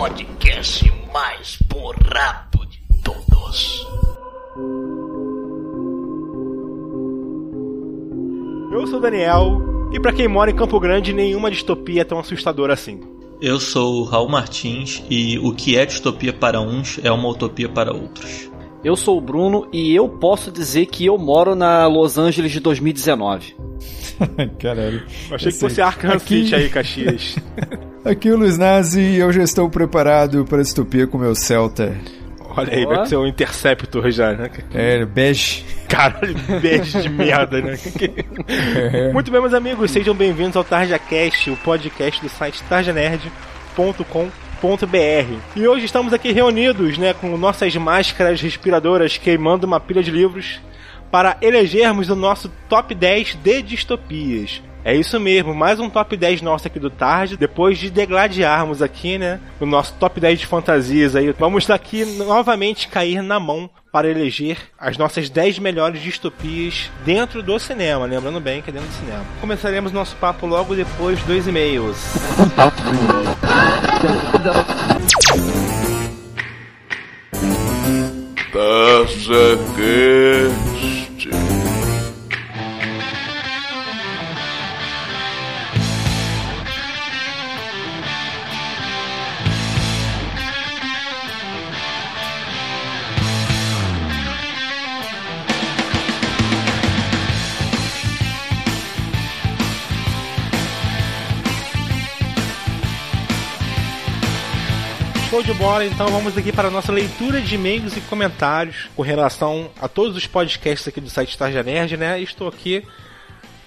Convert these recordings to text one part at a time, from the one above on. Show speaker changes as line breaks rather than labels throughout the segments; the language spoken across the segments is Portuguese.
podcast mais borrado de todos.
Eu sou o Daniel, e pra quem mora em Campo Grande, nenhuma distopia é tão assustadora assim.
Eu sou o Raul Martins e o que é distopia para uns é uma utopia para outros.
Eu sou o Bruno e eu posso dizer que eu moro na Los Angeles de 2019.
Caralho.
Eu achei que fosse Arkham
Aqui-
City aí, Caxias.
Aqui é o Luiz Nazi e eu já estou preparado para a distopia com meu Celta.
Olha aí,
Boa.
vai ser um Interceptor já, né?
É, bege.
Caralho, beijo de merda, né? Muito bem, meus amigos, sejam bem-vindos ao Tarja Cast, o podcast do site tarjanerd.com.br. E hoje estamos aqui reunidos, né, com nossas máscaras respiradoras queimando uma pilha de livros para elegermos o nosso top 10 de distopias. É isso mesmo, mais um top 10 nosso aqui do Tarde, depois de degladiarmos aqui, né, o nosso top 10 de fantasias aí. Vamos daqui novamente cair na mão para eleger as nossas 10 melhores distopias dentro do cinema, lembrando bem que é dentro do cinema. Começaremos nosso papo logo depois dos e-mails.
TarjaCast.
Show de bola, então vamos aqui para a nossa leitura de e-mails e comentários com relação a todos os podcasts aqui do site Tarja Nerd, né? Estou aqui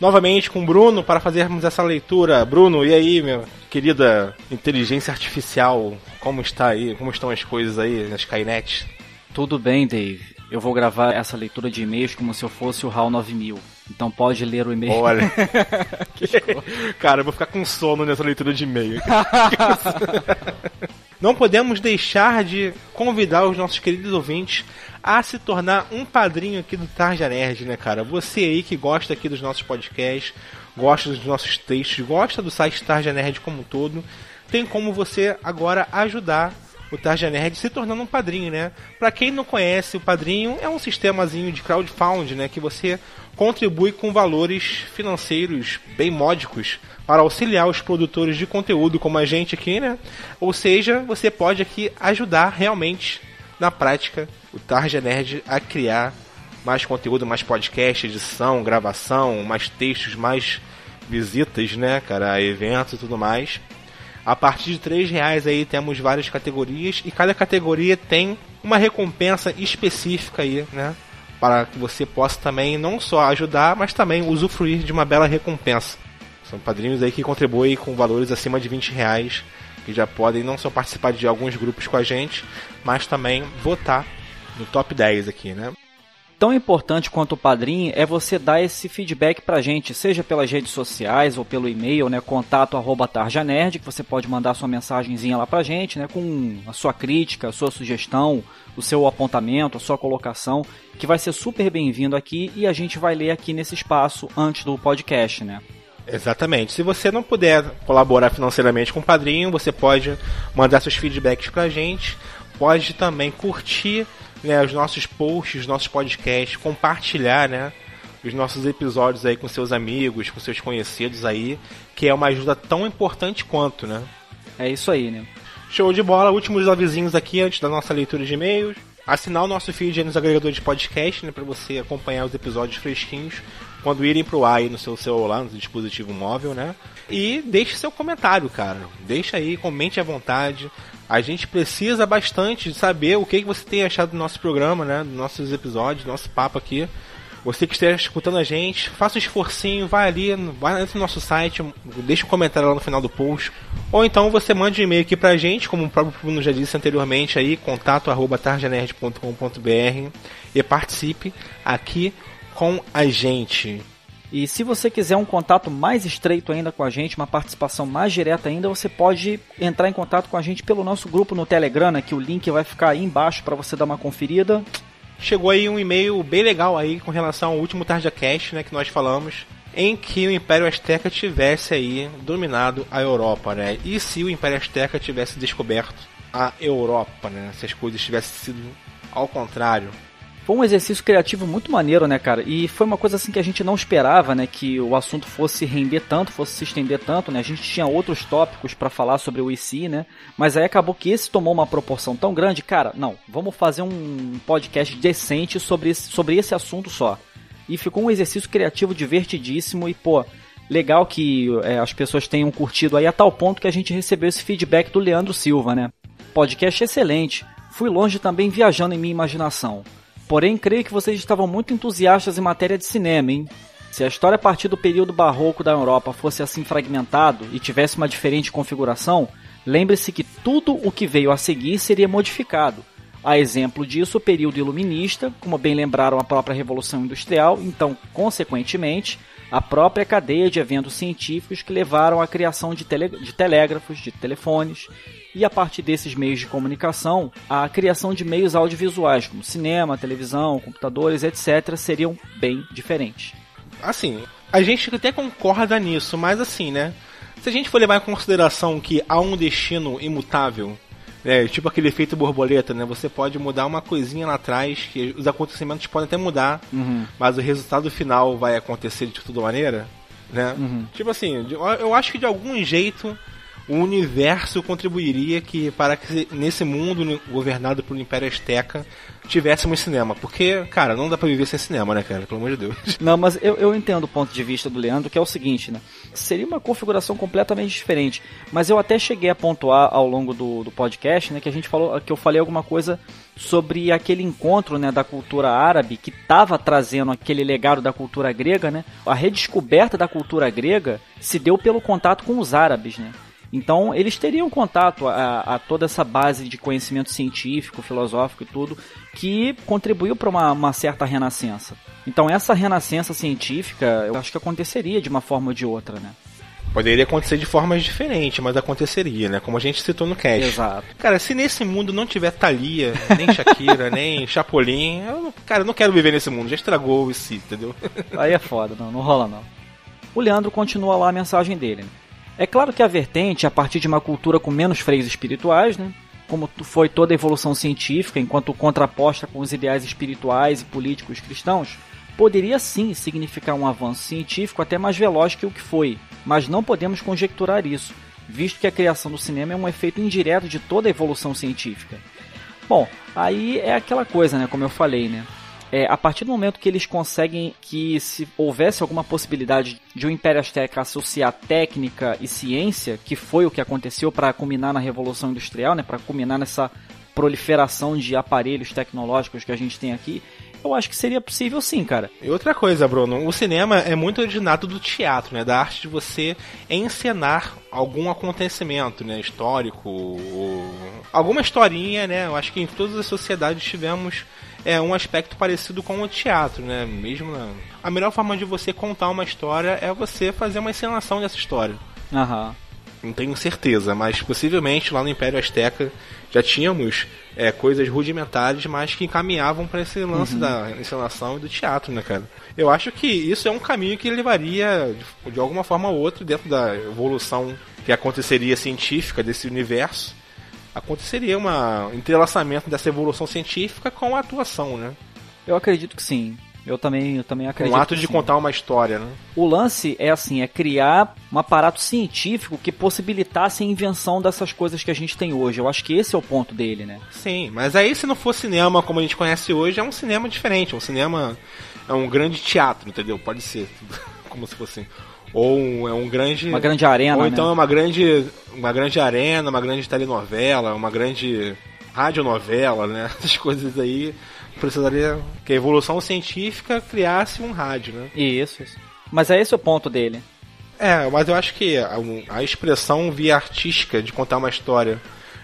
novamente com o Bruno para fazermos essa leitura. Bruno, e aí, minha querida inteligência artificial, como está aí? Como estão as coisas aí na Skynet?
Tudo bem, Dave. Eu vou gravar essa leitura de e-mails como se eu fosse o HAL 9000. Então pode ler o e-mail.
Olha. Cara, eu vou ficar com sono nessa leitura de e-mail. Não podemos deixar de convidar os nossos queridos ouvintes a se tornar um padrinho aqui do Tarja Nerd, né, cara? Você aí que gosta aqui dos nossos podcasts, gosta dos nossos textos, gosta do site Tarja Nerd como um todo, tem como você agora ajudar o Tarja Nerd se tornando um padrinho, né? Pra quem não conhece, o padrinho é um sistemazinho de crowdfunding, né? Que você contribui com valores financeiros bem módicos para auxiliar os produtores de conteúdo como a gente aqui, né? Ou seja, você pode aqui ajudar realmente na prática o Tarja Nerd a criar mais conteúdo, mais podcast, edição, gravação, mais textos, mais visitas, né, cara, eventos e tudo mais. A partir de três reais aí temos várias categorias e cada categoria tem uma recompensa específica aí, né? Para que você possa também não só ajudar, mas também usufruir de uma bela recompensa. São padrinhos aí que contribuem com valores acima de 20 reais, que já podem não só participar de alguns grupos com a gente, mas também votar no top 10 aqui, né?
Tão importante quanto o padrinho é você dar esse feedback pra gente, seja pelas redes sociais ou pelo e-mail, né, contato arroba tarjanerd, que você pode mandar sua mensagenzinha lá pra gente, né, com a sua crítica, a sua sugestão, o seu apontamento, a sua colocação, que vai ser super bem-vindo aqui e a gente vai ler aqui nesse espaço antes do podcast, né.
Exatamente. Se você não puder colaborar financeiramente com o padrinho, você pode mandar seus feedbacks pra gente, pode também curtir né, os nossos posts, os nossos podcasts, compartilhar né, os nossos episódios aí com seus amigos, com seus conhecidos aí, que é uma ajuda tão importante quanto, né?
É isso aí, né.
Show de bola, últimos avisinhos aqui antes da nossa leitura de e-mails. Assinar o nosso feed nos agregadores de podcast, né, para você acompanhar os episódios fresquinhos quando irem pro ar aí no seu celular, no seu dispositivo móvel, né? E deixe seu comentário, cara. Deixa aí, comente à vontade. A gente precisa bastante de saber o que, você tem achado do nosso programa, né? Dos nossos episódios, do nosso papo aqui. Você que esteja escutando a gente, faça um esforcinho, vai ali, vai no nosso site, deixa um comentário lá no final do post. Ou então você mande um e-mail aqui pra gente, como o próprio Bruno já disse anteriormente aí, contato arroba tarjanerd.com.br e participe aqui com a gente.
E se você quiser um contato mais estreito ainda com a gente, uma participação mais direta ainda, você pode entrar em contato com a gente pelo nosso grupo no Telegram, né, que o link vai ficar aí embaixo para você dar uma conferida.
Chegou aí um e-mail bem legal aí com relação ao último TarjaCast, né, que nós falamos. em que o Império Azteca tivesse aí dominado a Europa, né? E se o Império Azteca tivesse descoberto a Europa, né? Se as coisas tivessem sido ao contrário.
Foi um exercício criativo muito maneiro, né, cara? E foi uma coisa assim que a gente não esperava, né, que o assunto fosse render tanto, fosse se estender tanto, né? A gente tinha outros tópicos para falar sobre o IC, né? Mas aí acabou que esse tomou uma proporção tão grande, cara. Não, vamos fazer um podcast decente sobre esse, sobre esse assunto só. E ficou um exercício criativo divertidíssimo e, pô, legal que é, as pessoas tenham curtido aí a tal ponto que a gente recebeu esse feedback do Leandro Silva, né? Podcast excelente. Fui longe também viajando em minha imaginação. Porém, creio que vocês estavam muito entusiastas em matéria de cinema, hein? Se a história a partir do período barroco da Europa fosse assim fragmentado e tivesse uma diferente configuração, lembre-se que tudo o que veio a seguir seria modificado. A exemplo disso, o período iluminista, como bem lembraram a própria Revolução Industrial, então, consequentemente, a própria cadeia de eventos científicos que levaram à criação de, tele, de telégrafos, de telefones, e a partir desses meios de comunicação, a criação de meios audiovisuais, como cinema, televisão, computadores, etc., seriam bem diferentes.
Assim, a gente até concorda nisso, mas assim, né? Se a gente for levar em consideração que há um destino imutável, né, tipo aquele efeito borboleta, né? Você pode mudar uma coisinha lá atrás, que os acontecimentos podem até mudar,
uhum.
mas o resultado final vai acontecer de toda maneira, né?
Uhum.
Tipo assim, eu acho que de algum jeito o universo contribuiria que para que nesse mundo governado pelo Império Azteca tivéssemos cinema. Porque, cara, não dá pra viver sem cinema, né, cara? Pelo amor de Deus.
Não, mas eu, eu entendo o ponto de vista do Leandro, que é o seguinte, né? Seria uma configuração completamente diferente. Mas eu até cheguei a pontuar ao longo do, do podcast, né, que a gente falou, que eu falei alguma coisa sobre aquele encontro né, da cultura árabe que estava trazendo aquele legado da cultura grega, né? A redescoberta da cultura grega se deu pelo contato com os árabes, né? Então, eles teriam contato a, a, toda essa base de conhecimento científico, filosófico e tudo, que contribuiu para uma, uma, certa renascença. Então, essa renascença científica, eu acho que aconteceria de uma forma ou de outra, né?
Poderia acontecer de formas diferentes, mas aconteceria, né? Como a gente citou no cast.
Exato.
Cara, se nesse mundo não tiver Thalia, nem Shakira, nem Chapolin, eu, cara, eu não quero viver nesse mundo. Já estragou o si, entendeu?
Aí é foda, não, não rola não. O Leandro continua lá a mensagem dele. Né? É claro que a vertente, a partir de uma cultura com menos freios espirituais, né? como foi toda a evolução científica, enquanto contraposta com os ideais espirituais e políticos cristãos, poderia sim significar um avanço científico até mais veloz que o que foi, mas não podemos conjecturar isso, visto que a criação do cinema é um efeito indireto de toda a evolução científica. Bom, aí é aquela coisa, né, como eu falei, né? É, a partir do momento que eles conseguem que se houvesse alguma possibilidade de o um Império Azteca associar técnica e ciência, que foi o que aconteceu para culminar na Revolução Industrial, né, para culminar nessa proliferação de aparelhos tecnológicos que a gente tem aqui, eu acho que seria possível sim, cara.
E outra coisa, Bruno, o cinema é muito originado do teatro, né? Da arte de você encenar algum acontecimento, né? Histórico, ou... alguma historinha, né? Eu acho que em todas as sociedades tivemos é um aspecto parecido com o teatro, né? Mesmo na... a melhor forma de você contar uma história é você fazer uma encenação dessa história.
Aham.
Não tenho certeza, mas possivelmente lá no Império Azteca já tínhamos é, coisas rudimentares, mas que encaminhavam para esse lance uhum. da encenação e do teatro, né, cara? Eu acho que isso é um caminho que levaria, de, de alguma forma ou outra, dentro da evolução que aconteceria científica desse universo, aconteceria um entrelaçamento dessa evolução científica com a atuação, né?
Eu acredito que sim. Eu também, eu também acredito.
Um ato de
sim.
contar uma história, né?
O lance é assim, é criar um aparato científico que possibilitasse a invenção dessas coisas que a gente tem hoje. Eu acho que esse é o ponto dele, né?
Sim, mas aí se não for cinema como a gente conhece hoje, é um cinema diferente. Um cinema é um grande teatro, entendeu? Pode ser. Como se fosse ou um, é um grande
uma grande arena
ou então
né?
é uma grande uma grande arena uma grande telenovela uma grande radionovela né essas coisas aí precisaria que a evolução científica criasse um rádio né
isso, isso. mas é esse o ponto dele
é mas eu acho que a, a expressão via artística de contar uma história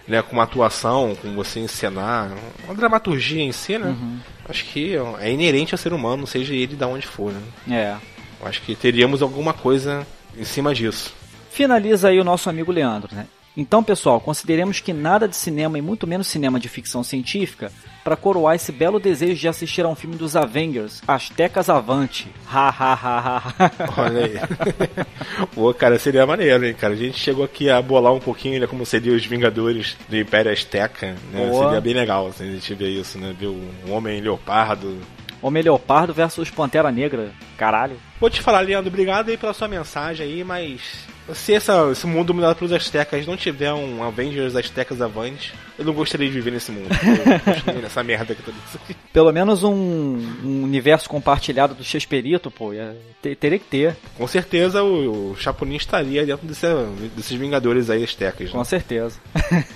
né, com uma atuação, com você encenar, uma dramaturgia em si, né?
Uhum.
Acho que é inerente ao ser humano, seja ele de onde for. Né?
É.
Acho que teríamos alguma coisa em cima disso.
Finaliza aí o nosso amigo Leandro, né? Então, pessoal, consideremos que nada de cinema e muito menos cinema de ficção científica para coroar esse belo desejo de assistir a um filme dos Avengers, Aztecas Avante. Ha ha ha ha. ha.
Olha aí. Pô, cara, seria maneiro, hein, cara. A gente chegou aqui a bolar um pouquinho, né, como seria os Vingadores do Império Azteca, né?
Boa.
Seria bem legal assim, a gente ver isso, né? Ver um homem leopardo.
Homem Leopardo versus Pantera Negra. Caralho.
Vou te falar, Leandro, obrigado aí pela sua mensagem aí, mas se essa, esse mundo dominado pelos Aztecas não tiver um Avengers Aztecas Avante, eu não gostaria de viver nesse mundo. Eu nessa merda que tá aqui.
Pelo menos um, um universo compartilhado do Chesperito, pô, ia- te- teria que ter,
Com certeza o, o Chapolin estaria dentro desse, desses Vingadores aí Aztecas. Né?
com certeza.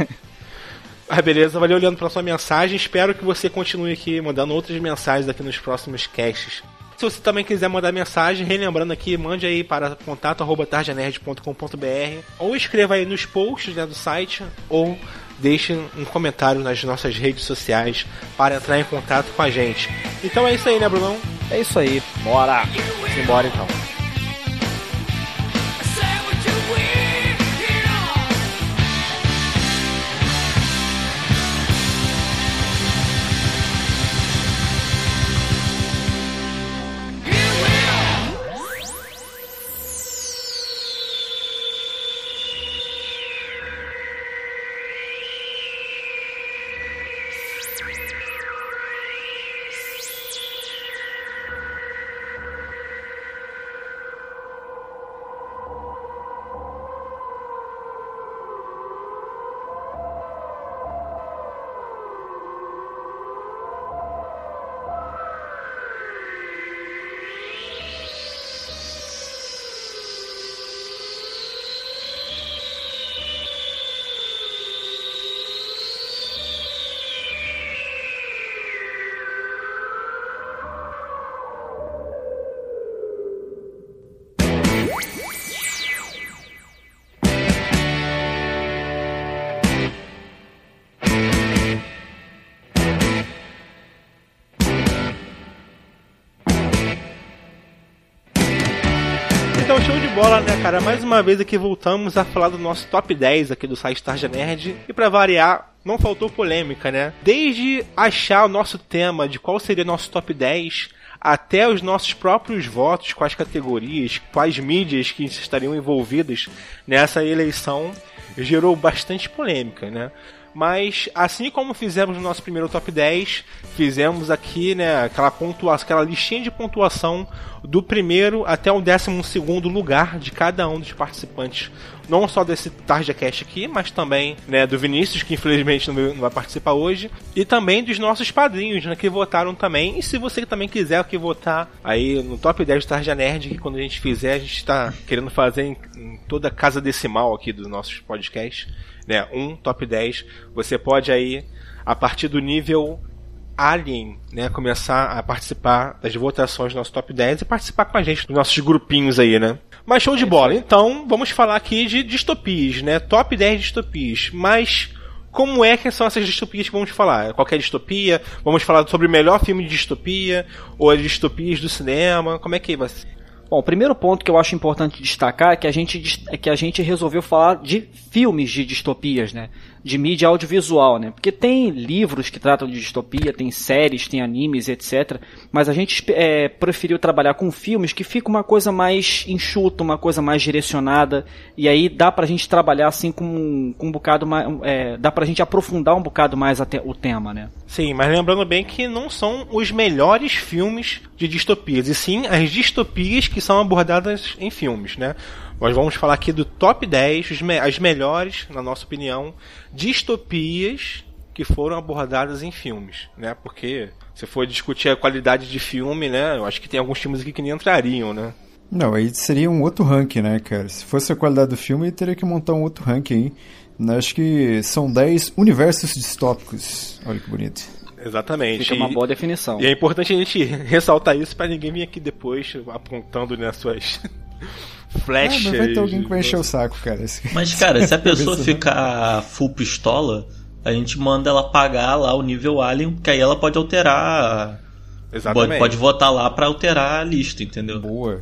Ah, beleza, valeu Leandro pela sua mensagem. Espero que você continue aqui mandando outras mensagens aqui nos próximos casts. Se você também quiser mandar mensagem, relembrando aqui, mande aí para contato@tarjanerd.com.br ou escreva aí nos posts né, do site ou deixe um comentário nas nossas redes sociais para entrar em contato com a gente. Então é isso aí, né, Brunão?
É isso aí, bora!
Simbora. Então, cara? Mais uma vez aqui voltamos a falar do nosso top 10 aqui do site Tarja Nerd. E pra variar, não faltou polêmica, né? Desde achar o nosso tema de qual seria nosso top 10, até os nossos próprios votos, quais categorias, quais mídias que estariam envolvidas nessa eleição, gerou bastante polêmica, né? Mas assim como fizemos no nosso primeiro top 10, fizemos aqui, né, aquela pontuação, aquela listinha de pontuação do primeiro até o décimo segundo lugar de cada um dos participantes. Não só desse Tarja Cast aqui, mas também né, do Vinícius, que infelizmente não vai- participar hoje, e também dos nossos padrinhos, né, que votaram também. E se você também quiser aqui votar aí no top 10 do Tarja Nerd, que quando a gente fizer, a gente está querendo fazer em toda a casa decimal aqui dos nossos podcasts, né, um top 10, você pode aí, a partir do nível Alien, né, começar a participar das votações do nosso top 10 e participar com a gente dos nossos grupinhos aí, né? Mas show de bola. Então, vamos falar aqui de distopias, né? Top 10 distopias. Mas como é que são essas distopias que vamos falar? Qualquer distopia? Vamos falar sobre o melhor filme de distopia ou as distopias do cinema? Como é que vai ser?
Bom, o primeiro ponto que eu acho importante destacar é que a gente, é que a gente resolveu falar de filmes de distopias, né? De mídia audiovisual, né? Porque tem livros que tratam de distopia, tem séries, tem animes, etc. Mas a gente é, preferiu trabalhar com filmes que fica uma coisa mais enxuta, uma coisa mais direcionada. E aí dá pra gente trabalhar assim com, com um bocado mais. É, dá pra gente aprofundar um bocado mais até o tema, né?
Sim, mas lembrando bem que não são os melhores filmes de distopias, e sim as distopias que são abordadas em filmes, né? Nós vamos falar aqui do top 10, os me- as melhores, na nossa opinião, distopias que foram abordadas em filmes, né? Porque se for discutir a qualidade de filme, né? Eu acho que tem alguns filmes aqui que nem entrariam, né?
Não, aí seria um outro ranking, né, cara? Se fosse a qualidade do filme, teria que montar um outro ranking aí. Acho que são 10 universos distópicos. Olha que bonito.
Exatamente.
Fica uma
E-
boa definição.
E é importante a gente ressaltar isso para ninguém vir aqui depois apontando nas suas
Ah,
flechas.
mas vai ter alguém que vai encher o saco, cara.
Mas, cara, se a pessoa
né?
ficar full pistola, a gente manda ela pagar lá o nível Alien, porque aí ela pode alterar.
Exatamente.
Pode, pode votar lá pra alterar a lista, entendeu?
Boa.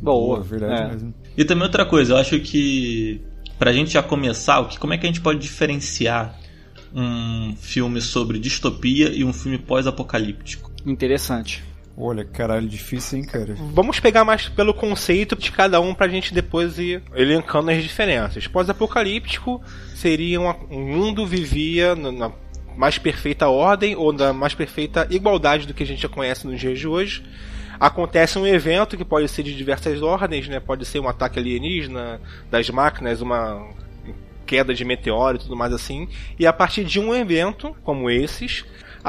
Boa,
verdade
é.
mesmo.
E também outra coisa, eu acho que pra gente já começar, o que, como é que a gente pode diferenciar um filme sobre distopia e um filme pós-apocalíptico?
Interessante.
Olha, caralho, difícil, hein, cara?
Vamos pegar mais pelo conceito de cada um pra gente depois ir elencando as diferenças. Pós-apocalíptico seria um mundo vivia na- na mais perfeita ordem ou na mais perfeita igualdade do que a gente já conhece nos dias de hoje. Acontece um evento que pode ser de diversas ordens, né? Pode ser um ataque alienígena das máquinas, uma queda de meteoro e tudo mais assim. E a partir de um evento como esses,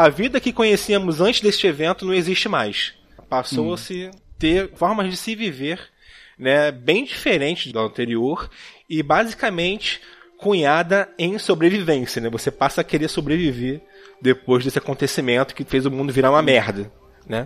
a vida que conhecíamos antes deste evento não existe mais. Passou a se ter formas de se viver, né, bem diferentes do anterior e basicamente cunhada em sobrevivência, né? Você passa a querer sobreviver depois desse acontecimento que fez o mundo virar uma merda, né?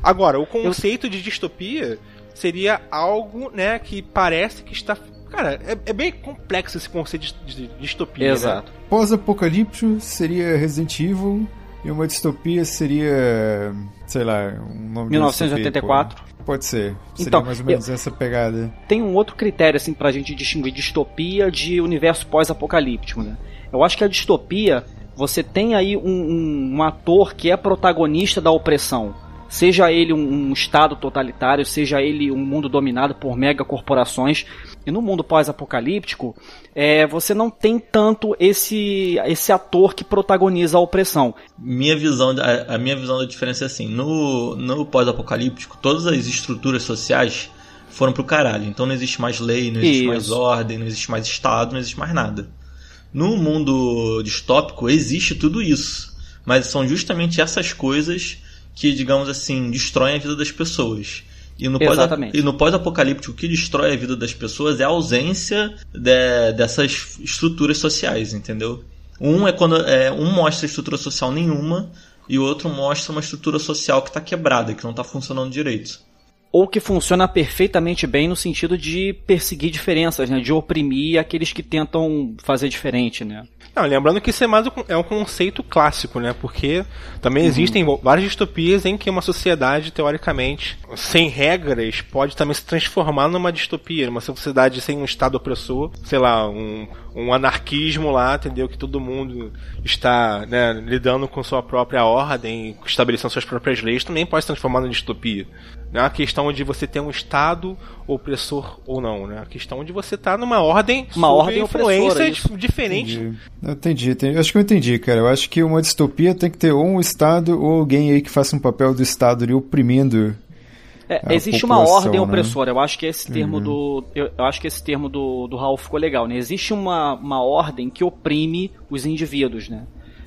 Agora, o conceito de distopia seria algo, né, que parece que está Cara, é, é bem complexo esse conceito de, de- de distopia. né?
Exato.
Pós-apocalíptico seria Resident Evil e uma distopia seria, sei lá, um nome de
1984.
distopia. Pode ser. Seria
Então,
mais ou menos essa pegada.
Tem um outro critério assim pra gente distinguir distopia de universo pós-apocalíptico, né? Eu acho que a distopia, você tem aí um, um- um ator que é protagonista da opressão. Seja ele um, um estado totalitário, seja ele um mundo dominado por megacorporações. E no mundo pós-apocalíptico, é, você não tem tanto esse, esse ator que protagoniza a opressão.
Minha visão, a, a minha visão da diferença é assim: no, no pós-apocalíptico, todas as estruturas sociais foram pro caralho. Então não existe mais lei, não existe
Isso.
mais ordem, não existe mais Estado, não existe mais nada. No mundo distópico existe tudo isso, mas são justamente essas coisas que, digamos assim, destroem a vida das pessoas. E no, pós,
Exatamente.
e no pós-apocalíptico, o que destrói a vida das pessoas é a ausência de- dessas estruturas sociais, entendeu? Um é quando é, um mostra estrutura social nenhuma e o outro mostra uma estrutura social que está quebrada, que não está funcionando direito.
Ou que funciona perfeitamente bem no sentido de perseguir diferenças, né? De oprimir aqueles que tentam fazer diferente, né?
Não, lembrando que isso é mais um, é um conceito clássico, né? Porque também existem várias distopias em que uma sociedade, teoricamente, sem regras, pode também se transformar numa distopia, uma sociedade sem um Estado opressor, sei lá, um, um anarquismo lá, entendeu? Que todo mundo está né, lidando com sua própria ordem, estabelecendo suas próprias leis, também pode se transformar numa distopia. Não é a questão de você ter um Estado opressor ou não, né? A questão de você estar numa ordem
Uma ordem
influência diferente
Entendi. Eu entendi, entendi. Eu acho que eu entendi, cara. Eu acho que uma distopia tem que ter ou um Estado ou alguém aí que faça um papel do Estado ali oprimindo.
É, existe uma ordem
né?
opressora. Eu acho que esse termo do eu, eu acho que esse termo do, do Raul ficou legal, né? Existe uma, uma ordem que oprime os indivíduos, né?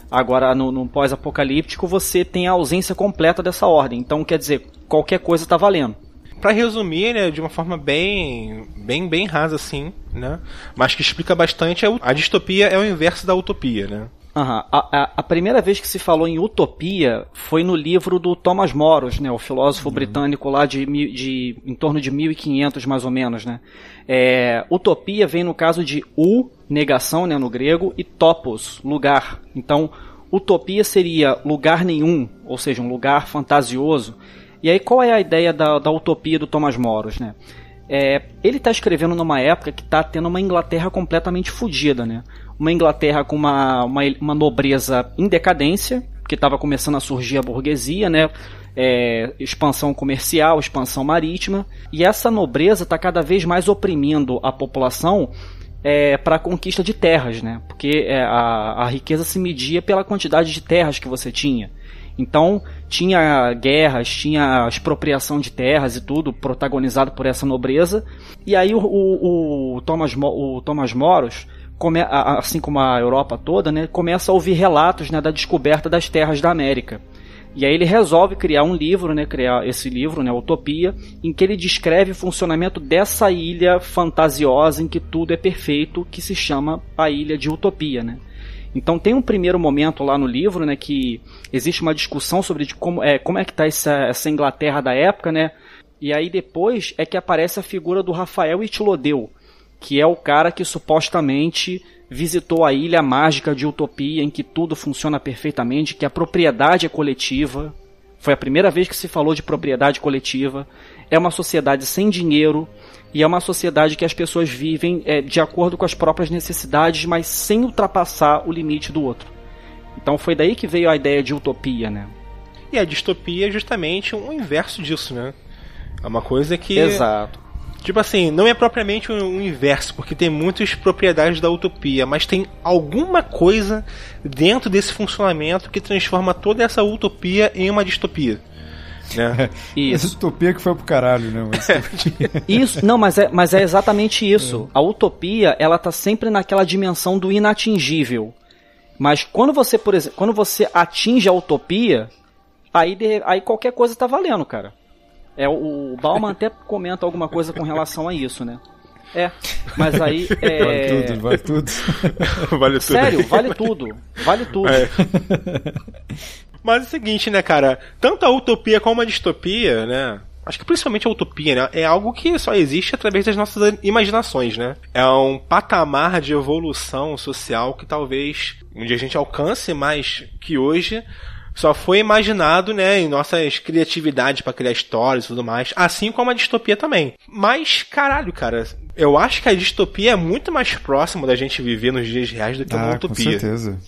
Agora no, no pós-apocalíptico você tem a ausência completa dessa ordem. Então quer dizer qualquer coisa tá valendo.
Pra resumir, né, de uma forma bem, bem, bem rasa assim, né, mas que explica bastante, é a distopia é o inverso da utopia, né.
Aham. A, a- a primeira vez que se falou em utopia foi no livro do Thomas Moros, né, o filósofo britânico lá de, de em torno de 1500 mais ou menos, né. É, utopia vem no caso de u, negação, né, no grego, e topos, lugar. Então, utopia seria lugar nenhum, ou seja, um lugar fantasioso. E aí qual é a ideia da, da utopia do Thomas Moros, né? É, ele está escrevendo numa época que está tendo uma Inglaterra completamente fodida, né? Uma Inglaterra com uma, uma, uma nobreza em decadência, que estava começando a surgir a burguesia, né? É, expansão comercial, expansão marítima, e essa nobreza está cada vez mais oprimindo a população é, para a conquista de terras, né? Porque é, a, a riqueza se media pela quantidade de terras que você tinha. Então tinha guerras, tinha expropriação de terras e tudo protagonizado por essa nobreza. E aí o, o, o Thomas, o Thomas Moros, come, assim como a Europa toda, né, começa a ouvir relatos né, da descoberta das terras da América. E aí ele resolve criar um livro, né, criar esse livro, né, Utopia, em que ele descreve o funcionamento dessa ilha fantasiosa em que tudo é perfeito, que se chama a Ilha de Utopia, né? Então tem um primeiro momento lá no livro, né, que existe uma discussão sobre de como é como é que está essa, essa Inglaterra da época, né? E aí depois é que aparece a figura do Rafael Itilodeu, que é o cara que supostamente visitou a ilha mágica de Utopia, em que tudo funciona perfeitamente, que a propriedade é coletiva. Foi a primeira vez que se falou de propriedade coletiva. é uma sociedade sem dinheiro e é uma sociedade que as pessoas vivem é, de acordo com as próprias necessidades, mas sem ultrapassar o limite do outro. Então foi daí que veio a ideia de utopia, né?
E a distopia é justamente o inverso disso, né? É uma coisa que.
Exato.
Tipo assim, não é propriamente o inverso, porque tem muitas propriedades da utopia, mas tem alguma coisa dentro desse funcionamento que transforma toda essa utopia em uma distopia. Né?
Essa utopia que foi pro caralho, né? Mas...
isso, não, mas é, mas é exatamente isso. É. A utopia, ela tá sempre naquela dimensão do inatingível. Mas quando você, por exemplo, quando você atinge a utopia, aí, aí qualquer coisa tá valendo, cara. É, o Bauman até comenta alguma coisa com relação a isso, né? É, mas aí. É...
Vale tudo, vale tudo.
vale tudo.
Sério, vale tudo. Vale tudo. É.
Mas é o seguinte, né, cara? Tanto a utopia como a distopia, né? Acho que principalmente a utopia, né? É algo que só existe através das nossas imaginações, né? É um patamar de evolução social que talvez um dia a gente alcance, mas que hoje só foi imaginado, né, em nossas criatividades para criar histórias e tudo mais, assim como a distopia também. Mas, caralho, cara, eu acho que a distopia é muito mais próxima da gente viver nos dias reais do que
ah,
uma utopia.
Com certeza.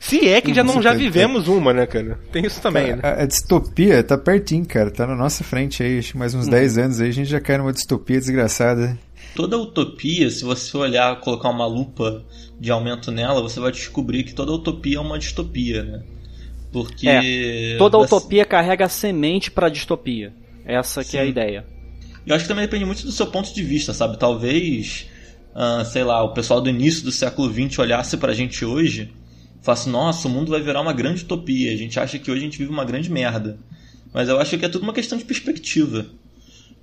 Se é que já não já vivemos uma, né, cara? Tem isso também,
cara,
né?
A, a, distopia tá pertinho, cara. Tá na nossa frente aí. Acho que mais uns hum. 10 anos aí a gente já cai numa distopia desgraçada.
Toda utopia, se você olhar, colocar uma lupa de aumento nela, você vai descobrir que toda utopia é uma distopia, né? Porque.
É, toda você... utopia carrega a semente pra distopia. Essa que Sim. é a ideia.
Eu acho que também depende muito do seu ponto de vista, sabe? Talvez, uh, sei lá, o pessoal do início do século XX olhasse pra gente hoje e falasse: nossa, o mundo vai virar uma grande utopia. A gente acha que hoje a gente vive uma grande merda. Mas eu acho que é tudo uma questão de perspectiva.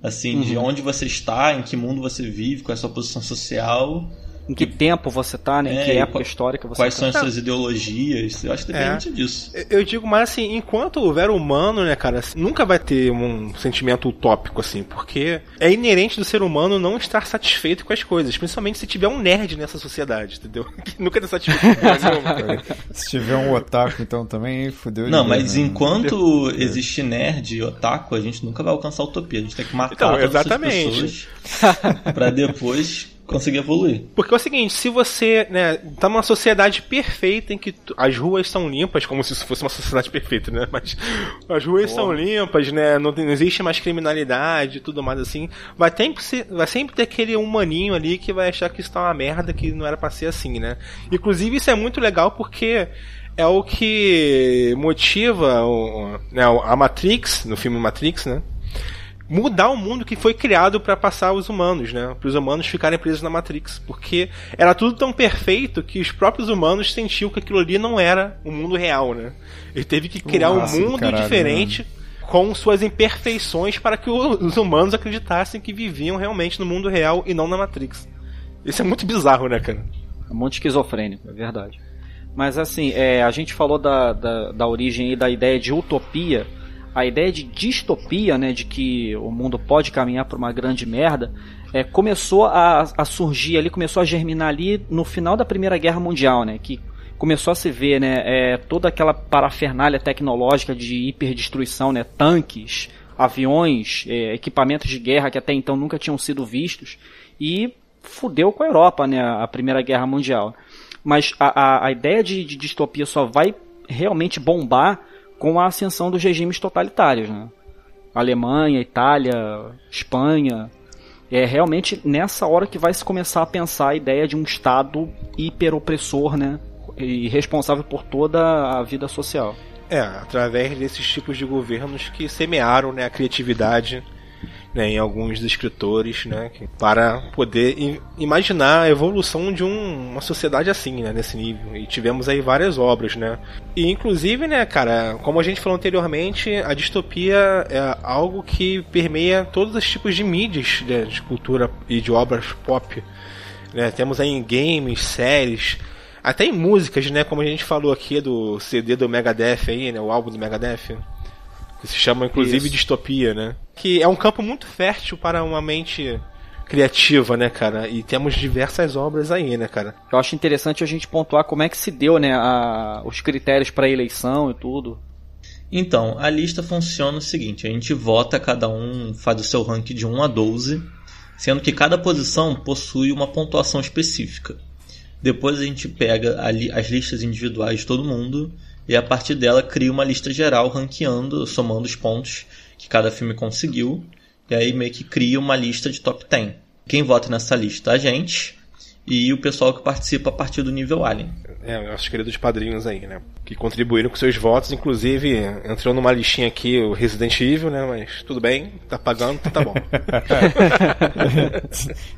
Assim, uhum. de onde você está, em que mundo você vive, qual é a sua posição social
em que tempo você tá, né? Em é, que época histórica você
Quais
tá.
são as suas ideologias? Eu acho que depende é. disso.
Eu digo mais assim, enquanto houver humano, né, cara, nunca vai ter um sentimento utópico, assim, porque é inerente do ser humano não estar satisfeito com as coisas, principalmente se tiver um nerd nessa sociedade, entendeu? Que nunca tá satisfeito com
Se tiver um otaku, então também fudeu.
Não, mas né? enquanto existe nerd e otaku, a gente nunca vai alcançar a utopia. A gente tem que matar então, exatamente. pessoas pra depois conseguir evoluir.
Porque é o seguinte, se você, né, tá numa sociedade perfeita em que as ruas são limpas, como se isso fosse uma sociedade perfeita, né? Mas as ruas são limpas, né? Não, não existe mais criminalidade e tudo mais assim. Vai, ter, vai sempre ter aquele humaninho ali que vai achar que isso tá uma merda, que não era pra ser assim, né? Inclusive, isso é muito legal porque é o que motiva o, né, a Matrix, no filme Matrix, né? Mudar o mundo que foi criado para passar os humanos, né? Para os humanos ficarem presos na Matrix, porque era tudo tão perfeito que os próprios humanos sentiam que aquilo ali não era o mundo real, né? Ele teve que criar Nossa, um mundo caralho, diferente. Mano. Com suas imperfeições para que os humanos acreditassem que viviam realmente no mundo real e não na Matrix. Isso é muito bizarro, né, cara?
É muito esquizofrênico, é verdade. Mas assim, é, a gente falou da, da, da origem e da ideia de utopia a ideia de distopia, né, de que o mundo pode caminhar para uma grande merda, é, começou a, a, surgir ali, começou a germinar ali no final da Primeira Guerra Mundial, né, que começou a se ver, né, é, toda aquela parafernália tecnológica de hiperdestruição, né, tanques, aviões, é, equipamentos de guerra que até então nunca tinham sido vistos e fudeu com a Europa, né, a Primeira Guerra Mundial. Mas a, a, a ideia de, de distopia só vai realmente bombar com a ascensão dos regimes totalitários, né? Alemanha, Itália, Espanha. É realmente nessa hora que vai se começar a pensar a ideia de um Estado hiperopressor, né? E responsável por toda a vida social.
É, através desses tipos de governos que semearam né, a criatividade né, em alguns escritores, né, para poder imaginar a evolução de um, uma sociedade assim, né, nesse nível. E tivemos aí várias obras, né. E inclusive, né, cara, como a gente falou anteriormente, a distopia é algo que permeia todos os tipos de mídias né, de cultura e de obras pop. Né. Temos aí em games, séries, até em músicas, né, como a gente falou aqui do CD do Megadeth aí, né, o álbum do Megadeth que se chama inclusive Isso. distopia, né? Que é um campo muito fértil para uma mente criativa, né, cara? E temos diversas obras aí, né, cara?
Eu acho interessante a gente pontuar como é que se deu, né, a, os critérios para eleição e tudo.
Então, a lista funciona o seguinte: a gente vota, cada um faz o seu ranking de 1 a 12, sendo que cada posição possui uma pontuação específica. Depois a gente pega li as listas individuais de todo mundo e a partir dela cria uma lista geral ranqueando, somando os pontos que cada filme conseguiu, e aí meio que cria uma lista de top 10. Quem vota nessa lista? A gente e o pessoal que participa a partir do nível Alien.
É, nossos queridos padrinhos aí, né? Que contribuíram com seus votos, inclusive entrou numa listinha aqui o Resident Evil, né? Mas tudo bem, tá pagando, então tá bom.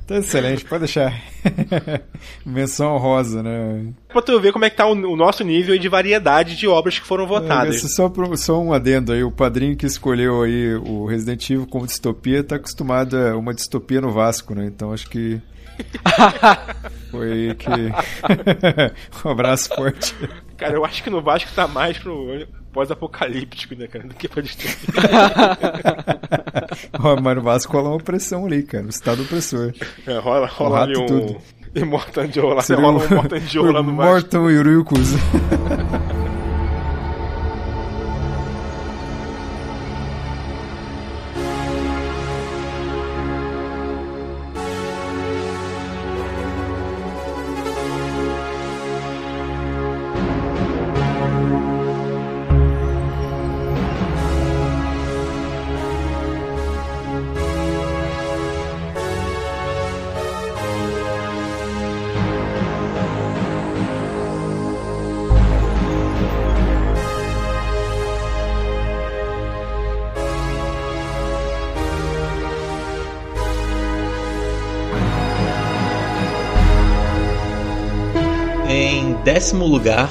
tá excelente, pode deixar. Menção rosa, né?
Pra tu ver como é que tá o, o nosso nível de variedade de obras que foram votadas.
É, só, só um adendo aí, o padrinho que escolheu aí o Resident Evil como distopia tá acostumado a uma distopia no Vasco, né? Então acho que foi que. um abraço forte.
Cara, eu acho que no Vasco tá mais pro pós-apocalíptico, né, cara? Do que pra distopia.
mas no Vasco rola uma opressão ali, cara. O estado opressor.
É, rola, rola ali um.
Tudo.
E Mortan de Ola. Rola um Mortan de Ola no Vasco.
Mortan Yurukuza.
Lugar,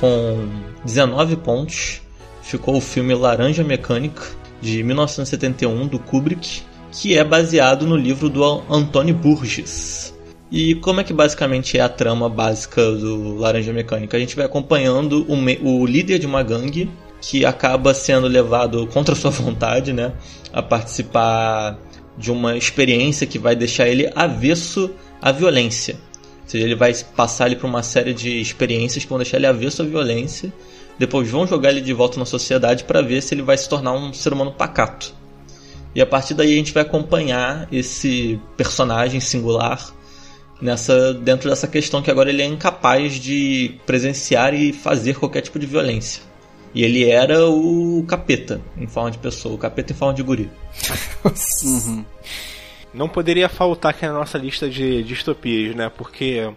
com 19 pontos, ficou o filme Laranja Mecânica, de 1971, do Kubrick, que é baseado no livro do Antônio Burgess. E como é que basicamente é a trama básica do Laranja Mecânica? A gente vai acompanhando o, o líder de uma gangue que acaba sendo levado contra sua vontade, né, a participar de uma experiência que vai deixar ele avesso à violência. Ou seja, ele vai passar ele por uma série de experiências que vão deixar ele avesso à violência. Depois vão jogar ele de volta na sociedade para ver se ele vai se tornar um ser humano pacato. E a partir daí a gente vai acompanhar esse personagem singular nessa dentro dessa questão que agora ele é incapaz de presenciar e fazer qualquer tipo de violência. E ele era o capeta em forma de pessoa, o capeta em forma de guri.
uhum não poderia faltar aqui na nossa lista de distopias, né? Porque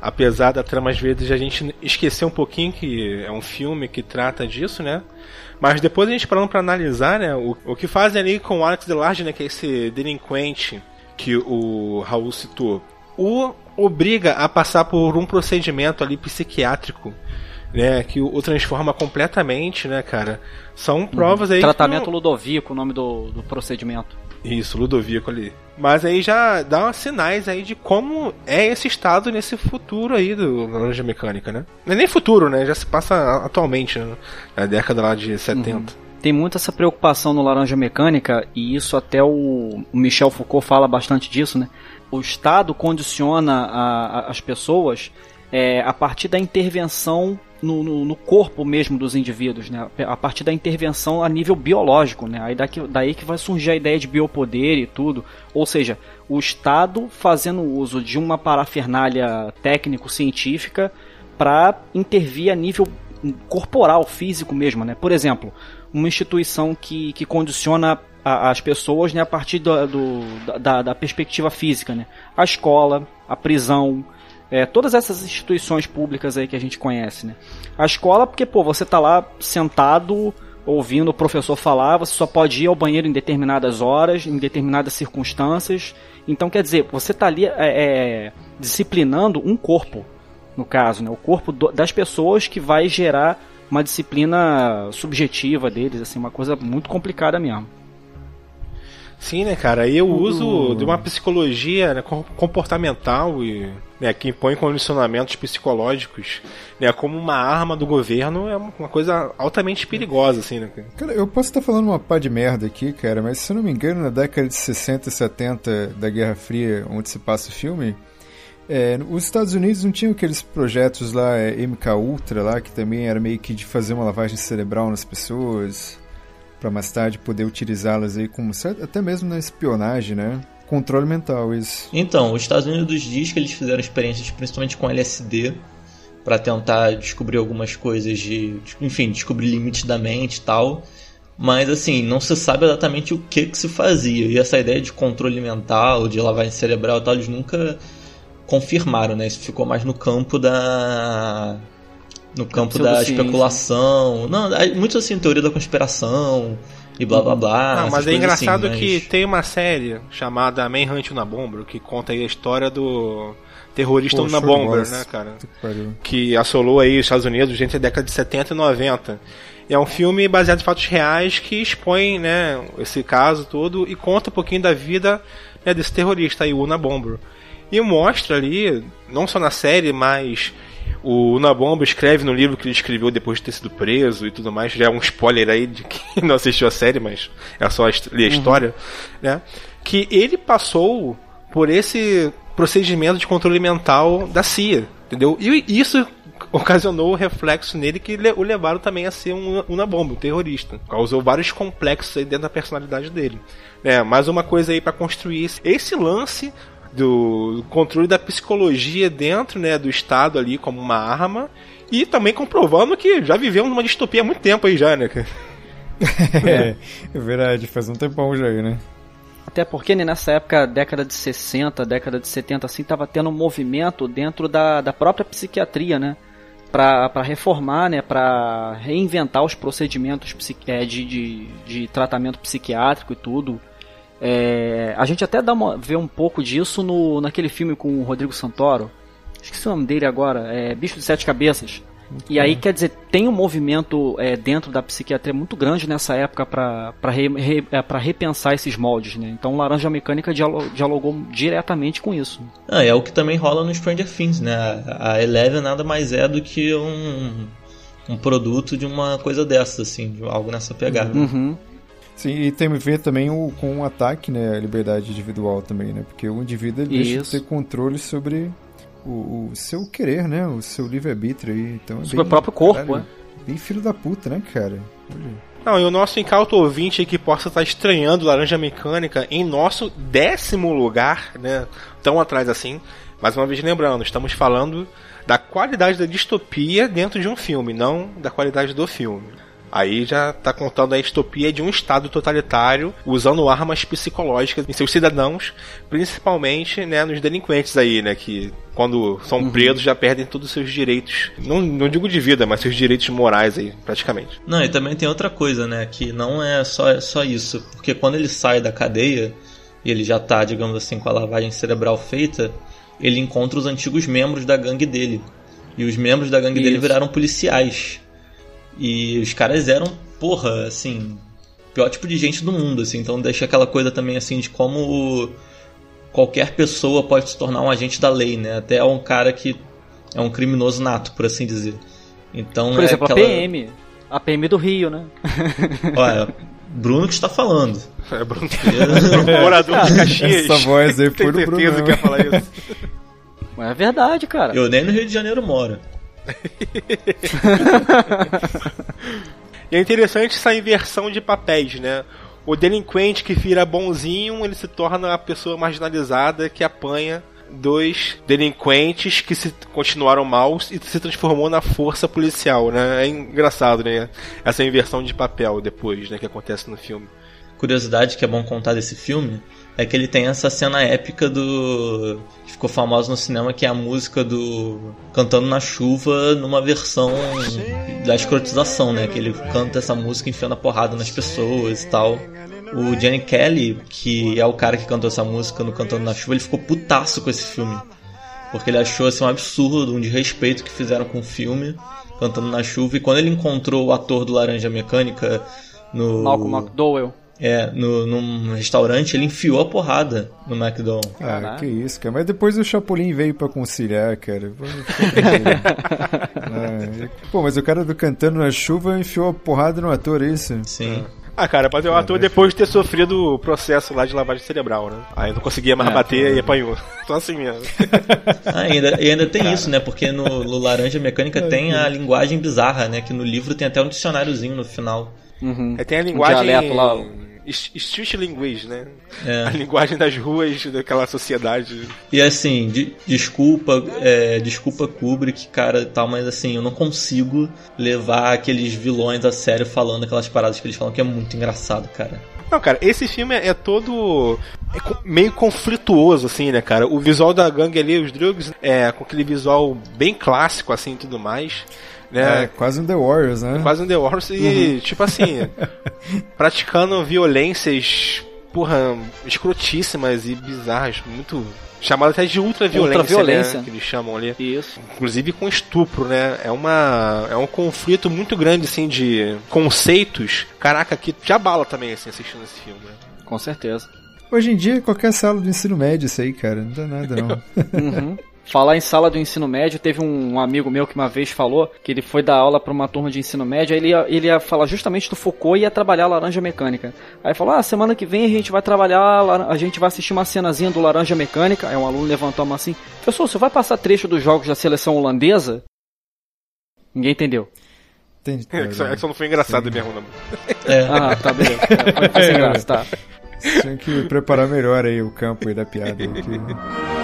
apesar da trama às vezes a gente esquecer um pouquinho que é um filme que trata disso, né? Mas depois a gente parando para analisar, né, o, o que fazem ali com o Alex Delarge, né, que é esse delinquente que o Raul citou, o obriga a passar por um procedimento ali psiquiátrico, né, que o, transforma completamente, né, cara? São provas uhum. aí.
Tratamento não... Ludovico, o nome do, do procedimento.
Isso, Ludovico ali. Mas aí já dá uns sinais aí de como é esse estado nesse futuro aí do Laranja Mecânica, né? Não é nem futuro, né? Já se passa atualmente, né? na década lá de 70. Uhum.
Tem muito essa preocupação no Laranja Mecânica, e isso até o Michel Foucault fala bastante disso, né? O Estado condiciona a, a, as pessoas é, a partir da intervenção no, no, no, corpo mesmo dos indivíduos, né? A partir da intervenção a nível biológico, né? Aí daqui, daí que vai surgir a ideia de biopoder e tudo. Ou seja, o Estado fazendo uso de uma parafernália técnico-científica para intervir a nível corporal, físico mesmo, né? Por exemplo, uma instituição que, que condiciona a, as pessoas né, a partir do, do da, da perspectiva física, né? A escola, a prisão, é, todas essas instituições públicas aí que a gente conhece, né? A escola, porque, pô, você tá lá sentado ouvindo o professor falar, você só pode ir ao banheiro em determinadas horas, em determinadas circunstâncias. Então, quer dizer, você tá ali é, é, disciplinando um corpo, no caso, né? O corpo do, das pessoas que vai gerar uma disciplina subjetiva deles, assim, uma coisa muito complicada mesmo.
Sim, né, cara? E o uso de uma psicologia né, comportamental e né, que impõe condicionamentos psicológicos né, como uma arma do governo é uma coisa altamente perigosa, assim, né?
Cara, eu posso estar falando uma pá de merda aqui, cara, mas se eu não me engano, na década de 60 e 70 da Guerra Fria, onde se passa o filme, É, os Estados Unidos não tinham aqueles projetos lá, é, MK Ultra lá, que também era meio que de fazer uma lavagem cerebral nas pessoas, para mais tarde poder utilizá-las aí como até mesmo na espionagem, né? Controle mental, isso.
Então, os Estados Unidos diz que eles fizeram experiências principalmente com LSD para tentar descobrir algumas coisas de, enfim, descobrir limites da mente e tal. Mas assim, não se sabe exatamente o que que se fazia. E essa ideia de controle mental, de lavagem cerebral e tal, eles nunca confirmaram, né? Isso ficou mais no campo da no campo da especulação. Não, muito assim, teoria da conspiração e blá blá blá.
Não, mas é engraçado
assim,
que tem uma série chamada Manhunt na Bomber que conta aí a história do terrorista na Bomber, né, cara? Que assolou aí os Estados Unidos entre a década de 70 e 90. É um filme baseado em fatos reais que expõe, né, esse caso todo e conta um pouquinho da vida né, desse terrorista aí, o Una Bomber. E mostra ali, não só na série, mas o Unabomber escreve no livro que ele escreveu depois de ter sido preso e tudo mais. Já é um spoiler aí de quem não assistiu a série, mas é só ler a uhum. história, né? Que ele passou por esse procedimento de controle mental da CIA, entendeu? E isso ocasionou o reflexo nele que o levaram também a ser um Unabomber, um terrorista. Causou vários complexos aí dentro da personalidade dele. É, mais uma coisa aí para construir esse lance do controle da psicologia dentro né, do Estado ali como uma arma e também comprovando que já vivemos uma distopia há muito tempo aí já, né?
é, é verdade, faz um tempão já aí, né?
Até porque né, nessa época, década de 60, década de 70, assim, tava tendo um movimento dentro da, da própria psiquiatria, né? para reformar, né, para reinventar os procedimentos é, de, de, de tratamento psiquiátrico e tudo. É, a gente até dá uma, vê um pouco disso no, naquele filme com o Rodrigo Santoro. Esqueci o nome dele agora. É Bicho de Sete Cabeças. E aí, quer dizer, tem um movimento é, dentro da psiquiatria muito grande nessa época para re, re, é, repensar esses moldes, né? Então, Laranja Mecânica dialogou diretamente com isso.
Ah, é o que também rola no Stranger Things, né? A Eleven nada mais é do que um, um produto de uma coisa dessa, assim, de algo nessa pegada.
Uhum.
Sim, e tem a ver também o, com o ataque, né, à liberdade individual também, né? Porque o indivíduo ele deixa de ter controle sobre o, o, seu querer, né? O seu livre-arbítrio aí. Então, é
sobre bem, o próprio corpo, caralho, né?
Bem filho da puta, né, cara?
Não, e o nosso incauto ouvinte que possa estar estranhando Laranja Mecânica em nosso décimo lugar, né? Tão atrás assim. Mais uma vez lembrando, estamos falando da qualidade da distopia dentro de um filme, não da qualidade do filme. Aí já está contando a distopia de um Estado totalitário usando armas psicológicas em seus cidadãos, principalmente né, nos delinquentes aí, né? Que quando são uhum. presos já perdem todos os seus direitos. Não, não digo de vida, mas seus direitos morais aí, praticamente.
Não, e também tem outra coisa, né? Que não é só, só isso. Porque quando ele sai da cadeia e ele já tá, digamos assim, com a lavagem cerebral feita, ele encontra os antigos membros da gangue dele. E os membros da gangue isso. dele viraram policiais. E os caras eram, porra, assim, pior tipo de gente do mundo, assim. Então deixa aquela coisa também, assim, de como qualquer pessoa pode se tornar um agente da lei, né? Até um cara que é um criminoso nato, por assim dizer. Então
por
é
exemplo,
aquela...
a PM. A PM do Rio, né?
Olha, Bruno que está falando.
É, Bruno. Morador de Caxias.
Essa voz aí foi do Bruno.
que ia falar isso.
Mas é verdade, cara.
Eu nem no Rio de Janeiro moro.
e é interessante essa inversão de papéis, né? O delinquente que vira bonzinho, ele se torna a pessoa marginalizada que apanha dos delinquentes que se continuaram maus e se transformou na força policial, né? É engraçado, né? Essa inversão de papel depois, né, que acontece no filme.
Curiosidade que é bom contar desse filme é que ele tem essa cena épica do. que ficou famosa no cinema, que é a música do. Cantando na Chuva numa versão da escrotização, né? Que ele canta essa música enfiando a porrada nas pessoas e tal. O Jenny Kelly, que é o cara que cantou essa música no Cantando na Chuva, ele ficou putaço com esse filme. Porque ele achou assim, um absurdo, um desrespeito que fizeram com o filme, Cantando na Chuva. E quando ele encontrou o ator do Laranja Mecânica no.
Malcolm McDowell
é, no, num restaurante, ele enfiou a porrada no McDonald's.
Ah, que isso, cara. Mas depois o Chapolin veio pra conciliar, cara. ah, pô, mas o cara do Cantando na Chuva enfiou a porrada no ator, é isso?
Sim.
Ah, cara, mas o ator depois de ter sofrido o processo lá de lavagem cerebral, né? Aí não conseguia mais
É,
bater e apanhou. Então assim mesmo.
Ah, ainda, e ainda tem isso, né? Porque no, no Laranja Mecânica tem a linguagem bizarra, né? Que no livro tem até um dicionáriozinho no final.
Uhum.
Aí tem a linguagem.
dialeto lá.
Street language, né?
É.
A linguagem das ruas daquela sociedade.
E assim, de- desculpa, é, desculpa Kubrick, cara, e tal, mas assim, eu não consigo levar aqueles vilões a sério falando aquelas paradas que eles falam que é muito engraçado, cara.
Não, cara, esse filme é todo é meio conflituoso, assim, né, cara? O visual da gangue ali, os drugs, é com aquele visual bem clássico, assim, e tudo mais.
É,
Né?
quase um The Warriors, né?
Quase um The Wars e, tipo assim, praticando violências, porra, escrotíssimas e bizarras, muito. Chamado até de ultraviolência,
Ultraviolência.
né? Que eles chamam ali.
Isso.
Inclusive com estupro, né? É uma. É um conflito muito grande, assim, de conceitos. Caraca, que te abala também, assim, assistindo esse filme, né?
Com certeza.
Hoje em dia, qualquer sala do ensino médio, isso aí, cara. Não dá nada, não.
Uhum. Falar em sala do ensino médio, teve um amigo meu que uma vez falou que ele foi dar aula para uma turma de ensino médio, aí ele ia, ele ia falar justamente do Foucault e ia trabalhar Laranja Mecânica. Aí falou: Ah, semana que vem a gente vai trabalhar, a gente vai assistir uma cenazinha do Laranja Mecânica. Aí um aluno levantou a mão assim: Professor, você vai passar trecho dos jogos da seleção holandesa? Ninguém entendeu.
Entendi.
É que só, é que só não foi engraçado mesmo, não.
É,
Ah, tá, beleza. É, Foi, foi sem graça, tá.
Tinha que preparar melhor aí o campo aí da piada. que-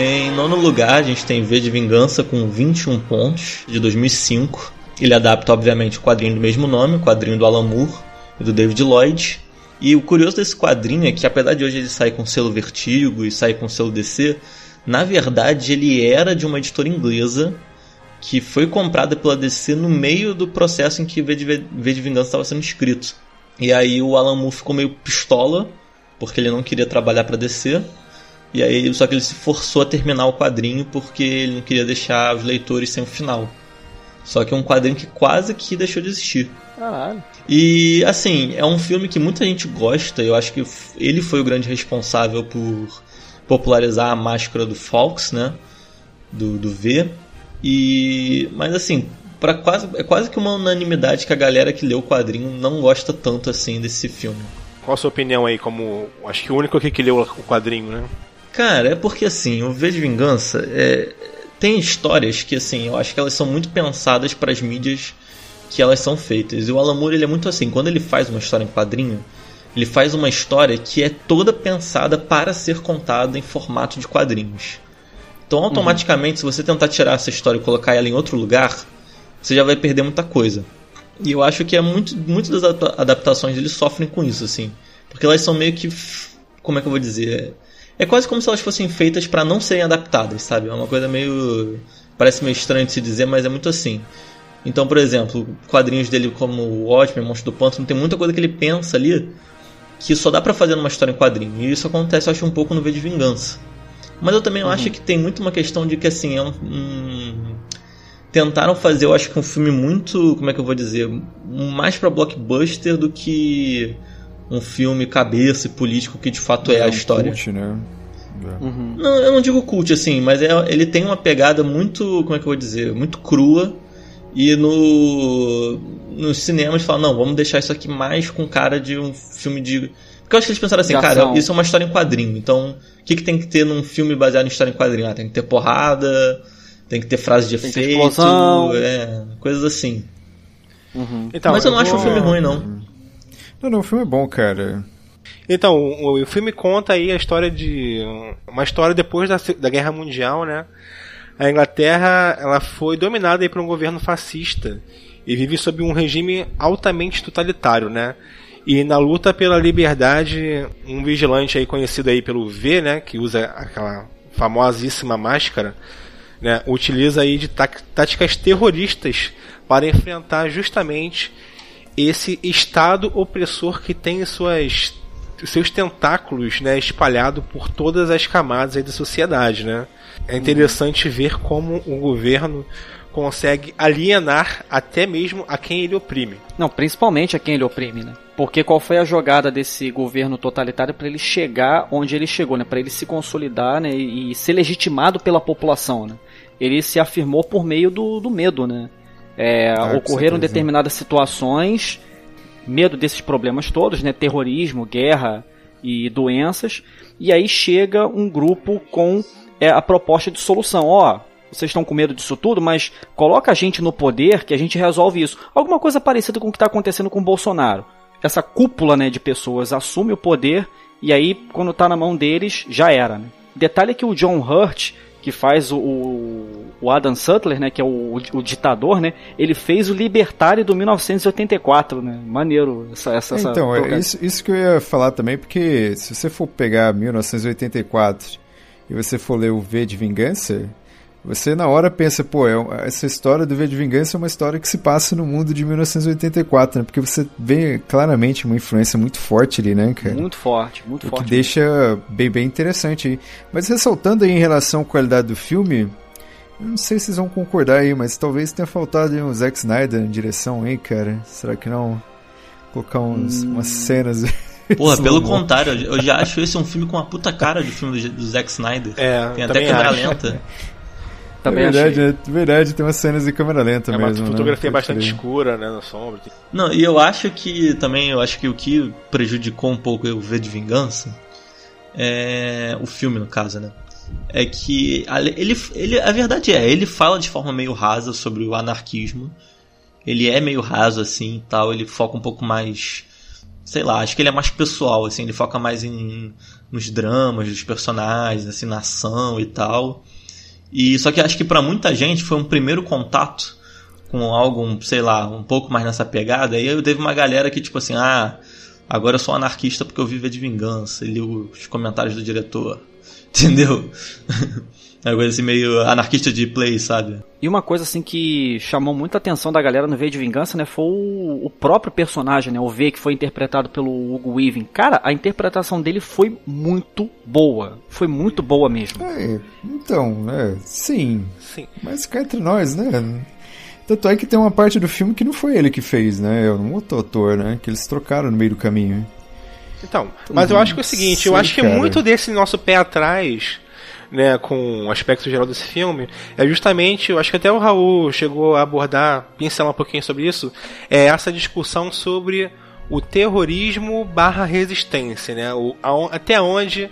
Em nono lugar, a gente tem V de Vingança com 21 pontos, de 2005. Ele adapta, obviamente, o quadrinho do mesmo nome, o quadrinho do Alan Moore e do David Lloyd. E o curioso desse quadrinho é que, apesar de hoje ele sair com selo Vertigo e sair com selo DC, na verdade ele era de uma editora inglesa que foi comprada pela DC no meio do processo em que V de, v de Vingança estava sendo escrito. E aí o Alan Moore ficou meio pistola, porque ele não queria trabalhar para DC. E aí, só que ele se forçou a terminar o quadrinho porque ele não queria deixar os leitores sem o final. Só que é um quadrinho que quase que deixou de existir.
Caralho.
E assim, é um filme que muita gente gosta. Eu acho que ele foi o grande responsável por popularizar a máscara do Fox, né? Do, do V. E mas assim, para quase é quase que uma unanimidade que a galera que leu o quadrinho não gosta tanto assim desse filme.
Qual a sua opinião aí, como. Acho que o único aqui que leu o quadrinho, né?
Cara, é porque assim, o V de Vingança é, tem histórias que assim, eu acho que elas são muito pensadas para as mídias que elas são feitas. E o Alan Moore, ele é muito assim, quando ele faz uma história em quadrinho, ele faz uma história que é toda pensada para ser contada em formato de quadrinhos. Então, automaticamente, se você tentar tirar essa história e colocar ela em outro lugar, você já vai perder muita coisa. E eu acho que é muito, muito das adapta- adaptações dele sofrem com isso, assim. Porque elas são meio que. Como é que eu vou dizer? É quase como se elas fossem feitas para não serem adaptadas, sabe? É uma coisa meio. Parece meio estranho de se dizer, mas é muito assim. Então, por exemplo, quadrinhos dele como o Watchmen, Monstro do Pântano, tem muita coisa que ele pensa ali que só dá pra fazer numa história em quadrinho. E isso acontece, eu acho, um pouco no V de Vingança. Mas eu também acho que tem muito uma questão de que, assim, é um, um- Tentaram fazer, eu acho que um filme muito, como é que eu vou dizer, mais pra blockbuster do que um filme cabeça e político que de fato é, a
um
história.
cult, né? É.
Uhum.
Não, eu não digo cult assim, mas é, ele tem uma pegada muito, como é que eu vou dizer, muito crua. E no nos cinemas falam, não, vamos deixar isso aqui mais com cara de um filme de. Porque eu acho que eles pensaram assim,
De
cara,
ação.
isso é uma história em quadrinho. Então, o que, que tem que ter num filme baseado em história em quadrinho? Ah, tem que ter porrada, tem que ter frase de
Tem
efeito, é, coisas assim.
Uhum.
Então,
mas eu não acho um
vou-
filme ruim, não.
Não, não, o filme é bom, cara.
Então, o, o filme conta aí a história de. Uma história depois da, da Guerra Mundial, né? A Inglaterra ela foi dominada aí por um governo fascista e vive sob um regime altamente totalitário, né? E na luta pela liberdade, um vigilante aí conhecido aí pelo V, né? Que usa aquela famosíssima máscara, né? Utiliza aí de tá- táticas terroristas para enfrentar justamente esse Estado opressor que tem suas seus tentáculos, né, espalhado por todas as camadas da sociedade, né? É interessante ver como o governo consegue alienar até mesmo a quem ele oprime.
Não, principalmente a quem ele oprime, né? Porque qual foi a jogada desse governo totalitário para ele chegar onde ele chegou, né? Para ele se consolidar, né? E ser legitimado pela população, né? Ele se afirmou por meio do, do medo, né? É,
Ah,
ocorreram
certeza.
determinadas situações, medo desses problemas todos, né? Terrorismo, guerra e doenças. E aí chega um grupo com é, a proposta de solução. Ó, vocês estão com medo disso tudo, mas coloca a gente no poder que a gente resolve isso. Alguma coisa parecida com o que está acontecendo com o Bolsonaro. Essa cúpula né, de pessoas assume o poder e aí, quando tá na mão deles, já era. Né? Detalhe é que o John Hurt, que faz o, o, Adam Sutler, né, que é o, o ditador, né, ele fez o Libertário do 1984, né? Maneiro essa essa, essa
Então, é isso, isso que eu ia falar também, porque se você for pegar 1984 e você for ler o V de Vingança, você na hora pensa, pô, é essa história do V de Vingança é uma história que se passa no mundo de 1984, né? Porque você vê claramente uma influência muito forte ali, né, cara?
muito forte, muito
O que
forte.
deixa bem, bem interessante aí. Mas ressaltando aí em relação à qualidade do filme, eu não sei se vocês vão concordar aí, mas talvez tenha faltado aí um Zack Snyder em direção aí, cara. Será que não? Colocar uns, umas cenas.
Porra, pelo contrário, eu já acho esse um filme com uma puta cara de filme do, do Zack Snyder.
É,
Tem até câmera lenta.
Também
é verdade,
achei.
é verdade, tem umas cenas de câmera lenta
É uma
mesmo. né?
fotografia
Pode
bastante
crer.
escura, né, na sombra.
Não, e eu acho que também, eu acho que o que prejudicou um pouco o V de Vingança é o filme, no caso, né? É que a- ele, ele, a verdade é, ele fala de forma meio rasa sobre o anarquismo. Ele é meio raso assim, e tal. Ele foca um pouco mais, sei lá, acho que ele é mais pessoal, assim. Ele foca mais em nos dramas dos personagens, assim, na ação e tal. E só que acho que pra muita gente foi um primeiro contato com algo, sei lá, um pouco mais nessa pegada. E aí teve uma galera que, tipo assim, ah, agora eu sou anarquista porque eu vivo de vingança. E li os comentários do diretor. Entendeu? É uma coisa assim meio anarquista de play, sabe?
E uma coisa assim que chamou muita atenção da galera no V de Vingança, né, foi o, o próprio personagem, né, o V que foi interpretado pelo Hugo Weaving. Cara, a interpretação dele foi muito boa, foi muito boa mesmo.
É, então, né? Sim.
Sim.
Mas cá entre nós, né? Tanto é que tem uma parte do filme que não foi ele que fez, né? É um outro ator, né? Que eles trocaram no meio do caminho.
Então, mas eu acho que é o seguinte, eu acho que
cara.
muito desse nosso pé atrás, né, com o aspecto geral desse filme, é justamente, eu acho que até o Raul chegou a abordar, pincelar um pouquinho sobre isso, é essa discussão sobre o terrorismo barra resistência, né? O, aon- até onde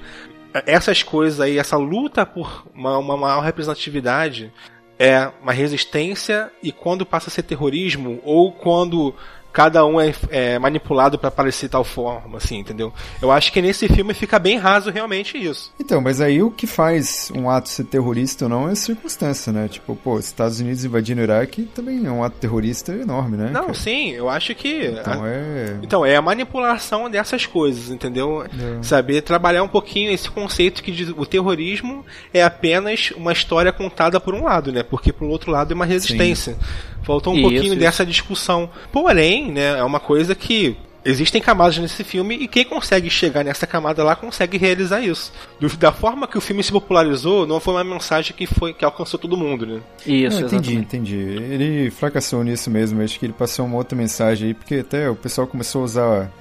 essas coisas aí, essa luta por uma, uma maior representatividade é uma resistência e quando passa a ser terrorismo ou quando cada um é, é manipulado para parecer tal forma, assim, entendeu? Eu acho que nesse filme fica bem raso realmente isso.
Então, mas aí o que faz um ato ser terrorista ou não é a circunstância, né? Tipo, pô, Estados Unidos invadindo o Iraque também é um ato terrorista enorme, né?
Não,
cara?
sim, eu acho que
Então é.
Então, é a manipulação dessas coisas, entendeu?
É.
Saber trabalhar um pouquinho esse conceito que diz- o terrorismo é apenas uma história contada por um lado, né? Porque por outro lado é uma resistência. Faltou um
Isso,
pouquinho
isso.
dessa discussão. Porém, né, é uma coisa que existem camadas nesse filme e quem consegue chegar nessa camada lá consegue realizar isso. Do- da forma que o filme se popularizou, não foi uma mensagem que foi que alcançou todo mundo, né?
Isso,
Não, entendi, entendi. Ele fracassou nisso mesmo. Acho que ele passou uma outra mensagem aí, porque até o pessoal começou a usar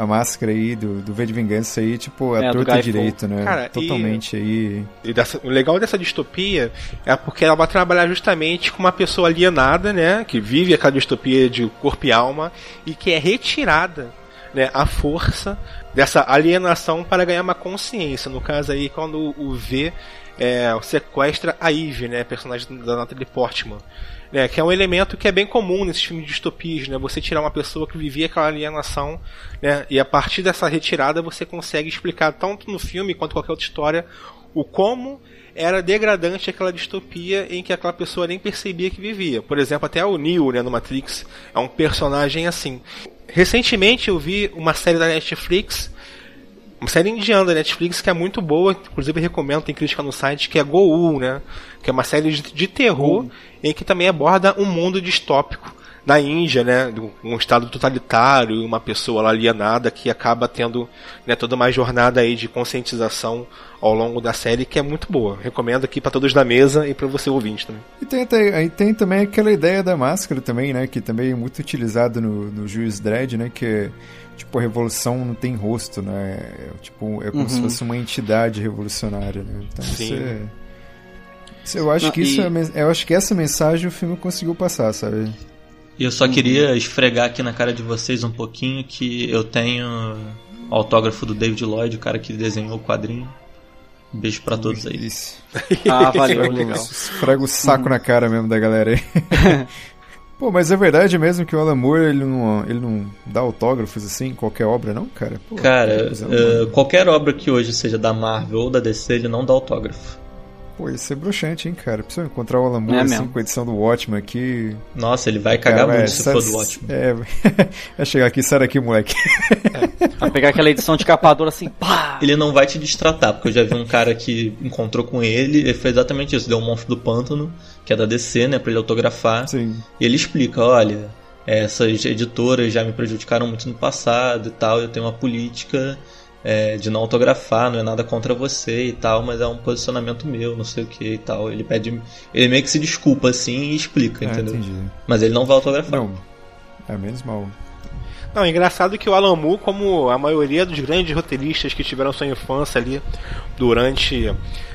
a, a máscara aí do, do V de Vingança aí, tipo, a
É, do
torta direito, né?
Cara, e-
Totalmente aí.
E dessa- o legal dessa distopia é porque ela vai trabalhar justamente com uma pessoa alienada, né? Que vive aquela distopia de corpo e alma e que é retirada, né? A força dessa alienação para ganhar uma consciência. No caso aí, quando o V é, sequestra a Eve, né? Personagem da Natalie Portman. Né, que é um elemento que é bem comum nesses filmes de distopias, né? Você tirar uma pessoa que vivia aquela alienação, né? E a partir dessa retirada você consegue explicar tanto no filme quanto qualquer outra história o como era degradante aquela distopia em que aquela pessoa nem percebia que vivia. Por exemplo, até o Neo, né, no Matrix, é um personagem assim. Recentemente eu vi uma série da Netflix, uma série indiana da Netflix que é muito boa, inclusive recomendo, tem crítica no site, que é Goul, né? Que é uma série de, de terror em que também aborda um mundo distópico da Índia, né, um estado totalitário, uma pessoa lá alienada que acaba tendo né, toda uma jornada aí de conscientização ao longo da série que é muito boa. Recomendo aqui para todos da mesa e para você ouvinte também.
E tem, até, tem também aquela ideia da máscara também, né, que também é muito utilizado no, no Juiz Dredd, né, que é tipo, a revolução não tem rosto, né? É, tipo, é como uhum. se fosse uma entidade revolucionária, né? Então, Sim. Você, eu acho não, que isso, e... é, eu acho que essa mensagem o filme conseguiu passar, sabe?
E eu só uhum. queria esfregar aqui na cara de vocês um pouquinho que eu tenho o autógrafo do David Lloyd, o cara que desenhou o quadrinho. Beijo pra todos aí.
Isso. ah, valeu, legal. Esfrega o saco uhum. na cara mesmo da galera aí. Pô, mas é verdade mesmo que o Alan Moore ele não, ele não dá autógrafos assim em qualquer obra, não, cara? Pô,
cara, uh, qualquer obra que hoje seja da Marvel ou da DC, ele não dá autógrafo.
Pô, isso é bruxante, hein, cara? Precisa encontrar o Alan Moore é assim, com a edição do Watchmen aqui.
Nossa, ele vai cagar cara, muito é, se for do Watchmen.
É, vai chegar aqui, sai daqui, moleque.
É. Vai pegar aquela edição de capador assim, pá!
Ele não vai te distratar, porque eu já vi um cara que encontrou com ele e fez exatamente isso. Deu um monstro do pântano, que é da DC, né, pra ele autografar.
Sim.
E ele explica, olha, essas editoras já me prejudicaram muito no passado e tal, eu tenho uma política é, de não autografar, não é nada contra você e tal, mas é um posicionamento meu, não sei o que e tal. Ele pede. Ele meio que se desculpa assim e explica, é, entendeu? Entendi. Mas ele não vai autografar.
Não, é menos mal.
Não, é engraçado que o Alan Moore, como a maioria dos grandes roteiristas que tiveram sua infância ali durante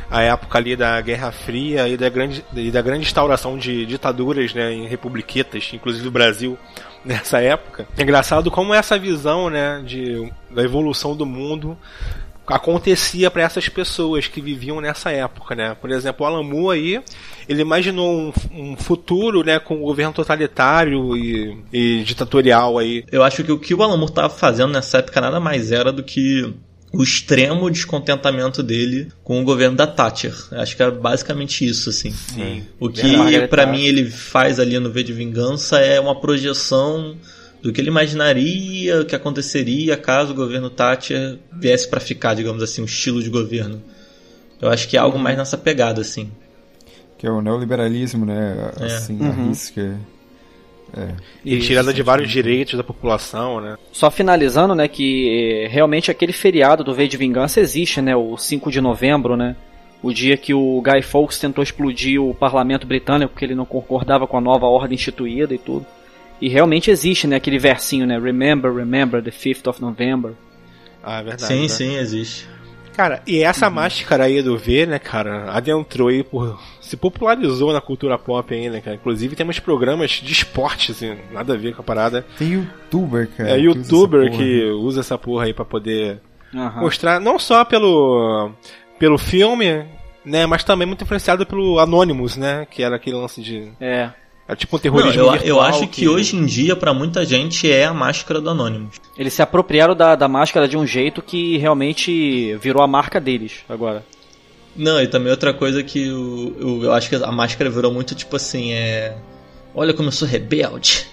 a época ali da Guerra Fria e da grande, e da grande instauração de ditaduras né, em republiquetas, inclusive o Brasil, nessa época. É engraçado como essa visão né, de, da evolução do mundo acontecia para essas pessoas que viviam nessa época, né? Por exemplo, o Moore aí, ele imaginou um, um futuro, né, com um governo totalitário e, e, ditatorial aí.
Eu acho que o que o Moore estava fazendo nessa época nada mais era do que o extremo descontentamento dele com o governo da Thatcher. Acho que é basicamente isso, assim.
Sim.
O que, para mim, ele faz ali no V de Vingança é uma projeção do que ele imaginaria que aconteceria caso o governo Thatcher viesse para ficar, digamos assim, um estilo de governo. Eu acho que é algo mais nessa pegada, assim.
Que é o neoliberalismo, né? É. Assim, uhum. risca
é. E tirada de vários direitos da população, né?
Só finalizando, né, que eh, realmente aquele feriado do V de Vingança existe, né, o 5 de novembro, né? O dia que o Guy Fawkes tentou explodir o parlamento britânico porque ele não concordava com a nova ordem instituída e tudo. E realmente existe, né, aquele versinho, né, Remember, remember the 5th of November.
Ah, é verdade.
Sim,
né?
sim, existe.
Cara, e essa uhum. máscara aí do V, né, cara, adentrou aí por. se popularizou na cultura pop aí, né, cara? Inclusive tem uns programas de esporte, assim, nada a ver com a parada.
Tem youtuber, cara.
É youtuber que usa essa porra, que usa essa porra aí pra poder uhum. mostrar, não só pelo. pelo filme, né, mas também muito influenciado pelo Anonymous, né? Que era aquele lance de.
É.
É tipo um terrorismo
Não, eu, eu acho que, que, hoje em dia, para muita gente, é a máscara do Anonymous.
Eles se apropriaram da, da máscara de um jeito que realmente virou a marca deles agora.
Não, e também outra coisa que eu, eu, eu acho que a máscara virou muito tipo assim, é. Olha como eu sou rebelde.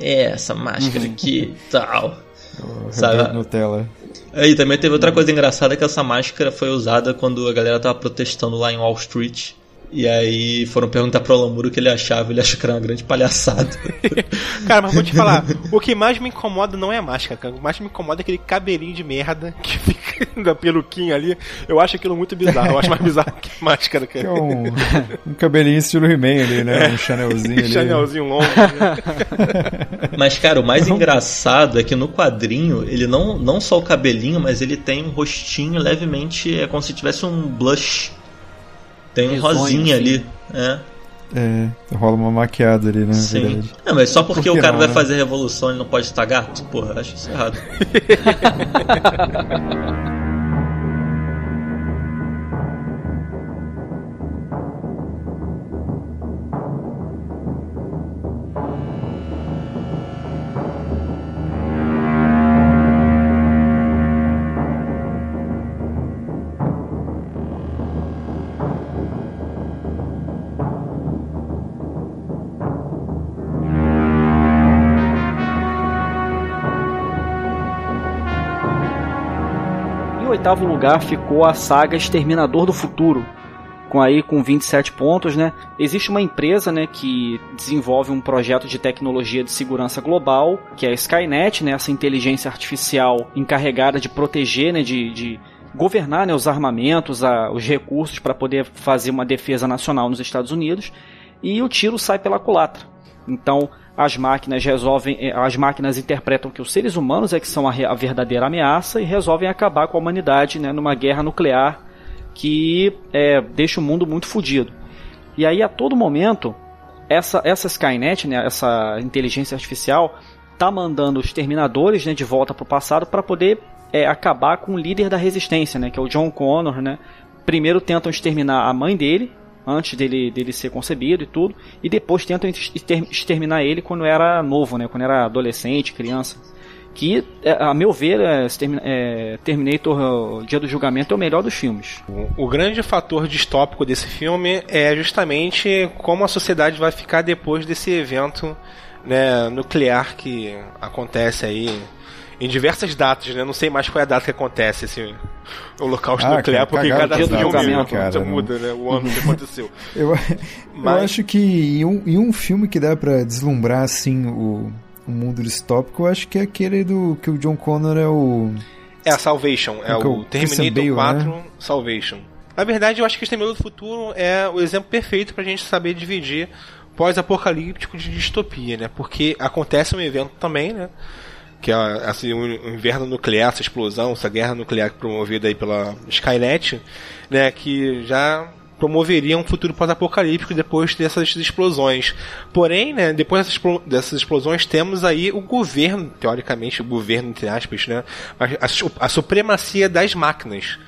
É, essa máscara uhum. aqui tal.
Sabe? Nutella.
Aí também teve outra coisa engraçada que essa máscara foi usada quando a galera tava protestando lá em Wall Street e aí foram perguntar pro Alamuro o que ele achava, ele achou que era uma grande palhaçada.
cara, mas vou te falar, o que mais me incomoda não é a máscara, cara. O mais me incomoda é aquele cabelinho de merda que fica da peluquinha ali. Eu acho aquilo muito bizarro. Eu acho mais bizarro que a máscara, cara.
É um, um cabelinho estilo He-Man ali, né? Um chanelzinho ali.
chanelzinho longo. Né?
Mas, cara, o mais engraçado é que no quadrinho, ele não, não só o cabelinho, mas ele tem um rostinho levemente. É como se tivesse um blush tem um rosinha assim. ali. É.
É, rola uma maquiada ali, né?
Sim. É, mas só porque Por o cara não, vai né? fazer revolução ele não pode estar gato? Porra, acho isso errado.
oitavo lugar ficou a saga Exterminador do Futuro, com aí com 27 pontos, né? Existe uma empresa, né, que desenvolve um projeto de tecnologia de segurança global, que é a Skynet, né, essa inteligência artificial encarregada de proteger, né, de, de governar né, os armamentos, a, os recursos para poder fazer uma defesa nacional nos Estados Unidos, e o tiro sai pela culatra. Então, as máquinas resolvem, eh, as máquinas interpretam que os seres humanos é que são a, a verdadeira ameaça e resolvem acabar com a humanidade né, numa guerra nuclear que é, deixa o mundo muito fodido. E aí a todo momento essa essa Skynet, né, essa inteligência artificial, tá mandando os terminadores né, de volta para o passado para poder é, acabar com o líder da resistência, né, que é o John Connor, né. Primeiro tentam exterminar a mãe dele, antes dele, dele ser concebido e tudo, e depois tentam exterminar ele quando era novo, né, quando era adolescente, criança. Que, é, a meu ver, é, é, Terminator Dia do Julgamento é o melhor dos filmes.
O grande fator distópico desse filme é justamente como a sociedade vai ficar depois desse evento né, nuclear que acontece aí em diversas datas, né? Não sei mais qual é a data que acontece esse holocausto ah, nuclear, porque cada filme cara, muda, né? O ano que aconteceu.
eu, Mas... eu acho que em um, em um filme que dá para deslumbrar assim o, o mundo distópico, eu acho que é aquele do que o John Connor é o
é a Salvation, é, é o, o Terminator Bale, 4 né? Salvation. Na verdade, eu acho que Exterminador do Futuro é o exemplo perfeito pra gente saber dividir pós-apocalíptico de distopia, né? Porque acontece um evento também, né? Que é assim, o inverno nuclear, essa explosão, essa guerra nuclear promovida aí pela Skynet, né, que já promoveria um futuro pós-apocalíptico depois dessas explosões. Porém, né, depois dessas, explosões temos aí o governo, teoricamente o governo entre aspas, né, a, a supremacia das máquinas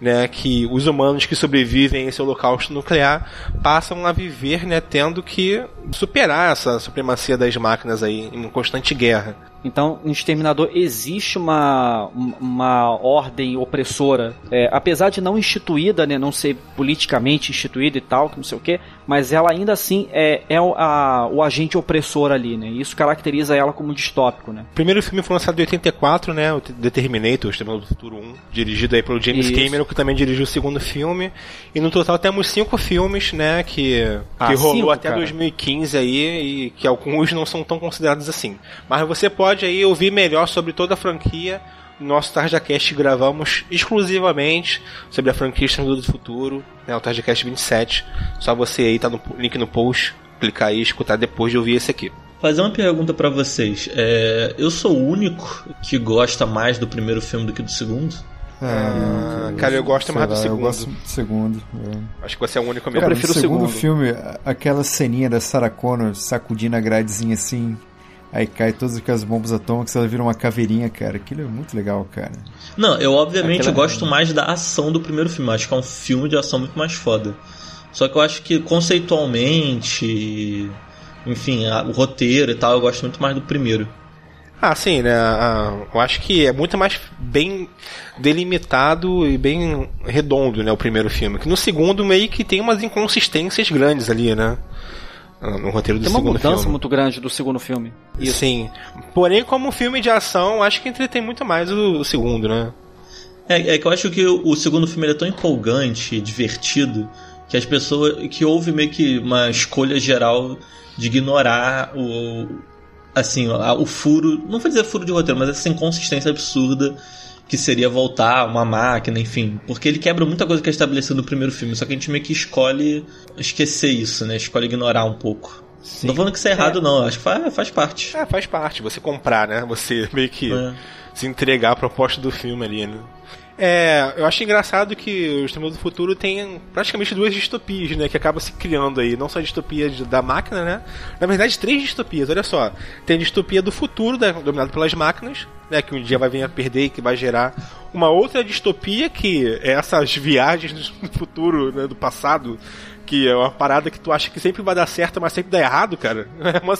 né, que os humanos que sobrevivem a esse holocausto nuclear passam a viver, né, tendo que superar essa supremacia das máquinas aí em constante guerra.
Então, no Exterminador existe uma, uma ordem opressora, é, apesar de não instituída, né, não ser politicamente instituída e tal, que não sei o que, mas ela ainda assim é, é o, a, o agente opressor ali, né? Isso caracteriza ela como distópico, né?
O primeiro filme foi lançado em 84, né? O The Terminator, o Exterminador do Futuro 1, dirigido aí pelo James isso. Cameron, que também dirigiu o segundo filme. E no total temos cinco filmes, né? Que, ah, que rolou cinco, até cara. 2015 aí e que alguns não são tão considerados assim. Mas você pode aí ouvir melhor sobre toda a franquia nosso TarjaCast gravamos exclusivamente sobre a franquia Exterminador do Futuro, né, o TarjaCast 27. Só você aí, tá no link no post, clicar aí e escutar depois de ouvir esse aqui.
Fazer uma pergunta para vocês. É, eu sou o único que gosta mais do primeiro filme do que do segundo?
Ah, cara, eu gosto mais do segundo.
Eu gosto do segundo.
É. Acho que você é o único
mesmo. eu prefiro o segundo. segundo filme, aquela ceninha da Sarah Connor sacudindo a gradezinha assim, Aí cai todas aquelas bombas atômicas, ela vira uma caveirinha, cara. Aquilo é muito legal, cara.
Não, eu obviamente Aquela... eu gosto mais da ação do primeiro filme. Acho que é um filme de ação muito mais foda. Só que eu acho que conceitualmente, enfim, a, o roteiro e tal, eu gosto muito mais do primeiro.
Ah, sim, né? Eu acho que é muito mais bem delimitado e bem redondo, né? O primeiro filme. Que no segundo meio que tem umas inconsistências grandes ali, né? no roteiro do
Tem
segundo
filme. Tem uma
mudança
muito grande do segundo filme.
Isso. Sim. Porém, como filme de ação, acho que entretém muito mais o, o segundo, né?
É, é, que eu acho que o, o segundo filme é tão empolgante, divertido, que as pessoas. que houve meio que uma escolha geral de ignorar o. assim, o, o furo. Não vou dizer furo de roteiro, mas essa inconsistência absurda que seria voltar uma máquina, enfim. Porque ele quebra muita coisa que é estabelecida no primeiro filme, só que a gente meio que escolhe esquecer isso, né? Escolhe ignorar um pouco. Sim. Não tô falando que isso é errado, é. não. Acho que faz, faz parte.
É, faz parte. Você comprar, né? Você meio que é. se entregar a proposta do filme ali, né? É, eu acho engraçado que o Exterminador do Futuro tem praticamente duas distopias, né? Que acabam se criando aí. Não só a distopia da máquina, né? Na verdade, três distopias, olha só. Tem a distopia do futuro, dominado pelas máquinas, né? Que um dia vai vir a perder e que vai gerar uma outra distopia, que é essas viagens do futuro, né, do passado, que é uma parada que tu acha que sempre vai dar certo, mas sempre dá errado, cara. É uma,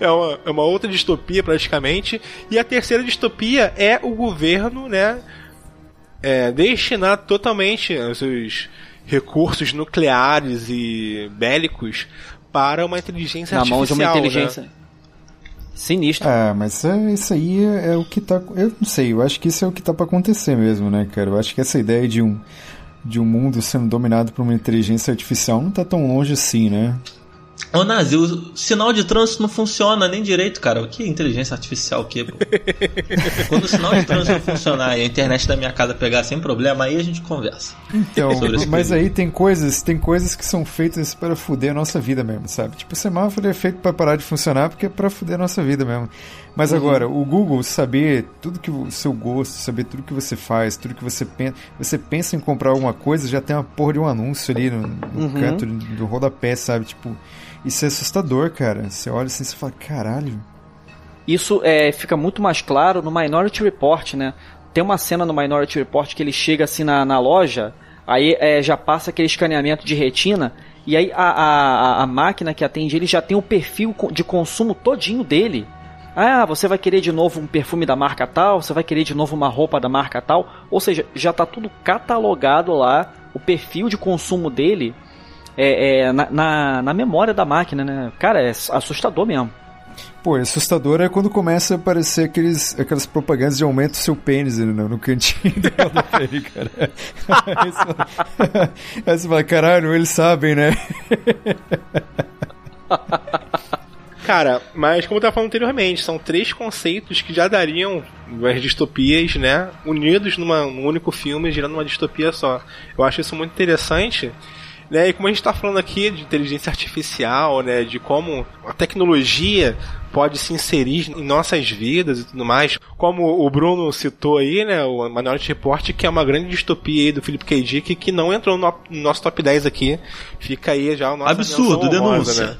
é uma, é uma outra distopia, praticamente. E a terceira distopia é o governo, né? É, destinar totalmente os seus recursos nucleares e bélicos para uma inteligência
Na
artificial.
mão de uma inteligência. Né? Sinistra.
Ah, mas é, isso aí é, é, o que tá. Eu não sei, eu acho que isso é o que tá para acontecer mesmo, né, cara? Eu acho que essa ideia de um, de um mundo sendo dominado por uma inteligência artificial não tá tão longe assim, né?
Ô Nazi, o sinal de trânsito não funciona nem direito, cara. O que é inteligência artificial o quê, pô? Quando o sinal de trânsito não funcionar e a internet da minha casa pegar sem problema, aí a gente conversa.
Então,
Sobre esse
mas aí tem coisas, tem coisas que são feitas para fuder a nossa vida mesmo, sabe? Tipo, o semáforo é feito para parar de funcionar porque é para fuder a nossa vida mesmo. Mas agora, o Google saber tudo que o seu gosto, saber tudo que você faz, tudo que você pensa, você pensa em comprar alguma coisa, já tem uma porra de um anúncio ali no, no canto do rodapé, sabe? Tipo, isso é assustador, cara. Você olha assim e fala, caralho.
Isso é, fica muito mais claro no Minority Report, né? Tem uma cena no Minority Report que ele chega assim na, na loja, aí é, já passa aquele escaneamento de retina, e aí a, a, a máquina que atende ele já tem o perfil de consumo todinho dele. Ah, você vai querer de novo um perfume da marca tal, você vai querer de novo uma roupa da marca tal. Ou seja, já tá tudo catalogado lá, o perfil de consumo dele é, é, na, na, na memória da máquina, né? Cara, é assustador mesmo.
Pô, é assustador é quando começa a aparecer aqueles, aquelas propagandas de aumento do seu pênis ali no, cantinho rodapé, cara. Aí você fala- Aí você fala, caralho, eles sabem, né?
Cara, mas como eu tava falando anteriormente, são três conceitos que já dariam as distopias, né? Unidos numa, num único filme, gerando uma distopia só. Eu acho isso muito interessante. Né? E como a gente tá falando aqui de inteligência artificial, né? De como a tecnologia pode se inserir em nossas vidas e tudo mais. Como o Bruno citou aí, né? O Minority Report, que é uma grande distopia aí do Philip K. Dick, que não entrou no, no nosso top 10 aqui. Fica aí já o nosso
Absurdo, denúncia.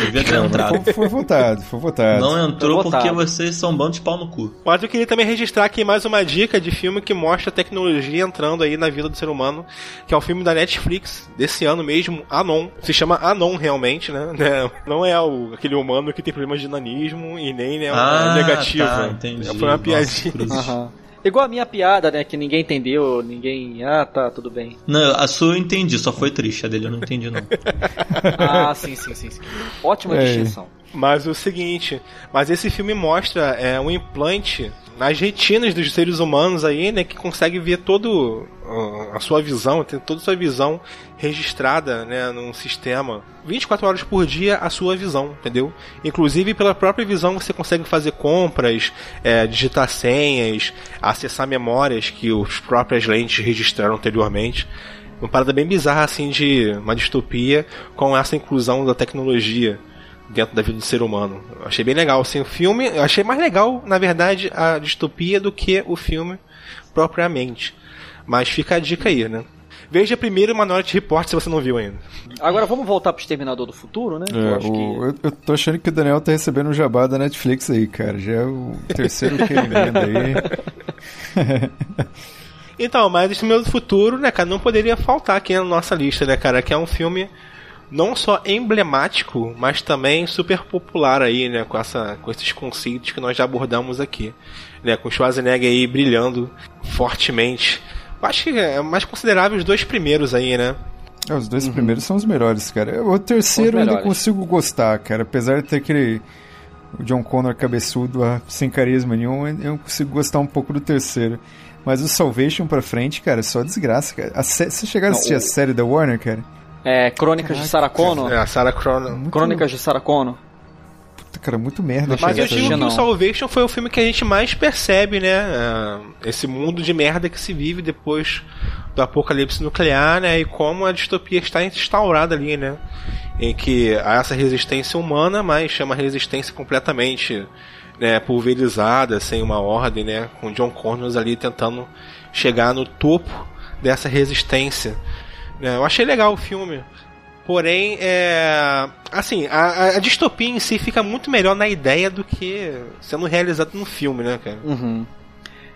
Devia ter entrado.
Foi, foi votado, foi votado.
Não entrou porque vocês são bando de pau no cu.
Mas eu queria também registrar aqui mais uma dica de filme que mostra a tecnologia entrando aí na vida do ser humano, que é o filme da Netflix, desse ano mesmo, Anon. Se chama Anon realmente, né? Né? Não é o, aquele humano que tem problemas de nanismo e nem né, uma
Ah,
negativa.
tá, entendi.
Foi uma
Nossa,
piadinha.
Aham. Igual a minha piada, né? Que ninguém entendeu, ninguém. Ah, tá, tudo bem.
Não, a sua eu entendi, só foi triste. A dele eu não entendi, não.
Ah, sim, sim, sim. sim. Ótima
É.
distinção.
Mas o seguinte, mas esse filme mostra é, um implante nas retinas dos seres humanos aí, né, que consegue ver todo a sua visão, tem toda a sua visão registrada, né, num sistema 24 horas por dia a sua visão, entendeu? Inclusive pela própria visão você consegue fazer compras, é, digitar senhas, acessar memórias que as próprias lentes registraram anteriormente. Uma parada bem bizarra assim de uma distopia com essa inclusão da tecnologia dentro da vida do ser humano. Eu achei bem legal assim, o filme. Eu achei mais legal, na verdade, a distopia do que o filme propriamente. Mas fica a dica aí, né? Veja primeiro o Minority Report se você não viu ainda.
Agora vamos voltar pro Exterminador do Futuro, né? Eu
É,
acho
o-
que.
eu, eu tô achando que o Daniel tá recebendo um jabá da Netflix aí, cara. Já é o terceiro que ele emenda aí.
Então, mas Exterminador do Futuro, né, cara, não poderia faltar aqui na nossa lista, né, cara? Que é um filme não só emblemático, mas também super popular aí, né, com, essa, com esses conceitos que nós já abordamos aqui, né, com o Schwarzenegger aí brilhando fortemente. Eu acho que é mais considerável os dois primeiros aí, né?
É, os dois primeiros são os melhores, cara. O terceiro eu ainda consigo gostar, cara. Apesar de ter aquele. O John Connor cabeçudo, ah, sem carisma nenhum, eu consigo gostar um pouco do terceiro. Mas o Salvation pra frente, cara, é só desgraça, cara. A sé- Você chegaram a assistir a série da Warner, cara?
É, Crônicas de Sarah Connor.
É, a Sarah Connor.
Muito,
Crônicas de Sarah Connor.
puta, cara, muito merda.
Mas eu digo que
não.
o Salvation foi o filme que a gente mais percebe, né? ah, Esse mundo de merda que se vive depois do apocalipse nuclear, né? E como a distopia está instaurada ali, né? Em que há essa resistência humana, mas é uma resistência completamente né, pulverizada, sem uma ordem, né? Com John Connors ali tentando chegar no topo dessa resistência. Né? Eu achei legal o filme. Porém, é. Assim, a, a- distopia em si fica muito melhor na ideia do que sendo realizado no filme, né, cara?
Uhum.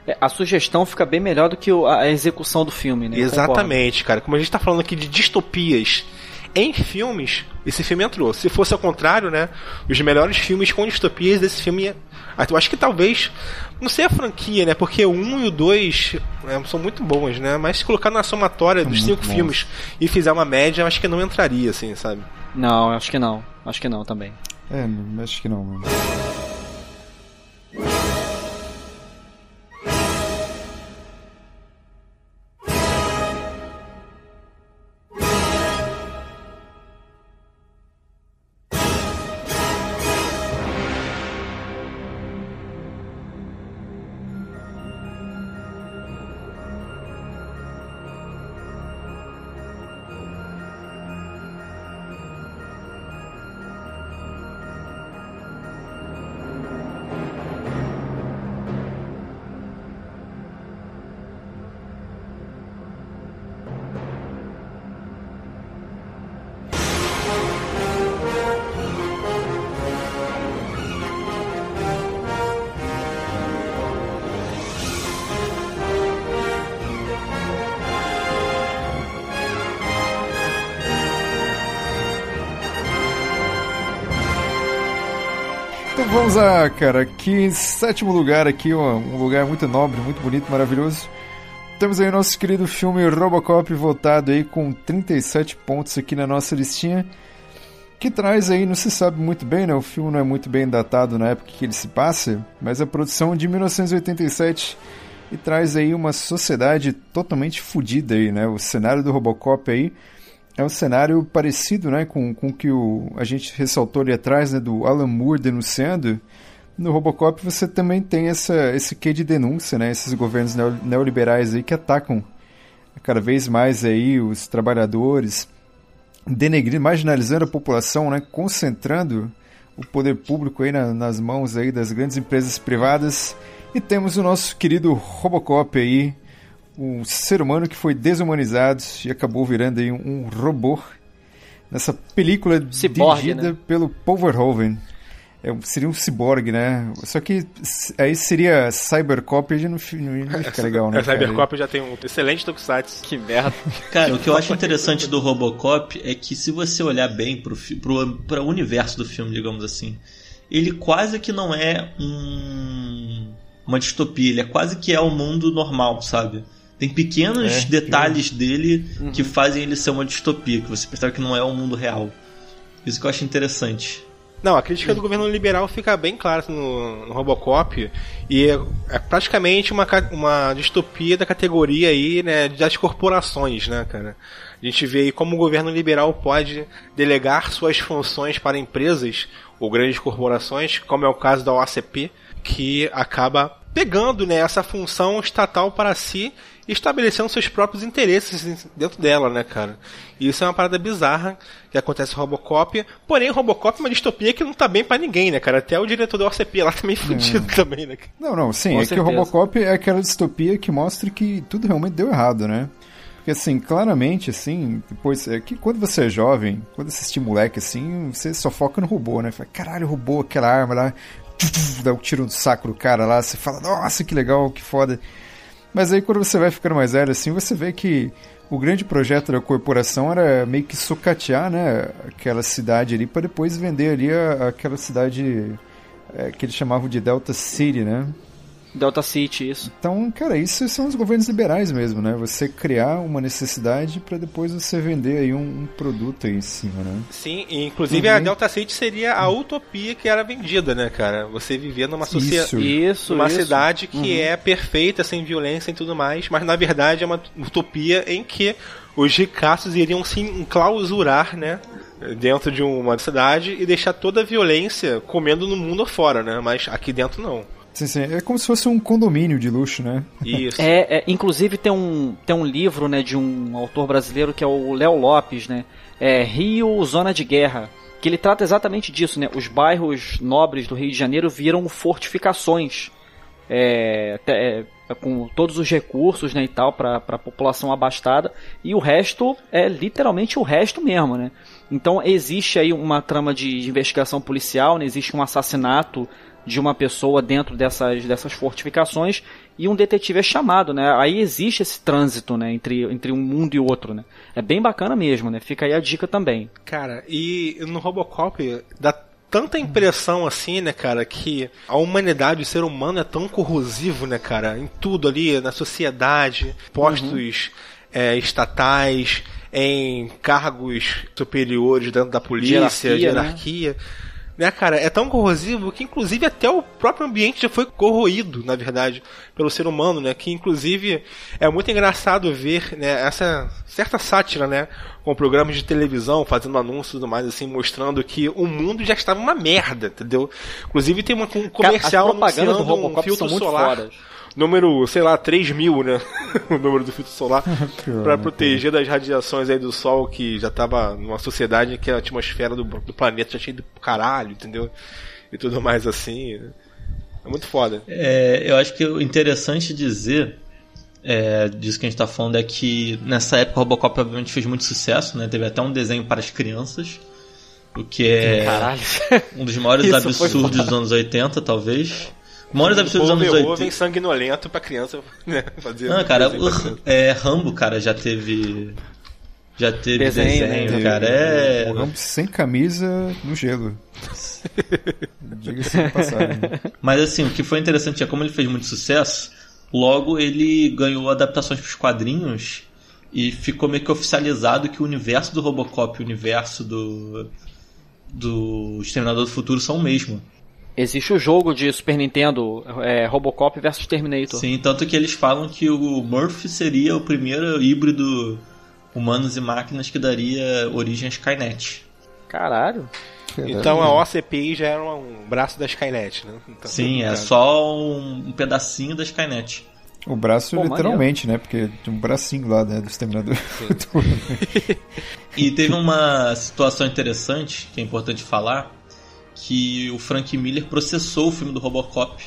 É, a sugestão fica bem melhor do que a execução do filme, né?
Exatamente, cara. Como a gente tá falando aqui de distopias em filmes, esse filme entrou. Se fosse ao contrário, né? Os melhores filmes com distopias desse filme. Eu acho que talvez. Não sei a franquia, né? Porque o 1 e o 2 né, são muito bons, né? Mas se colocar na somatória dos
muito
cinco
bons.
filmes e fizer uma média, eu acho que não entraria, assim, sabe?
Não, acho que não. Acho que não também.
É, não- acho que não, mano. Lá, cara. Aqui em sétimo lugar, aqui, ó, um lugar muito nobre, muito bonito, maravilhoso. Temos aí o nosso querido filme Robocop votado aí com 37 pontos aqui na nossa listinha. Que traz aí, não se sabe muito bem, né? O filme não é muito bem datado na época que ele se passa, mas a produção é de 1987 e traz aí uma sociedade totalmente fodida aí, né? O cenário do Robocop aí é um cenário parecido, né, com com que o a gente ressaltou ali atrás, né, do Alan Moore denunciando. No Robocop você também tem essa esse quê de denúncia, né? Esses governos neoliberais aí que atacam cada vez mais aí os trabalhadores, denegrindo, marginalizando a população, né, concentrando o poder público aí na, nas mãos aí das grandes empresas privadas. E temos o nosso querido Robocop aí, um ser humano que foi desumanizado e acabou virando aí um, um robô nessa película
Ciborgue,
dirigida
né?
pelo Paul Verhoeven. É, seria um ciborgue, né? Só que aí seria Cybercop e não, não, não fica legal, né?
A Cybercop já tem um excelente tokusatsu.
Que merda.
Cara, o que eu acho interessante do Robocop é que se você olhar bem pro, pro, pro universo do filme, digamos assim, ele quase que não é um, uma distopia, ele é quase que é o um mundo normal, sabe? Tem pequenos
É,
detalhes dele que fazem ele ser uma distopia, que você percebe que não é o mundo real. Isso que eu acho interessante.
Não, a crítica do governo liberal fica bem clara no, no Robocop e é, é praticamente uma, uma distopia da categoria aí, né, das corporações, né, cara? A gente vê aí como o governo liberal pode delegar suas funções para empresas ou grandes corporações, como é o caso da OACP, que acaba pegando né, essa função estatal para si estabelecendo seus próprios interesses dentro dela, né, cara? E isso é uma parada bizarra que acontece no Robocop. Porém, o Robocop é uma distopia que não tá bem pra ninguém, né, cara? Até o diretor da OCP lá tá meio fudido também, né?
Não, não, sim,
Com
é que o
certeza.
Robocop é aquela distopia que mostra que tudo realmente deu errado, né? Porque assim, claramente, assim, depois, é que quando você é jovem, quando você assiste moleque assim, você só foca no robô, né? Fala, caralho, robô, aquela arma lá, dá um tiro no saco do cara lá, você fala, nossa, que legal, que foda. Mas aí quando você vai ficando mais velho, assim, você vê que o grande projeto da corporação era meio que sucatear, né, aquela cidade ali para depois vender ali a- aquela cidade é, que eles chamavam de Delta City, né?
Delta City, isso.
Então, cara, isso são os governos liberais mesmo, né? Você criar uma necessidade para depois você vender aí um, um produto aí em cima, né?
Sim, e inclusive
Uhum.
a Delta City seria a utopia que era vendida, né, cara? Você viver numa sociedade.
Isso.
Isso,
Uma
isso.
cidade que é perfeita, sem violência e tudo mais, mas na verdade é uma utopia em que os ricaços iriam se enclausurar, né? Dentro de uma cidade e deixar toda a violência comendo no mundo afora, né? Mas aqui dentro não.
Sim, sim. É como se fosse um condomínio de luxo, né?
Isso.
É, é, inclusive tem um, tem um livro né, de um autor brasileiro que é o Léo Lopes, né? É Rio Zona de Guerra. Que ele trata exatamente disso, né? Os bairros nobres do Rio de Janeiro viram fortificações. É, te- é, com todos os recursos né, e tal para a população abastada e o resto é literalmente o resto mesmo, né? Então existe aí uma trama de, de investigação policial, né? existe um assassinato de uma pessoa dentro dessas, dessas fortificações e um detetive é chamado, né? Aí existe esse trânsito, né, entre, entre um mundo e outro, né? É bem bacana mesmo, né? Fica aí a dica também.
Cara, e no Robocop dá tanta impressão assim, né, cara, que a humanidade, o ser humano é tão corrosivo, né, cara, em tudo ali, na sociedade, postos é, estatais, em cargos superiores dentro da polícia,
Hierarquia,
de hierarquia. Né, cara, é tão corrosivo que inclusive até o próprio ambiente já foi corroído, na verdade, pelo ser humano, né? Que inclusive é muito engraçado ver, né, essa certa sátira, né, com programas de televisão fazendo anúncios e tudo mais assim, mostrando que o mundo já estava uma merda, entendeu? Inclusive tem uma, um comercial
as propagandas do
um filtro
são muito
solar.
fodas.
Número, sei lá, 3 mil, né? o número do filtro solar. Pra
né,
proteger das radiações aí do Sol, que já tava numa sociedade em que a atmosfera do, do planeta já tinha ido pro caralho, entendeu? E tudo mais assim. É muito foda.
É, eu acho que o interessante dizer é, disso que a gente está falando é que nessa época o Robocop obviamente fez muito sucesso, né? Teve até um desenho para as crianças, o que é
Caralho.
um dos maiores absurdos dos anos 80, talvez. O maiores absurdos dos anos
Verhoeven
80.
sanguinolento pra criança né, fazer.
Não, cara, o, é, Rambo, cara, já teve Já teve
Desenho,
desenho,
né?
cara. É.
O Rambo sem camisa no gelo. Diga-se de passagem.
Mas assim, o que foi interessante é como ele fez muito sucesso, logo ele ganhou adaptações para os quadrinhos e ficou meio que oficializado que o universo do Robocop e o universo do do Exterminador do Futuro são o mesmo.
Existe o jogo de Super Nintendo, é, Robocop versus Terminator.
Sim, tanto que eles falam que o Murphy seria o primeiro híbrido humanos e máquinas que daria origem à Skynet.
Caralho.
Então a OCPI já era um braço da Skynet, né? Então,
Sim, é
tá.
só um, pedacinho da Skynet.
O braço,
Pô,
literalmente, né? Porque tem um bracinho lá, né? Do exterminador.
E teve uma situação interessante, que é importante falar, que o Frank Miller processou o filme do Robocop,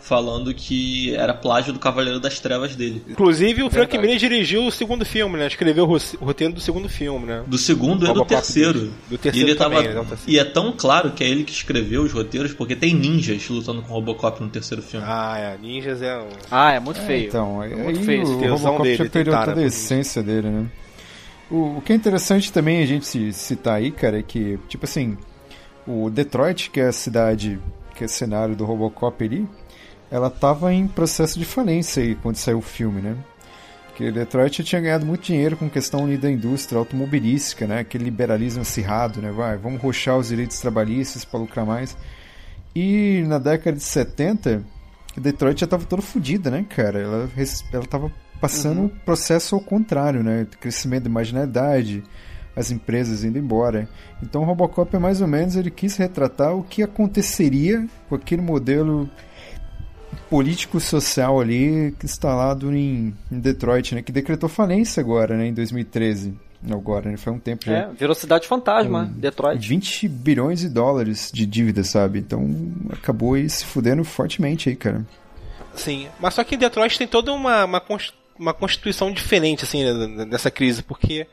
falando que era plágio do Cavaleiro das Trevas dele.
Inclusive, o Frank
Verdade.
Miller dirigiu o segundo filme, né? Escreveu o ro- o roteiro do segundo filme, né?
Do segundo e do
Robocop
terceiro.
do terceiro
e ele
também,
tava.
né, do terceiro.
E é tão claro que é ele que escreveu os roteiros, porque tem ninjas lutando com o Robocop no terceiro filme.
Ah, é. Ninjas é um.
Ah, é muito
É,
feio.
então, aí,
muito
aí
feio
o Robocop
dele,
já perdeu toda a essência dele, né? O, o que é interessante também a gente se- citar aí, cara, é que, tipo assim, o Detroit, que é a cidade, que é cenário do Robocop ali, ela tava em processo de falência aí quando saiu o filme, né? Porque Detroit tinha ganhado muito dinheiro com questão ali da indústria automobilística, né? Aquele liberalismo acirrado, né? Vai, vamos roxar os direitos trabalhistas para lucrar mais. E na década de 70, Detroit já tava toda fodida, né, cara? Ela, ela tava passando o processo ao contrário, né? Crescimento da marginalidade, as empresas indo embora. Então o Robocop é mais ou menos, ele quis retratar o que aconteceria com aquele modelo político-social ali instalado em, em Detroit, né? Que decretou falência agora, né? Em 2013. Agora, né? Foi um tempo já.
É, virou cidade fantasma,
Hum.
Detroit.
20 bilhões de dólares de dívida, sabe? Então acabou aí se fudendo fortemente aí, cara.
Sim. Mas só que em Detroit tem toda uma, uma, uma constituição diferente, assim, né, dessa crise, porque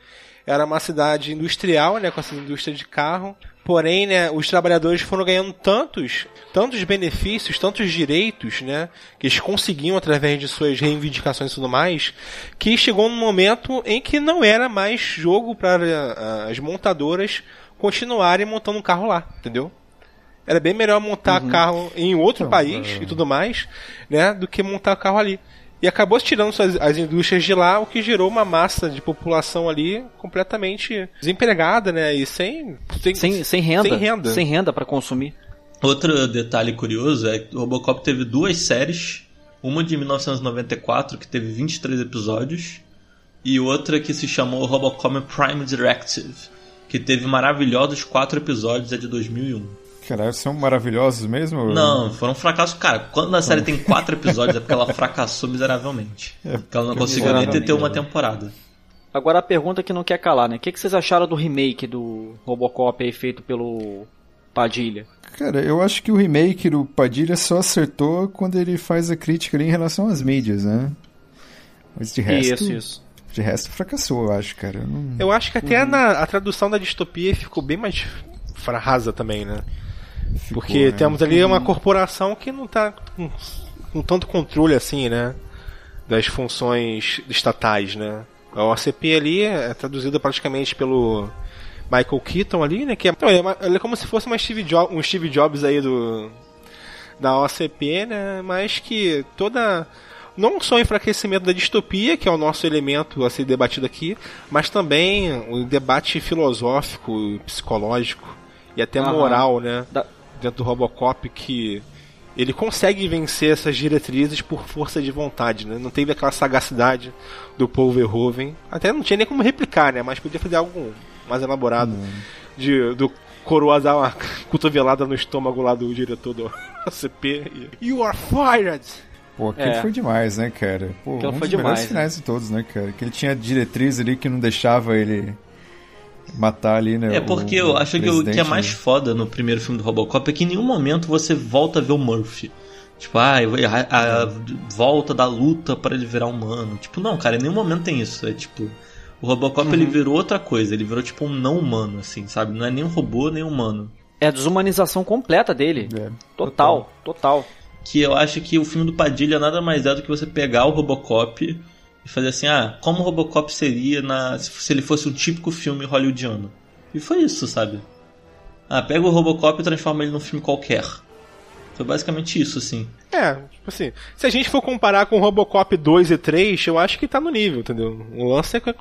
era uma cidade industrial, né, com essa indústria de carro. Porém, né, os trabalhadores foram ganhando tantos, tantos benefícios, tantos direitos, né, que eles conseguiam através de suas reivindicações e tudo mais, que chegou num momento em que não era mais jogo para ah, as montadoras continuarem montando um carro lá, entendeu? Era bem melhor montar carro em outro
Então,
país e tudo mais, né, do que montar carro ali. E acabou tirando suas, as indústrias de lá, o que gerou uma massa de população ali completamente desempregada, né, e sem
Sem, sem renda.
Sem renda.
Sem renda pra consumir.
Outro detalhe curioso é que o Robocop teve duas séries, uma de 1994 que teve 23 episódios e outra que se chamou Robocop Prime Directive, que teve maravilhosos quatro episódios, é de 2001.
Caralho, são maravilhosos mesmo?
Não, foram um fracasso. Cara, quando a série tem quatro episódios é porque ela fracassou miseravelmente. Porque ela não conseguiu nem ter, uma temporada.
Agora a pergunta que não quer calar, né? O que, que vocês acharam do remake do Robocop aí feito pelo Padilha?
Cara, eu acho que o remake do Padilha só acertou quando ele faz a crítica ali em relação às mídias, né? Mas de resto,
Isso, isso.
de resto fracassou, eu acho, cara. Eu não-
Eu acho que até na, a tradução da distopia ficou bem mais rasa também, né?
Ficou,
Porque
né?
temos ali uma corporação que não tá com, com tanto controle assim, né? Das funções estatais, né? A OCP ali é traduzida praticamente pelo Michael Keaton ali, né? Que é, ele é, uma- ele é como se fosse uma Steve Jo- um Steve Jobs aí do da OCP, né? Mas que toda não só o enfraquecimento da distopia, que é o nosso elemento a ser debatido aqui, mas também o debate filosófico, psicológico e até
Aham.
moral, né?
Da-
dentro do Robocop que ele consegue vencer essas diretrizes por força de vontade, né? Não teve aquela sagacidade do Paul Verhoeven. Até não tinha nem como replicar, né? Mas podia fazer algo mais elaborado. De, do coroa dar uma cotovelada no estômago lá do diretor do ACP. e, You are fired!
Pô, aquele
É.
foi demais, né, cara? Pô,
Aquilo
um
foi
dos melhores
demais,
finais de todos, né, cara? Que ele tinha diretriz ali que não deixava ele matar ali, né?
É porque
o-
eu acho que o que é mais
né?
foda no primeiro filme do Robocop é que em nenhum momento você volta a ver o Murphy. Tipo, ah, a, a volta da luta para ele virar humano. Tipo, não, cara, em nenhum momento tem isso. É tipo, o Robocop ele virou outra coisa. Ele virou tipo um não humano, assim, sabe? Não é nem um robô, nem humano.
É a desumanização completa dele.
É.
Total, total.
Que eu acho que o filme do Padilha nada mais é do que você pegar o Robocop, e fazer assim, ah, como o Robocop seria na, se ele fosse um típico filme hollywoodiano. E foi isso, sabe? Ah, pega o Robocop e transforma ele num filme qualquer. Foi basicamente isso, assim.
É, tipo assim, se a gente for comparar com Robocop 2 e 3, eu acho que tá no nível, entendeu? O lance é que é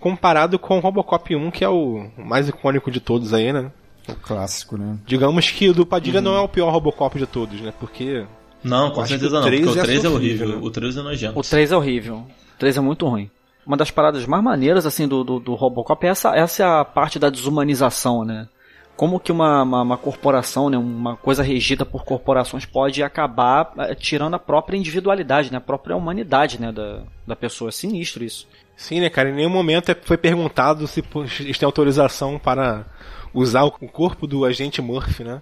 comparado com Robocop 1, que é o mais icônico de todos aí, né?
O clássico, né?
Digamos que o do Padilha uhum. não é o pior Robocop de todos, né? Porque.
Não, com certeza não, porque o 3 é, é horrível. Né? O 3 é nojento.
O 3 é horrível. O 3 é muito ruim. Uma das paradas mais maneiras, assim, do, do, do Robocop é essa, essa é a parte da desumanização, né? como que uma, uma, uma, corporação, né, uma coisa regida por corporações pode acabar eh, tirando a própria individualidade, né, a própria humanidade né, da, da pessoa. É sinistro isso.
Sim, né, cara? Em nenhum momento é, foi perguntado se eles têm autorização para usar o corpo do agente Murphy, né?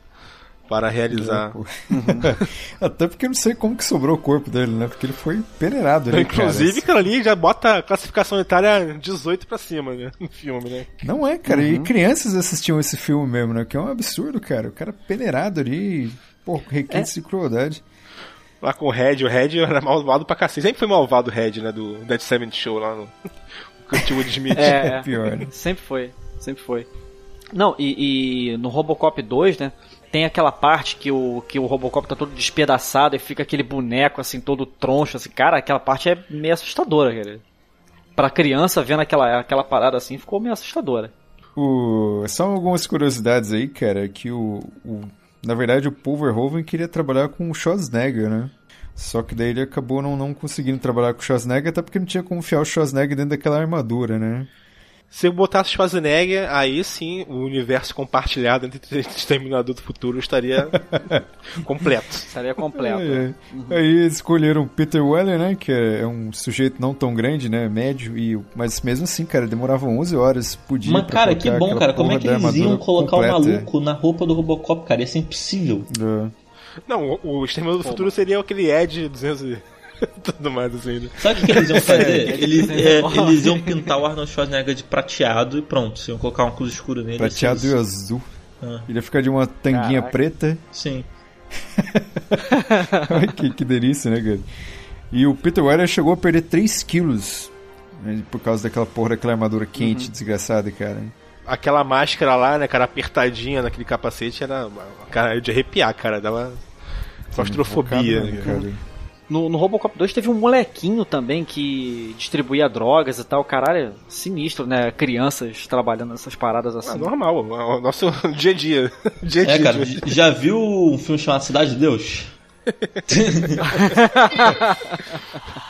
Para realizar.
Até porque eu não sei como que sobrou o corpo dele, né? Porque ele foi peneirado, né?
Inclusive, aquilo ali já bota a classificação etária 18 pra cima, né? No filme, né?
Não é, cara. Uhum. E crianças assistiam esse filme mesmo, né? Que é um absurdo, cara. O cara peneirado ali, pô, requintes é. de crueldade.
Lá com o Red, o Red era malvado pra cacete. Sempre foi malvado o Red, né? Do Dead Seventh Show lá no. o de Smith.
É, é, pior. Né? Sempre foi, sempre foi. Não, e, e no Robocop 2, né? Tem aquela parte que o, que o Robocop tá todo despedaçado e fica aquele boneco assim, todo troncho, assim, cara, aquela parte é meio assustadora, cara. Pra criança vendo aquela, aquela parada assim, ficou meio assustadora.
O... Só algumas curiosidades aí, cara, que o, o... Na verdade, o Paul Verhoeven queria trabalhar com o Schwarzenegger, né? Só que daí ele acabou não, não conseguindo trabalhar com o Schwarzenegger, até porque não tinha como enfiar o Schwarzenegger dentro daquela armadura, né?
Se eu botasse Schwarzenegger, aí sim o universo compartilhado entre Exterminador do Futuro estaria completo.
Estaria completo.
É, é. Uhum. Aí escolheram Peter Weller, né? Que é, é um sujeito não tão grande, né? Médio. E, mas mesmo assim, cara, demorava 11 horas por dia.
Mas, cara, que bom, cara. Como é que eles iam colocar completa. o maluco na roupa do Robocop, cara? Isso é impossível. É.
Não, o Exterminador do Futuro seria aquele Ed 200 Tudo mais assim. Né?
Sabe o que, eles iam fazer? É, eles, é, eles iam pintar o Arnold Schwarzenegger de prateado e pronto. Iam colocar uma cruz escura nele.
Prateado assim, e azul. Ah. Ele ia ficar de uma tanguinha Caraca. preta.
Sim.
Ai, que, que delícia, né, cara? E o Peter Weller chegou a perder 3 quilos né, por causa daquela porra daquela armadura quente, uhum. desgraçada, cara.
Aquela máscara lá, né, cara, apertadinha naquele capacete, era. Cara, de arrepiar, cara, dava claustrofobia. Né, cara.
No, no Robocop 2 teve um molequinho também que distribuía drogas e tal. Caralho, sinistro, né? Crianças trabalhando nessas paradas assim. É
normal, é o nosso dia a dia. dia,
-dia é, cara, já viu um filme chamado Cidade de Deus?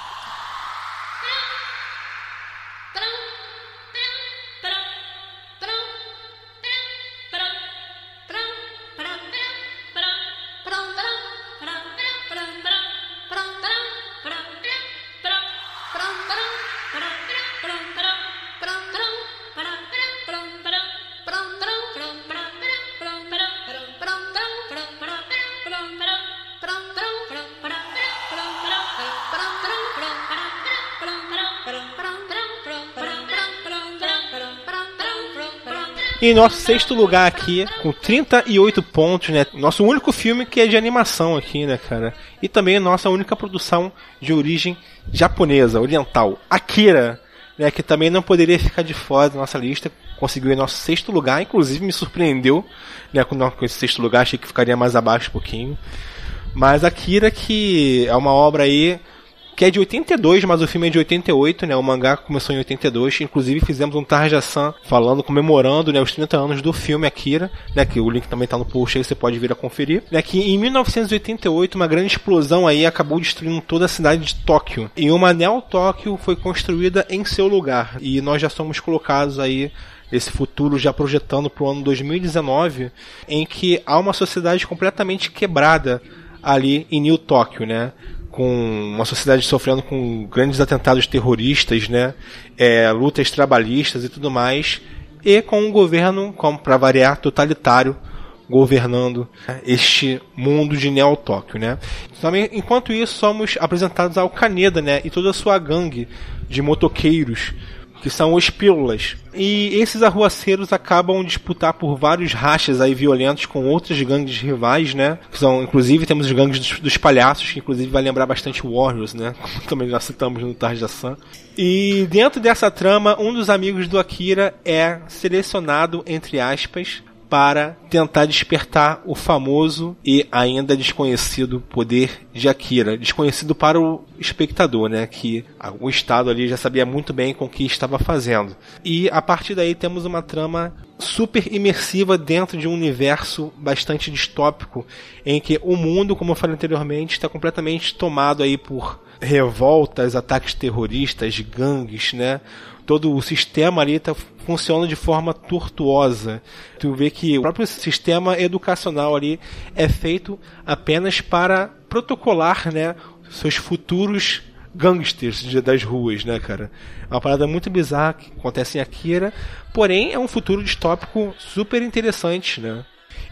em nosso sexto lugar aqui, com 38 pontos, né? Nosso único filme que é de animação aqui, né, cara? E também nossa única produção de origem japonesa, oriental. Akira, né? Que também não poderia ficar de fora da nossa lista. Conseguiu em nosso sexto lugar, inclusive me surpreendeu, né? Com esse sexto lugar, achei que ficaria mais abaixo um pouquinho. Mas Akira, que é uma obra aí que é de 82, mas o filme é de 88, né? O mangá começou em 82. Inclusive fizemos um Tarja-san falando, comemorando né, os 30 anos do filme Akira, né? Que o link também tá no post aí, você pode vir a conferir. Né, que em 1988 uma grande explosão aí acabou destruindo toda a cidade de Tóquio. E uma Neo Tóquio foi construída em seu lugar. E nós já somos colocados aí esse futuro já projetando para o ano 2019, em que há uma sociedade completamente quebrada ali em New Tóquio, né? Com uma sociedade sofrendo com grandes atentados terroristas, né, é, lutas trabalhistas e tudo mais, e com um governo, para variar, totalitário governando este mundo de Neo Tóquio, né? Também, enquanto isso, somos apresentados ao Kaneda, né, e toda a sua gangue de motoqueiros que são os pílulas. E esses arruaceiros acabam disputar por vários rachas aí violentos com outras gangues rivais, né? Que são, inclusive, temos os gangues dos, dos palhaços, que inclusive vai lembrar bastante Warriors, né? Como também nós citamos no Tarja Sun. E dentro dessa trama, um dos amigos do Akira é selecionado, entre aspas, para tentar despertar o famoso e ainda desconhecido poder de Akira. Desconhecido para o espectador, né? Que o Estado ali já sabia muito bem com o que estava fazendo. E a partir daí temos uma trama super imersiva dentro de um universo bastante distópico em que o mundo, como eu falei anteriormente, está completamente tomado aí por revoltas, ataques terroristas, gangues, né? todo o sistema ali tá, funciona de forma tortuosa. Tu vê que o próprio sistema educacional ali é feito apenas para protocolar, né, seus futuros gangsters das ruas, né, cara? É uma parada muito bizarra que acontece em Akira, porém é um futuro distópico super interessante, né?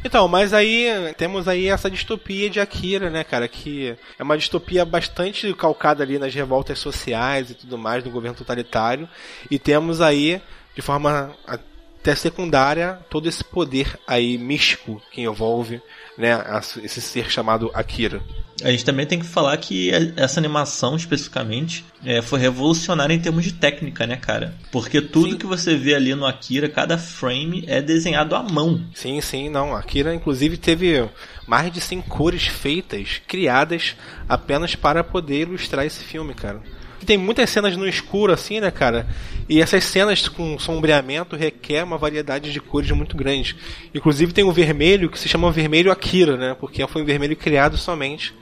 Então, mas aí temos aí essa distopia de Akira, né, cara? Que é uma distopia bastante calcada ali nas revoltas sociais e tudo mais do governo totalitário. E temos aí, de forma até secundária, todo esse poder aí místico que envolve né, esse ser chamado Akira.
A gente também tem que falar que essa animação, especificamente, é, foi revolucionária em termos de técnica, né, cara? Porque tudo sim. que você vê ali no Akira, cada frame é desenhado à mão.
Sim, sim, não. Akira, inclusive, teve mais de 100 cores feitas, criadas apenas para poder ilustrar esse filme, cara. Tem muitas cenas no escuro, assim, né, cara? E essas cenas com sombreamento requer uma variedade de cores muito grande. Inclusive tem o vermelho que se chama vermelho Akira, né? Porque foi um vermelho criado somente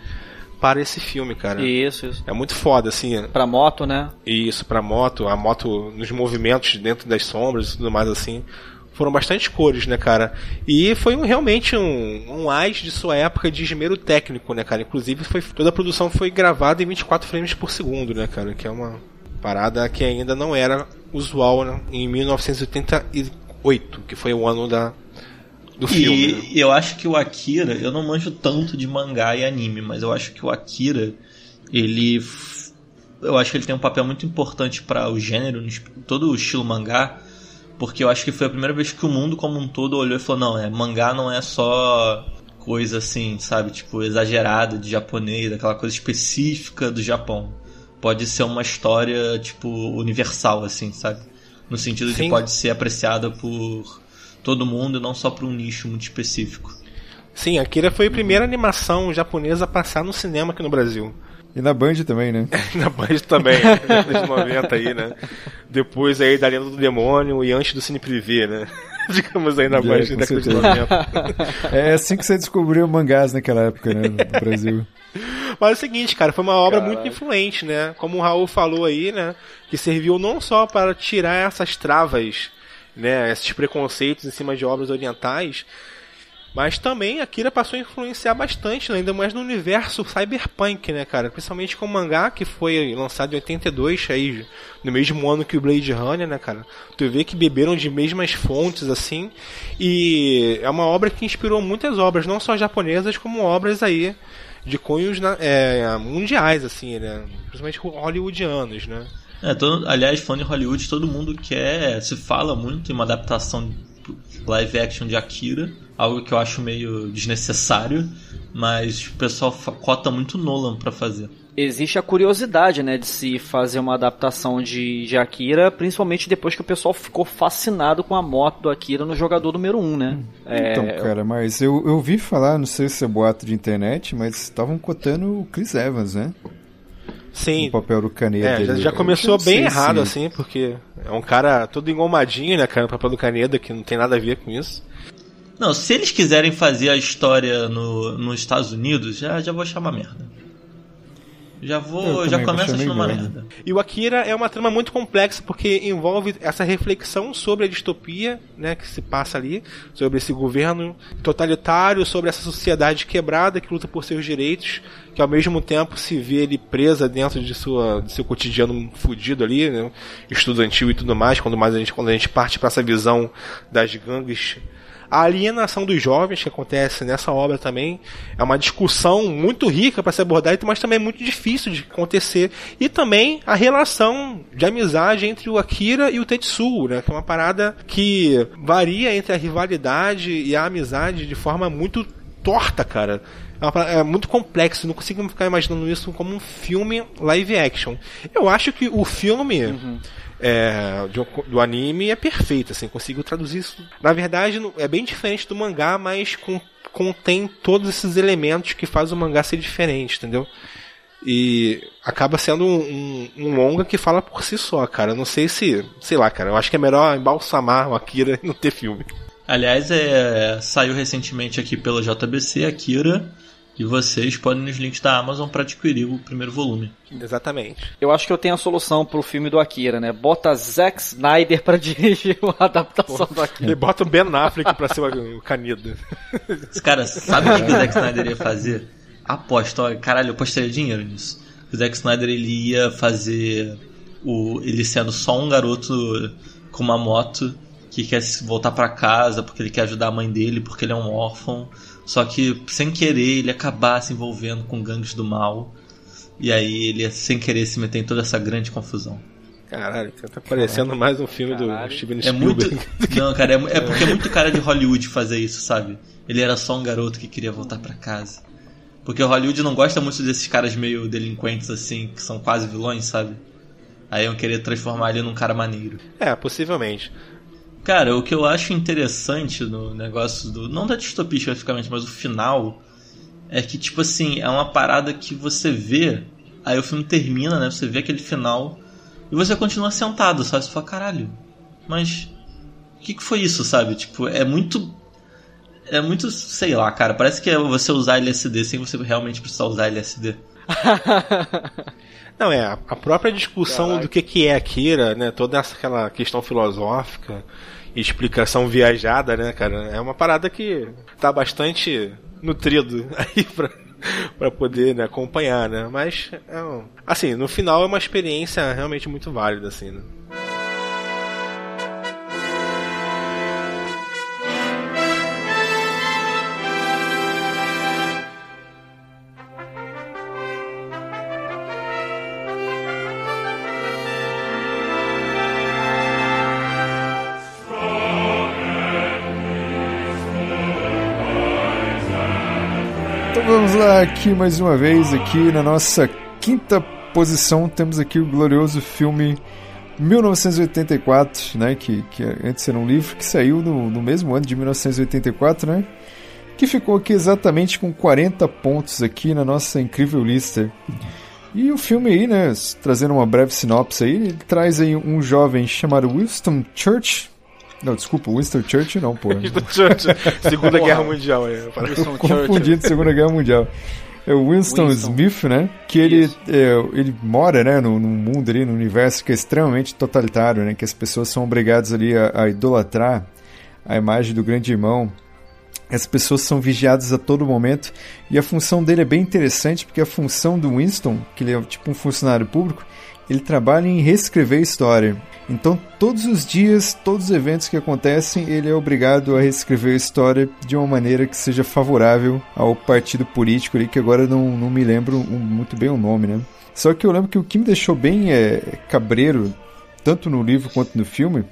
para esse filme, cara.
Isso, isso.
É muito foda, assim.
Pra moto, né?
Isso, pra moto, a moto nos movimentos dentro das sombras e tudo mais assim. Foram bastante cores, né, cara? E foi um, realmente um, um de sua época de esmero técnico, né, cara? Inclusive, foi, toda a produção foi gravada em 24 frames por segundo, né, cara? Que é uma parada que ainda não era usual né? em 1988, que foi o ano da, do filme.
E né? eu acho que o Akira, eu não manjo tanto de mangá e anime, mas eu acho que o Akira, ele. Eu acho que ele tem um papel muito importante para o gênero, todo o estilo mangá, porque eu acho que foi a primeira vez que o mundo como um todo olhou e falou: não, é, mangá não é só coisa assim, sabe, tipo, exagerada de japonês, aquela coisa específica do Japão. Pode ser uma história, tipo, universal, assim, sabe? No sentido Sim. de pode ser apreciada por todo mundo, não só para um nicho muito específico.
Sim, Akira foi a primeira animação japonesa a passar no cinema aqui no Brasil.
E na Band também, né?
na Band também, nos 90 aí, né? Depois aí da Lenda do Demônio e antes do Cine Privé, né? Digamos aí na Band é, década de 90.
É assim que você descobriu mangás naquela época, né? No Brasil.
Mas é o seguinte, cara, foi uma obra Caralho. muito influente, né? Como o Raul falou aí, né? Que serviu não só para tirar essas travas né, esses preconceitos em cima de obras orientais, mas também Akira passou a influenciar bastante, né, ainda mais no universo cyberpunk, né, cara? Principalmente com o mangá que foi lançado em 82, aí, no mesmo ano que o Blade Runner, né, cara? Tu vê que beberam de mesmas fontes, assim, e é uma obra que inspirou muitas obras, não só japonesas, como obras aí de cunhos é, mundiais, assim, né? Principalmente hollywoodianos, né?
É, todo, aliás, fã de Hollywood, todo mundo quer. Se fala muito em uma adaptação live action de Akira, algo que eu acho meio desnecessário, mas o pessoal cota muito Nolan para fazer.
Existe a curiosidade, né, de se fazer uma adaptação de, de Akira, principalmente depois que o pessoal ficou fascinado com a moto do Akira no jogador número 1, um, né?
Então, é... cara, mas eu, eu vi falar, não sei se é boato de internet, mas estavam cotando o Chris Evans, né?
Sim.
O papel do Caneda.
É, já, já começou bem errado, assim, porque é um cara todo engomadinho, né, cara, no papel do Caneda, que não tem nada a ver com isso.
Não, se eles quiserem fazer a história no, nos Estados Unidos, já, já vou chamar merda. Já vou, já começa achando uma merda.
E o Akira é uma trama muito complexa porque envolve essa reflexão sobre a distopia, né, que se passa ali, sobre esse governo totalitário, sobre essa sociedade quebrada que luta por seus direitos, que ao mesmo tempo se vê ele presa dentro de sua de seu cotidiano fudido ali, né, estudantil e tudo mais, quando mais a gente quando a gente parte para essa visão das gangues A alienação dos jovens que acontece nessa obra também é uma discussão muito rica para se abordar, mas também é muito difícil de acontecer. E também a relação de amizade entre o Akira e o Tetsuo, né? Que é uma parada que varia entre a rivalidade e a amizade de forma muito torta, cara. É, é muito complexo, não consigo ficar imaginando isso como um filme live action. Eu acho que o filme é, de do anime é perfeito, assim, consigo traduzir isso. Na verdade, é bem diferente do mangá, mas com- contém todos esses elementos que faz o mangá ser diferente, entendeu? E acaba sendo um, um- um longa que fala por si só, cara. Eu Não sei se, sei lá, cara. Eu acho que é melhor embalsamar o Akira e não ter filme.
Aliás, é, saiu recentemente aqui pela JBC, Akira, e vocês podem nos links da Amazon para adquirir o primeiro volume.
Exatamente.
Eu acho que eu tenho a solução pro filme do Akira, né? Bota Zack Snyder pra dirigir a adaptação do Akira.
E bota o Ben Affleck pra ser o, Canida.
Esse cara, sabe o que o Zack Snyder ia fazer? Aposto, caralho, eu apostaria dinheiro nisso. O Zack Snyder ele ia fazer o ele sendo só um garoto com uma moto que quer voltar pra casa porque ele quer ajudar a mãe dele, porque ele é um órfão. Só que sem querer ele acabar se envolvendo com gangues do mal. E aí ele ia sem querer se meter em toda essa grande confusão.
Caralho, tá parecendo mais um filme
Caralho.
do Steven
É
Spielberg.
muito. Não, cara, é, é porque é muito cara de Hollywood fazer isso, sabe? Ele era só um garoto que queria voltar pra casa. Porque o Hollywood não gosta muito desses caras meio delinquentes assim, que são quase vilões, sabe? Aí iam querer transformar ele num cara maneiro.
É, possivelmente.
Cara, o que eu acho interessante no negócio do. Não da distopia especificamente, mas o final. É que, tipo assim, é uma parada que você vê. Aí o filme termina, né? Você vê aquele final. E você continua sentado, sabe? Você fala, caralho. Mas. O que, que foi isso, sabe? Tipo, é muito. É muito, sei lá, cara. Parece que é você usar LSD sem você realmente precisar usar LSD.
Não, é, a própria discussão do que, que é Akira, né? Toda essa, aquela questão filosófica explicação viajada, né, cara? É uma parada que tá bastante nutrido aí pra, pra poder né, acompanhar, né? Mas, é um- assim, no final é uma experiência realmente muito válida, assim, né?
Então vamos lá aqui mais uma vez aqui na nossa quinta posição temos aqui o glorioso filme 1984, né, que, que antes era um livro que saiu no, no mesmo ano de 1984, né, que ficou aqui exatamente com 40 pontos aqui na nossa incrível lista. E o filme aí, né, trazendo uma breve sinopse aí, ele traz aí um jovem chamado Winston Church, não, desculpa, Winston Church não, pô.
Segunda Guerra Mundial, é.
Winston
confundindo Segunda Guerra Mundial. É o Winston,
Winston.
Smith, né? Que ele, é, ele mora, né, num, num mundo ali, num universo que é extremamente totalitário, né? Que as pessoas são obrigadas ali a, a idolatrar a imagem do grande irmão. As pessoas são vigiadas a todo momento e a função dele é bem interessante porque a função do Winston, que ele é tipo um funcionário público, ele trabalha em reescrever a história. Então, todos os dias, todos os eventos que acontecem, ele é obrigado a reescrever a história de uma maneira que seja favorável ao partido político ali, que agora não, não me lembro muito bem o nome, né? Só que eu lembro que o que me deixou bem é, cabreiro, tanto no livro quanto no filme,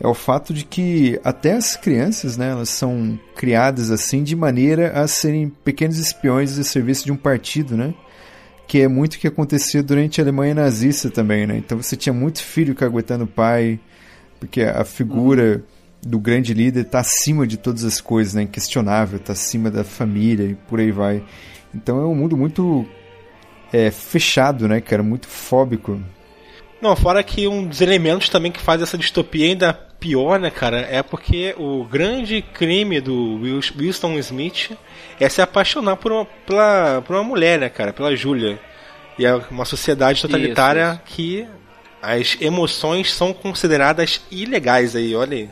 é o fato de que até as crianças, né, elas são criadas assim de maneira a serem pequenos espiões a serviço de um partido, né? Que é muito o que acontecia durante a Alemanha nazista também, né? Então você tinha muito filho caguetando o pai, porque a figura do grande líder está acima de todas as coisas, né? Inquestionável, está acima da família e por aí vai. Então é um mundo muito é, fechado, né, cara? Muito fóbico.
Não, fora que um dos elementos também que faz essa distopia ainda pior, né, cara, é porque o grande crime do Wil- Winston Smith é se apaixonar por uma, pela, por uma mulher, né, cara, pela Julia. E é uma sociedade totalitária
Isso,
que as emoções são consideradas ilegais aí, olha aí.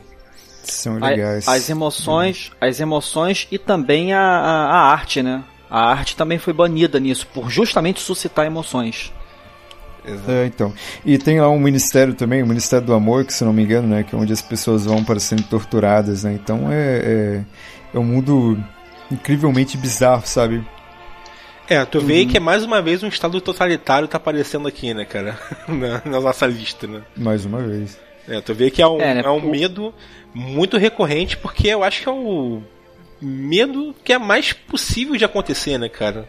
São
A-
legais.
As emoções, as emoções e também a, a, a arte, né? A arte também foi banida nisso, por justamente suscitar emoções.
Exato.
É, então. E tem lá um ministério também, o Ministério do Amor, que se não me engano, né? Que é onde as pessoas vão para serem torturadas, né? Então é, é, é um mundo incrivelmente bizarro, sabe?
É, tu vê que é mais uma vez um estado totalitário tá aparecendo aqui, né, cara? na, na nossa lista, né?
Mais uma vez.
É, tu vê que é um,
É, né,
é um
o-
medo muito recorrente, porque eu acho que é o medo que é mais possível de acontecer, né, cara?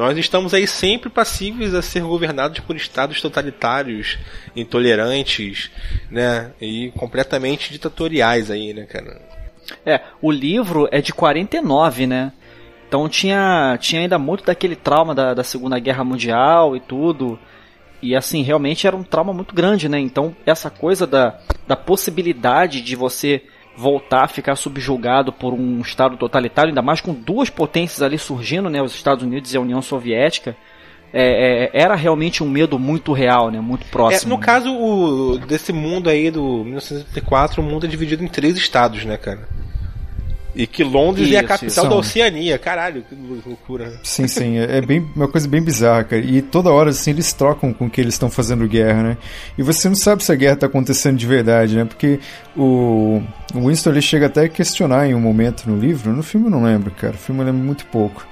Nós estamos aí sempre passíveis a ser governados por estados totalitários, intolerantes, né? E completamente ditatoriais aí, né, cara?
É, o livro é de 49, né? Então tinha, tinha ainda muito daquele trauma da, da Segunda Guerra Mundial e tudo. E assim, realmente era um trauma muito grande, né? Então essa coisa da, da possibilidade de você voltar a ficar subjugado por um Estado totalitário, ainda mais com duas potências ali surgindo, né? Os Estados Unidos e a União Soviética. é, é, era realmente um medo muito real, né? Muito
É,
próximo.
no caso o, desse mundo aí do 1974, o mundo é dividido em três estados, né, cara? E que Londres é a
Isso,
capital
isso.
da Oceania, caralho, que loucura.
Sim, sim, é é bem, uma coisa bem bizarra, cara. E toda hora, assim, eles trocam com que eles estão fazendo guerra, né? E você não sabe se a guerra tá acontecendo de verdade, né? Porque o, o Winston ele chega até a questionar em um momento no livro, no filme eu não lembro, cara. O filme eu lembro muito pouco.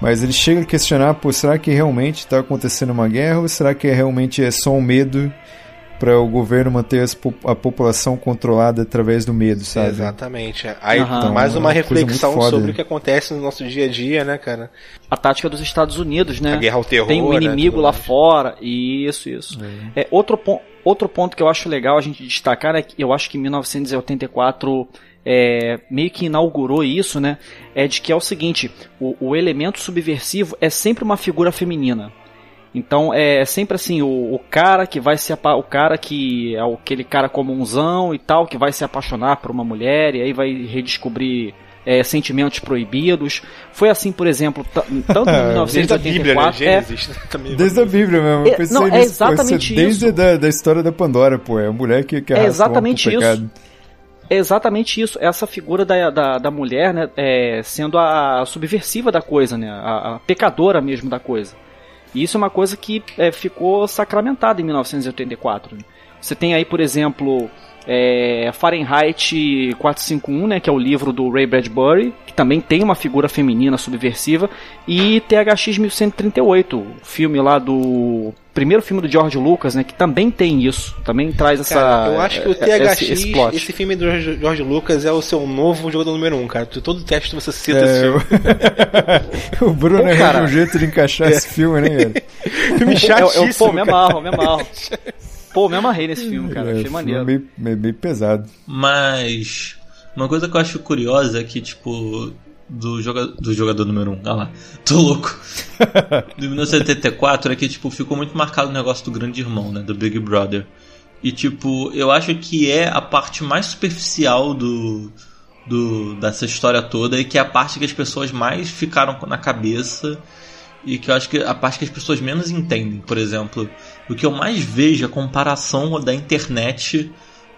Mas ele chega a questionar, pô, será que realmente está acontecendo uma guerra ou será que realmente é só um medo para o governo manter as po- a população controlada através do medo, sabe?
Exatamente. Aí
Aham.
mais uma
é uma
reflexão sobre o que acontece no nosso dia a dia, né, cara?
A tática dos Estados Unidos, né?
A guerra ao terror.
Tem um
né,
inimigo
tudo
lá
mais.
fora. Isso, isso. É, outro, pon- outro ponto que eu acho legal a gente destacar é que eu acho que 1984 é, meio que inaugurou isso, né? É de que é o seguinte: o, o elemento subversivo é sempre uma figura feminina. Então é sempre assim, o, o cara que vai se o cara que é aquele cara comunzão e tal, que vai se apaixonar por uma mulher e aí vai redescobrir é, sentimentos proibidos. Foi assim, por exemplo, tanto em
Desde a Bíblia, né?
1984, é,
Gênesis. Também.
Desde a Bíblia mesmo. Eu
É,
pensei
não, é
nisso, pô,
exatamente
isso é Desde
isso.
Da, da história da Pandora, pô. É a mulher que, que
É exatamente isso.
pecado.
É exatamente isso. Essa figura da, da, da mulher, né, é, sendo a subversiva da coisa, né, a, a pecadora mesmo da coisa. E isso é uma coisa que é, ficou sacramentada em 1984. né. Você tem aí, por exemplo, é, Fahrenheit 451, né, que é o livro do Ray Bradbury, que também tem uma figura feminina subversiva, e THX 1138, o filme lá do primeiro filme do George Lucas, né, que também tem isso, também traz essa
Cara, eu acho que o
é,
THX,
esse,
esse,
esse plot.
filme do George, Lucas é o seu novo jogador número um, cara. Todo teste você cita esse
É,
filme.
o, o Bruno é
cara.
um jeito de encaixar esse filme, né, cara?
filme
Eu, eu,
chatíssimo,
pô, me amarro, me amarro. Pô, me amarrei nesse filme, cara.
É,
Achei maneiro.
meio, meio, meio pesado.
Mas uma coisa que eu acho curiosa é que, tipo, do, joga do jogador número 1, um, ah lá, tô louco. Do 1974 é que, tipo, ficou muito marcado o negócio do grande irmão, né? Do Big Brother. E, tipo, eu acho que é a parte mais superficial do, do dessa história toda e que é a parte que as pessoas mais ficaram na cabeça e que eu acho que a parte que as pessoas menos entendem. Por exemplo, o que eu mais vejo é a comparação da internet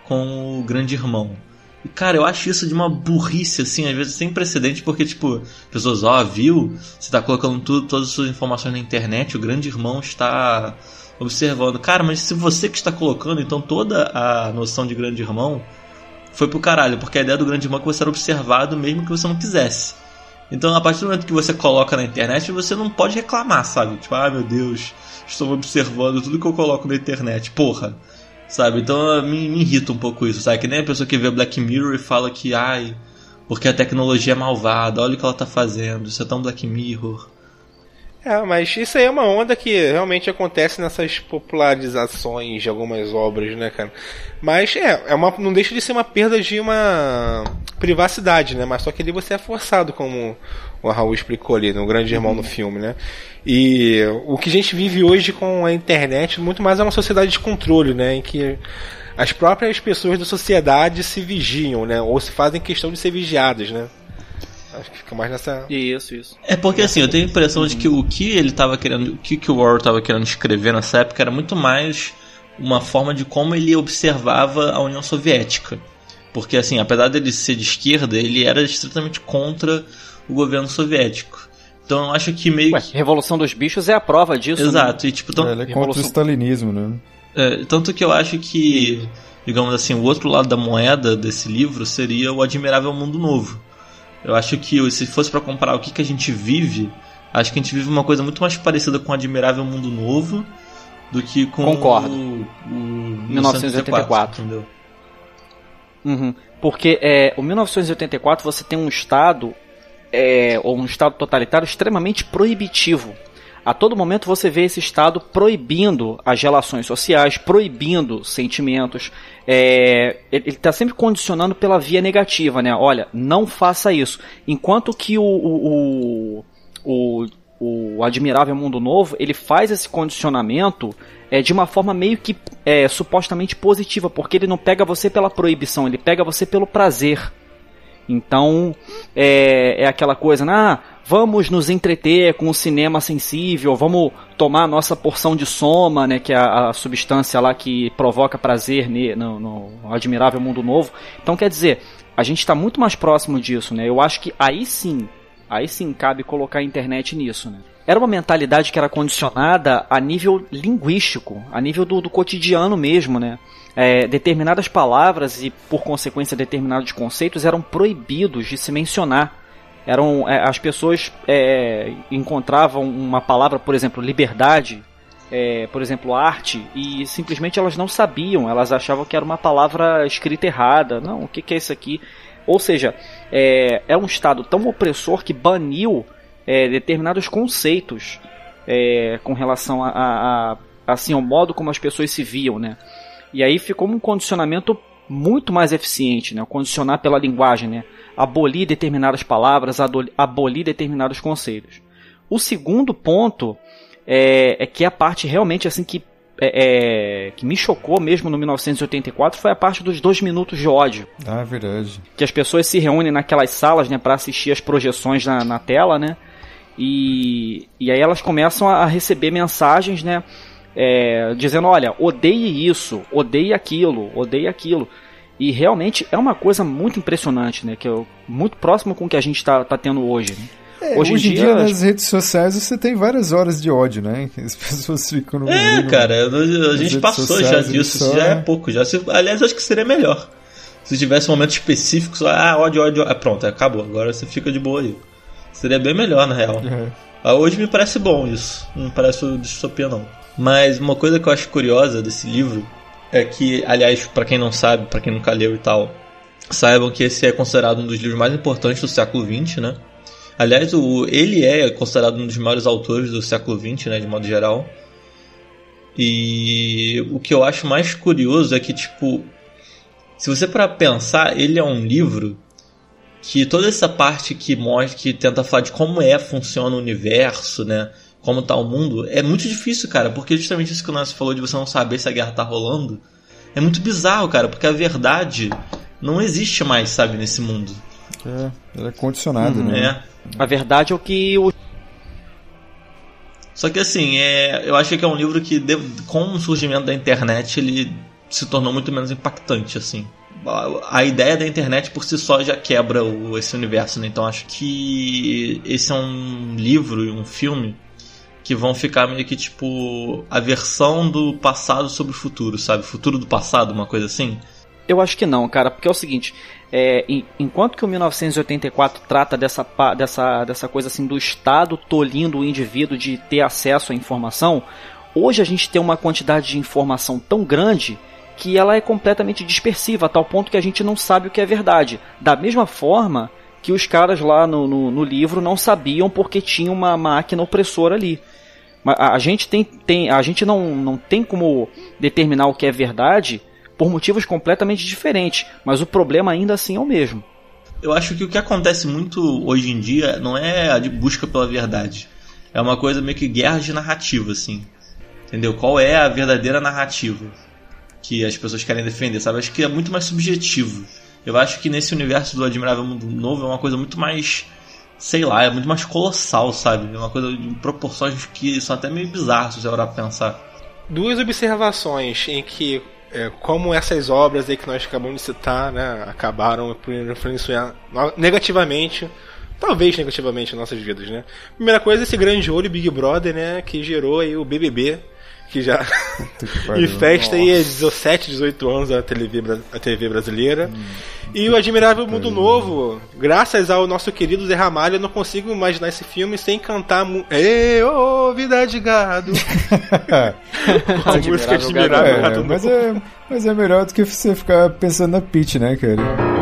com o Grande Irmão. E, cara, eu acho isso de uma burrice, assim, às vezes sem precedente, porque, tipo, pessoas, ó, viu? Você tá colocando tudo, todas as suas informações na internet, o Grande Irmão está observando. Cara, mas se você que está colocando, então toda a noção de Grande Irmão foi pro caralho, porque a ideia do Grande Irmão é que você era observado mesmo que você não quisesse. Então, a partir do momento que você coloca na internet, você não pode reclamar, sabe? Tipo, ah, meu Deus, estou observando tudo que eu coloco na internet. Porra. Sabe? Então me, me irrita um pouco isso, sabe? Que nem a pessoa que vê Black Mirror e fala que, ai, porque a tecnologia é malvada, olha o que ela tá fazendo, isso é tão Black Mirror.
É, mas isso aí é uma onda que realmente acontece nessas popularizações de algumas obras, né, cara? Mas é, é uma, não deixa de ser uma perda de uma privacidade, né? Mas só que ali você é forçado, como o Raul explicou ali no Grande Irmão no filme, né? E o que a gente vive hoje com a internet muito mais é uma sociedade de controle, né? Em que as próprias pessoas da sociedade se vigiam, né? Ou se fazem questão de ser vigiadas, né? Acho que fica mais nessa.
Isso, isso.
É porque assim, eu tenho a impressão de que o que ele tava querendo, o que, que o Orwell tava querendo escrever nessa época era muito mais uma forma de como ele observava a União Soviética. Porque assim, apesar dele ser de esquerda, ele era estritamente contra o governo soviético. Então eu acho que meio
Ué,
que...
Revolução dos Bichos é a prova disso. né?
Exato, e tipo, então,
Ele é contra
Revolução-
o stalinismo, né?
É, tanto que eu acho que, digamos assim, o outro lado da moeda desse livro seria o Admirável Mundo Novo. Eu acho que se fosse pra comparar o que, que a gente vive, acho que a gente vive uma coisa muito mais parecida com o Admirável Mundo Novo do que com
Concordo.
o, o
1984.
entendeu?
Uhum. Porque é, o 1984 você tem um Estado, é, ou um Estado totalitário extremamente proibitivo. A todo momento você vê esse Estado proibindo as relações sociais, proibindo sentimentos. É, ele está sempre condicionando pela via negativa, né? Olha, não faça isso. Enquanto que o, o, o, o, o Admirável Mundo Novo ele faz esse condicionamento é, de uma forma meio que é, supostamente positiva, porque ele não pega você pela proibição, ele pega você pelo prazer. Então é, é aquela coisa, ah, vamos nos entreter com o cinema sensível, vamos tomar a nossa porção de soma, né, que é a, a substância lá que provoca prazer ne- no, no Admirável Mundo Novo. Então quer dizer, a gente está muito mais próximo disso, né? Eu acho que aí sim, aí sim cabe colocar a internet nisso, né? Era uma mentalidade que era condicionada a nível linguístico, a nível do, do cotidiano mesmo, né? É, determinadas palavras e, por consequência, determinados conceitos eram proibidos de se mencionar. Eram, é, as pessoas é, encontravam uma palavra, por exemplo, liberdade, é, por exemplo, arte, e simplesmente elas não sabiam, elas achavam que era uma palavra escrita errada. Não, o que, que é isso aqui? Ou seja, é, é um Estado tão opressor que baniu é, determinados conceitos é, com relação a, a- a- assim, ao modo como as pessoas se viam, né? E aí ficou um condicionamento muito mais eficiente, né? Condicionar pela linguagem, né? Abolir determinadas palavras, abolir determinados conceitos. O segundo ponto é, é que a parte realmente assim que é, é, que me chocou mesmo no 1984 foi a parte dos dois minutos de ódio
Ah, verdade.
que as pessoas se reúnem naquelas salas, né, para assistir as projeções na, na tela, né? E, e aí elas começam a receber mensagens, né? é, dizendo, olha, odeie isso, odeie aquilo, odeie aquilo. E realmente é uma coisa muito impressionante, né? Que é muito próximo com o que a gente está tá tendo hoje. né?
É,
Hoje
hoje,
em dia,
dia,
as-
nas redes sociais você tem várias horas de ódio, né? As pessoas ficam no.
É,
no-
cara, a gente passou já disso,
só-
já é pouco. Já se- aliás, acho que seria melhor. Se tivesse um momento específico, só, ah, ódio, ódio, ah, pronto, acabou, agora você fica de boa aí. Seria bem melhor, na real. Ah, Hoje me parece bom isso, não parece distopia não. Mas uma coisa que eu acho curiosa desse livro é que, aliás, pra quem não sabe, pra quem nunca leu e tal, saibam que esse é considerado um dos livros mais importantes do século XX, né? Aliás, o, ele é considerado um dos maiores autores do século XX, né, de modo geral. E o que eu acho mais curioso é que, tipo, se você para pensar, ele é um livro que toda essa parte que mostra, que tenta falar de como é, funciona o universo, né? Como tá o mundo, é muito difícil, cara, porque justamente isso que o Nancy falou de você não saber se a guerra tá rolando, é muito bizarro, cara, porque a verdade não existe mais, sabe, nesse mundo.
É, ela é condicionada, né?
né?
A verdade é o que o
Só que assim, é, eu acho que é um livro que, de- com o surgimento da internet, ele se tornou muito menos impactante, assim. A, a ideia da internet por si só já quebra o- esse universo, né? Então acho que esse é um livro e um filme que vão ficar meio que tipo a versão do passado sobre o futuro, sabe? Futuro do passado, uma coisa assim.
Eu acho que não, cara, porque é o seguinte, é, en- enquanto que o 1984 trata dessa, dessa, dessa coisa assim do Estado tolhindo o indivíduo de ter acesso à informação, hoje a gente tem uma quantidade de informação tão grande que ela é completamente dispersiva, a tal ponto que a gente não sabe o que é verdade. Da mesma forma que os caras lá no, no, no livro não sabiam porque tinha uma máquina opressora ali. A a gente tem, tem a gente não, não tem como determinar o que é verdade por motivos completamente diferentes, mas o problema ainda assim é o mesmo.
Eu acho que o que acontece muito hoje em dia não é a de busca pela verdade. É uma coisa meio que guerra de narrativa, assim. Entendeu? Qual é a verdadeira narrativa que as pessoas querem defender, sabe? Acho que é muito mais subjetivo. Eu acho que nesse universo do Admirável Mundo Novo é uma coisa muito mais. Sei lá, é muito mais colossal, sabe? É uma coisa de proporções que são até meio bizarras se você orar pra pensar.
Duas observações em que, é, como essas obras aí que nós acabamos de citar, né, acabaram por influenciar negativamente talvez negativamente nossas vidas, né? Primeira coisa, esse grande olho Big Brother, né, que gerou aí o BBB, que já e festa aí é 17, 18 anos a TV, a TV brasileira. Hum, e o Admirável Mundo Novo, graças ao nosso querido Zé Ramalho, eu não consigo imaginar esse filme sem cantar Ê, ô, oh, vida de gado!
Com a música Admirável Gado. É, mas, é, mas é melhor do que você ficar pensando na Peach, né, cara?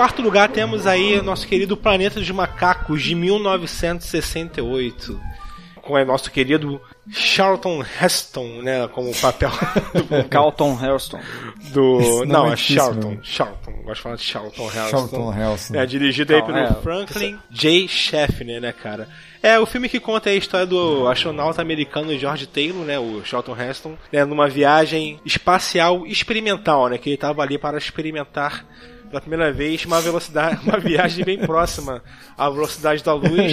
Quarto lugar temos aí o nosso querido Planeta dos Macacos de 1968. Com o nosso querido Charlton Heston, né, como papel
do Carlton Heston.
Do não, não é Charlton, Charlton, gosto de falar de Charlton Heston.
Charlton Heston.
É dirigido aí pelo é, Franklin J. Schaffner, né, cara? É o filme que conta a história do astronauta americano George Taylor, né, o Charlton Heston, né, numa viagem espacial experimental, né, que ele estava ali para experimentar pela primeira vez uma velocidade, uma viagem bem próxima à velocidade da luz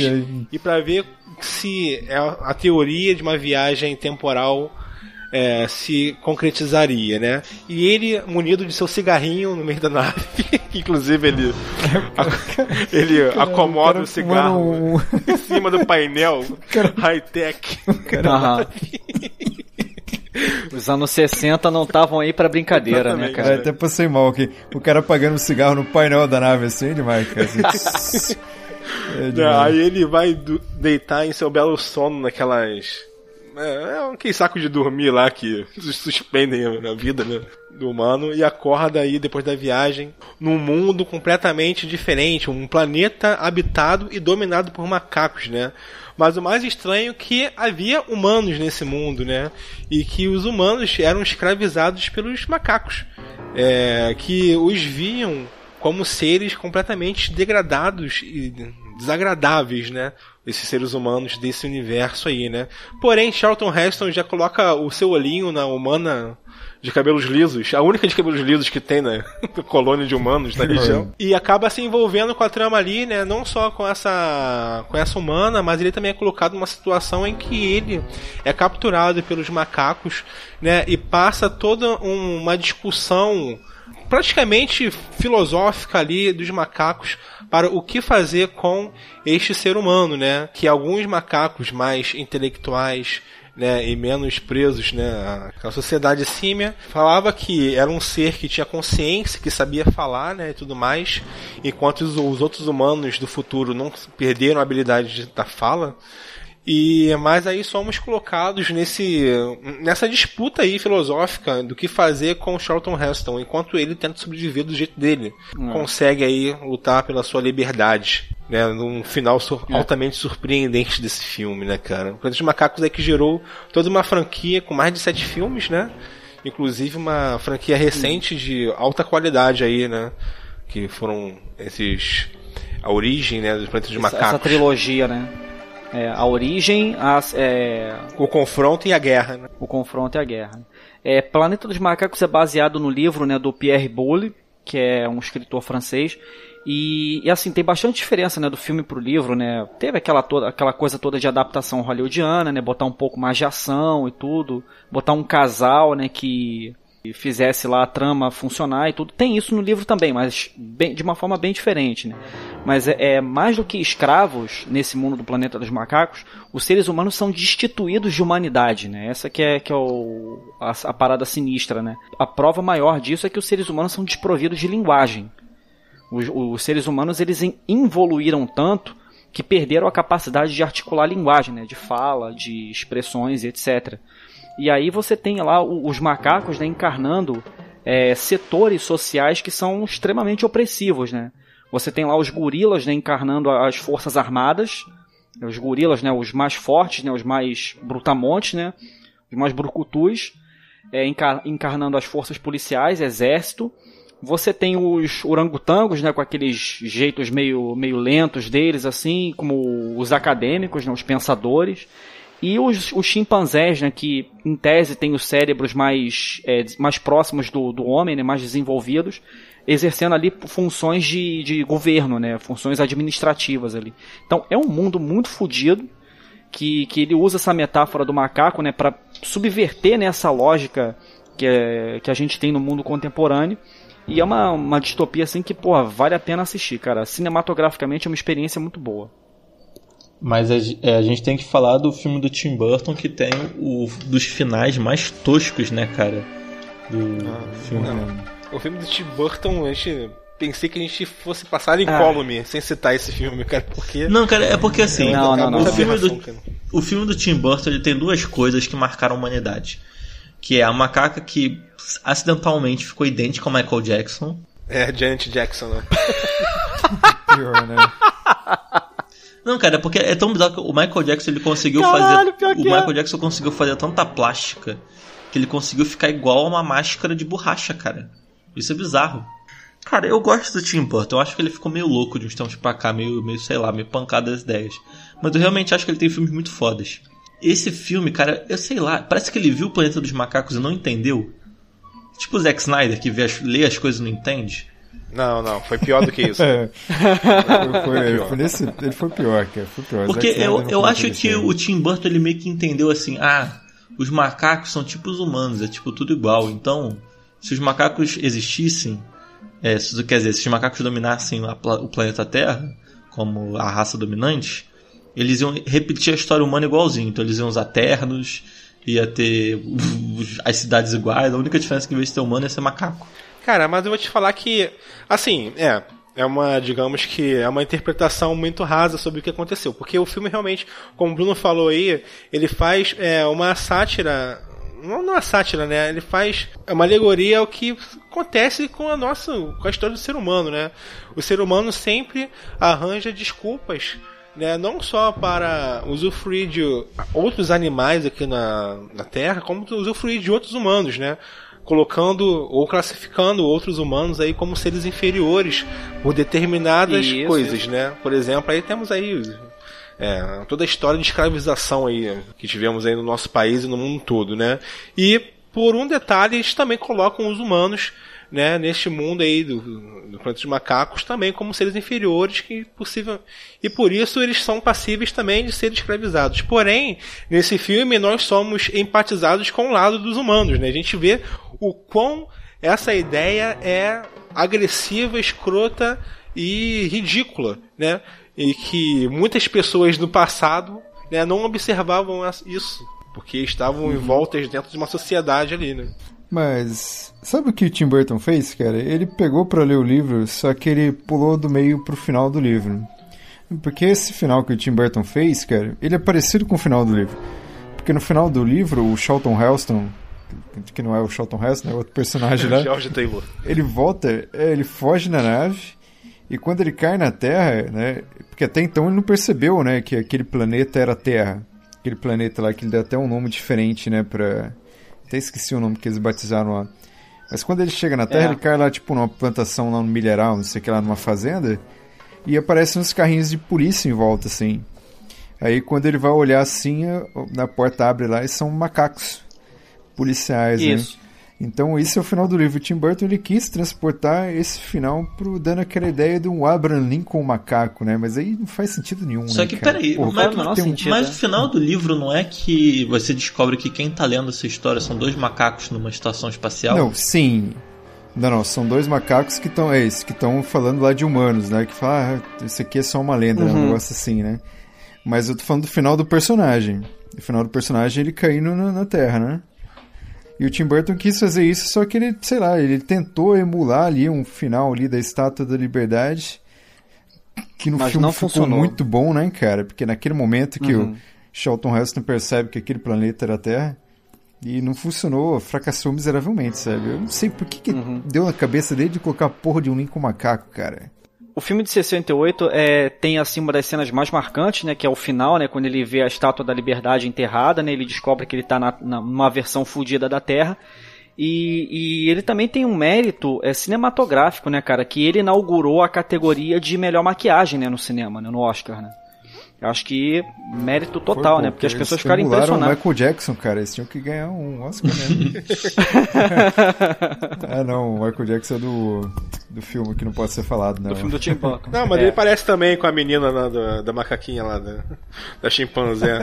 e para ver se é a teoria de uma viagem temporal é, se concretizaria, né? E ele, munido de seu cigarrinho no meio da nave, que inclusive ele, ele acomoda o cigarro em cima do painel high-tech.
Os anos 60 não estavam aí para brincadeira, né, Exatamente, né, cara?
É, até passei mal aqui. O cara apagando cigarro no painel da nave assim, demais, cara.
É aí ele vai deitar em seu belo sono naquelas. É, é aquele saco de dormir lá que suspendem a vida né, do humano e acorda aí depois da viagem num mundo completamente diferente, um planeta habitado e dominado por macacos, né? Mas o mais estranho é que havia humanos nesse mundo, né? E que os humanos eram escravizados pelos macacos, é, que os viam como seres completamente degradados e desagradáveis, né? Esses seres humanos desse universo aí, né? Porém, Charlton Heston já coloca o seu olhinho na humana de cabelos lisos, a única de cabelos lisos que tem na colônia de humanos na região, e acaba se envolvendo com a trama ali, né, não só com essa com essa humana, mas ele também é colocado numa situação em que ele é capturado pelos macacos, né, e passa toda um, uma discussão praticamente filosófica ali dos macacos para o que fazer com este ser humano, né? Que alguns macacos mais intelectuais né, e menos presos, né, a sociedade símia falava que era um ser que tinha consciência, que sabia falar, né, e tudo mais, enquanto os, os outros humanos do futuro não perderam a habilidade da fala, e mas aí somos colocados nesse nessa disputa aí filosófica do que fazer com Charlton Heston, enquanto ele tenta sobreviver do jeito dele, hum. consegue aí lutar pela sua liberdade, né, num final sur é. altamente surpreendente desse filme, né, cara. O Planeta dos Macacos é que gerou toda uma franquia com mais de sete filmes, né? Inclusive uma franquia recente de alta qualidade aí, né? Que foram esses a origem, né, dos Planetas dos Macacos.
Essa trilogia, né? É, a origem, as, é...
o confronto e a guerra. Né?
O confronto e a guerra. É, Planeta dos Macacos é baseado no livro né, do Pierre Boulle, que é um escritor francês. E, e, assim, tem bastante diferença né, do filme pro livro, né? Teve aquela, toda, aquela coisa toda de adaptação hollywoodiana, né? Botar um pouco mais de ação e tudo. Botar um casal, né, que fizesse lá a trama funcionar e tudo. Tem isso no livro também, mas bem, de uma forma bem diferente, né? Mas é, é, mais do que escravos nesse mundo do planeta dos macacos, os seres humanos são destituídos de humanidade, né? Essa que é, que é o, a, a parada sinistra, né? A prova maior disso é que os seres humanos são desprovidos de linguagem. Os, os seres humanos eles evoluíram tanto que perderam a capacidade de articular linguagem, né? De fala, de expressões e etc. E aí você tem lá os macacos né, encarnando é, setores sociais que são extremamente opressivos, né? Você tem lá os gorilas né, encarnando as forças armadas, os gorilas, né, os mais fortes, né, os mais brutamontes, né, os mais brucutus, é, encarnando as forças policiais, exército. Você tem os orangotangos, né, com aqueles jeitos meio, meio lentos deles, assim, como os acadêmicos, né, os pensadores. E os, os chimpanzés, né, que em tese têm os cérebros mais, é, mais próximos do, do homem, né, mais desenvolvidos, exercendo ali funções de, de governo, né, funções administrativas ali. Então é um mundo muito fodido, que, que ele usa essa metáfora do macaco né, para subverter né, essa lógica que, é, que a gente tem no mundo contemporâneo. E é uma, uma distopia assim que, pô, vale a pena assistir, cara. Cinematograficamente é uma experiência muito boa.
Mas a, é, a, gente tem que falar do filme do Tim Burton que tem o dos finais mais toscos, né, cara? Do
ah, filme. Não. O filme do Tim Burton, a gente pensei que a gente fosse passar em ah. column sem citar esse filme, cara, porque
Não, cara, é porque assim,
não, não, não,
o filme do o filme do Tim Burton, ele tem duas coisas que marcaram a humanidade, que é a macaca que acidentalmente ficou idêntica ao Michael Jackson.
É, Janet Jackson, né?
Pior, né?
Não, cara, é porque é tão bizarro que o Michael Jackson ele conseguiu Caralho, fazer. O Michael é. Jackson conseguiu fazer tanta plástica que ele conseguiu ficar igual a uma máscara de borracha, cara. Isso é bizarro. Cara, eu gosto do Tim Burton. Eu acho que ele ficou meio louco de uns tempos pra cá, meio, meio sei lá, meio pancada das ideias. Mas eu realmente acho que ele tem filmes muito fodas. Esse filme, cara, eu sei lá, parece que ele viu o Planeta dos Macacos e não entendeu. Tipo o Zack Snyder, que vê as, lê as coisas e não entende.
Não, não, foi pior do que isso.
é. foi, ele, foi nesse, ele foi pior, cara. Foi pior.
Porque eu, eu acho que o Tim Burton ele meio que entendeu assim: ah, os macacos são tipo os humanos, é tipo tudo igual. Então, se os macacos existissem, é, se, quer dizer, se os macacos dominassem a, o planeta Terra, como a raça dominante, eles iam repetir a história humana igualzinho. Então, eles iam usar ternos, ia ter as cidades iguais. A única diferença é que em vez de ser humano ia ser macaco.
Cara, mas eu vou te falar que, assim, é, é uma, digamos que, é uma interpretação muito rasa sobre o que aconteceu. Porque o filme realmente, como o Bruno falou aí, ele faz é, uma sátira. Não uma sátira, né? Ele faz uma alegoria ao que acontece com a nossa. com a história do ser humano, né? O ser humano sempre arranja desculpas. Né, não só para usufruir de outros animais aqui na, na Terra, como usufruir de outros humanos, né? Colocando ou classificando outros humanos aí como seres inferiores por determinadas isso, coisas, isso. né? Por exemplo, aí temos aí é, toda a história de escravização aí que tivemos aí no nosso país e no mundo todo, né? E por um detalhe, eles também colocam os humanos né, neste mundo aí do, do planeta dos macacos também como seres inferiores que possível e por isso eles são passíveis também de ser escravizados. Porém, nesse filme nós somos empatizados com o lado dos humanos, né? A gente vê o quão essa ideia é agressiva, escrota e ridícula, né? E que muitas pessoas no passado né, não observavam isso, porque estavam uhum. envoltas dentro de uma sociedade ali, né?
Mas sabe o que o Tim Burton fez, cara? Ele pegou para ler o livro, só que ele pulou do meio pro final do livro. Porque esse final que o Tim Burton fez, cara, ele é parecido com o final do livro. Porque no final do livro, o Charlton Heston, que não é o Charlton Heston, é outro personagem lá.
George Taylor.
Ele volta, é, ele foge na nave e quando ele cai na Terra, né? Porque até então ele não percebeu, né, que aquele planeta era Terra. Aquele planeta lá que ele deu até um nome diferente, né, para até esqueci o nome que eles batizaram lá. Mas quando ele chega na Terra, é. ele cai lá, tipo, numa plantação lá no milharal, não sei o que lá, numa fazenda. E aparecem uns carrinhos de polícia em volta, assim. Aí quando ele vai olhar assim, na porta abre lá e são macacos policiais, né? Isso. né? Então isso é o final do livro. O Tim Burton ele quis transportar esse final pro dando aquela ideia de um Abraham Lincoln macaco, né? Mas aí não faz sentido nenhum.
Só
né,
que
cara?
peraí, Porra, mas, mas, sentido, mas é. o final do livro não é que você descobre que quem tá lendo essa história são dois macacos numa estação espacial?
Não, sim. Não, não, são dois macacos que estão é que estão falando lá de humanos, né? Que fala, ah, isso aqui é só uma lenda, uhum. né? um uhum. negócio assim, né? Mas eu tô falando do final do personagem. O final do personagem ele caindo na, na Terra, né? E o Tim Burton quis fazer isso, só que ele, sei lá, ele tentou emular ali um final ali da Estátua da Liberdade, que no Mas filme ficou funcionou. muito bom, né, cara? Porque naquele momento que uhum. o Charlton Heston percebe que aquele planeta era a Terra, e não funcionou, fracassou miseravelmente, sabe? Eu não sei por que, que uhum. deu na cabeça dele de colocar a porra de um Lincoln macaco, cara.
O filme de 68 é, tem assim uma das cenas mais marcantes, né, que é o final, né, quando ele vê a Estátua da Liberdade enterrada, né, ele descobre que ele está na, na, numa versão fodida da Terra. E, e, ele também tem um mérito é, cinematográfico, né, cara, que ele inaugurou a categoria de melhor maquiagem, né, no cinema, né, no Oscar, né. Eu acho que mérito total,
Foi,
né? Porque as pessoas ficaram impressionadas.
o Michael Jackson, cara. Eles tinham que ganhar um Oscar mesmo. ah, não. O Michael Jackson é do, do filme que não pode ser falado, né?
Do filme do Burton.
Não, mas
É.
ele parece também com a menina lá da, da macaquinha lá, da, da chimpanzé,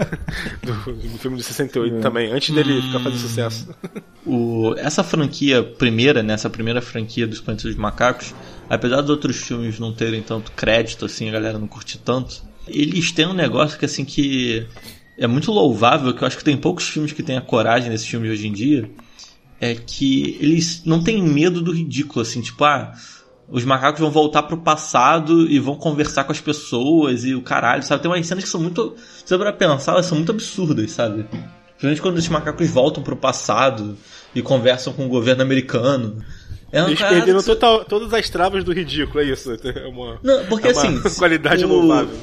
do, do filme de 68
É.
também, antes dele ficar fazendo sucesso.
O, essa franquia primeira, né, essa primeira franquia dos Planetas dos Macacos, apesar dos outros filmes não terem tanto crédito, assim, a galera não curte tanto, eles têm um negócio que, assim, que é muito louvável, que eu acho que tem poucos filmes que têm a coragem desses filmes hoje em dia, é que eles não têm medo do ridículo, assim, tipo, ah, os macacos vão voltar pro passado e vão conversar com as pessoas e o caralho, sabe? Tem umas cenas que são muito. Se você pensar, elas são muito absurdas, sabe? Principalmente quando os macacos voltam pro passado e conversam com o governo americano. É
Eles perderam
que
total- todas as travas do ridículo, é isso. É uma,
Não, porque
é uma
assim.
qualidade
o-
louvável.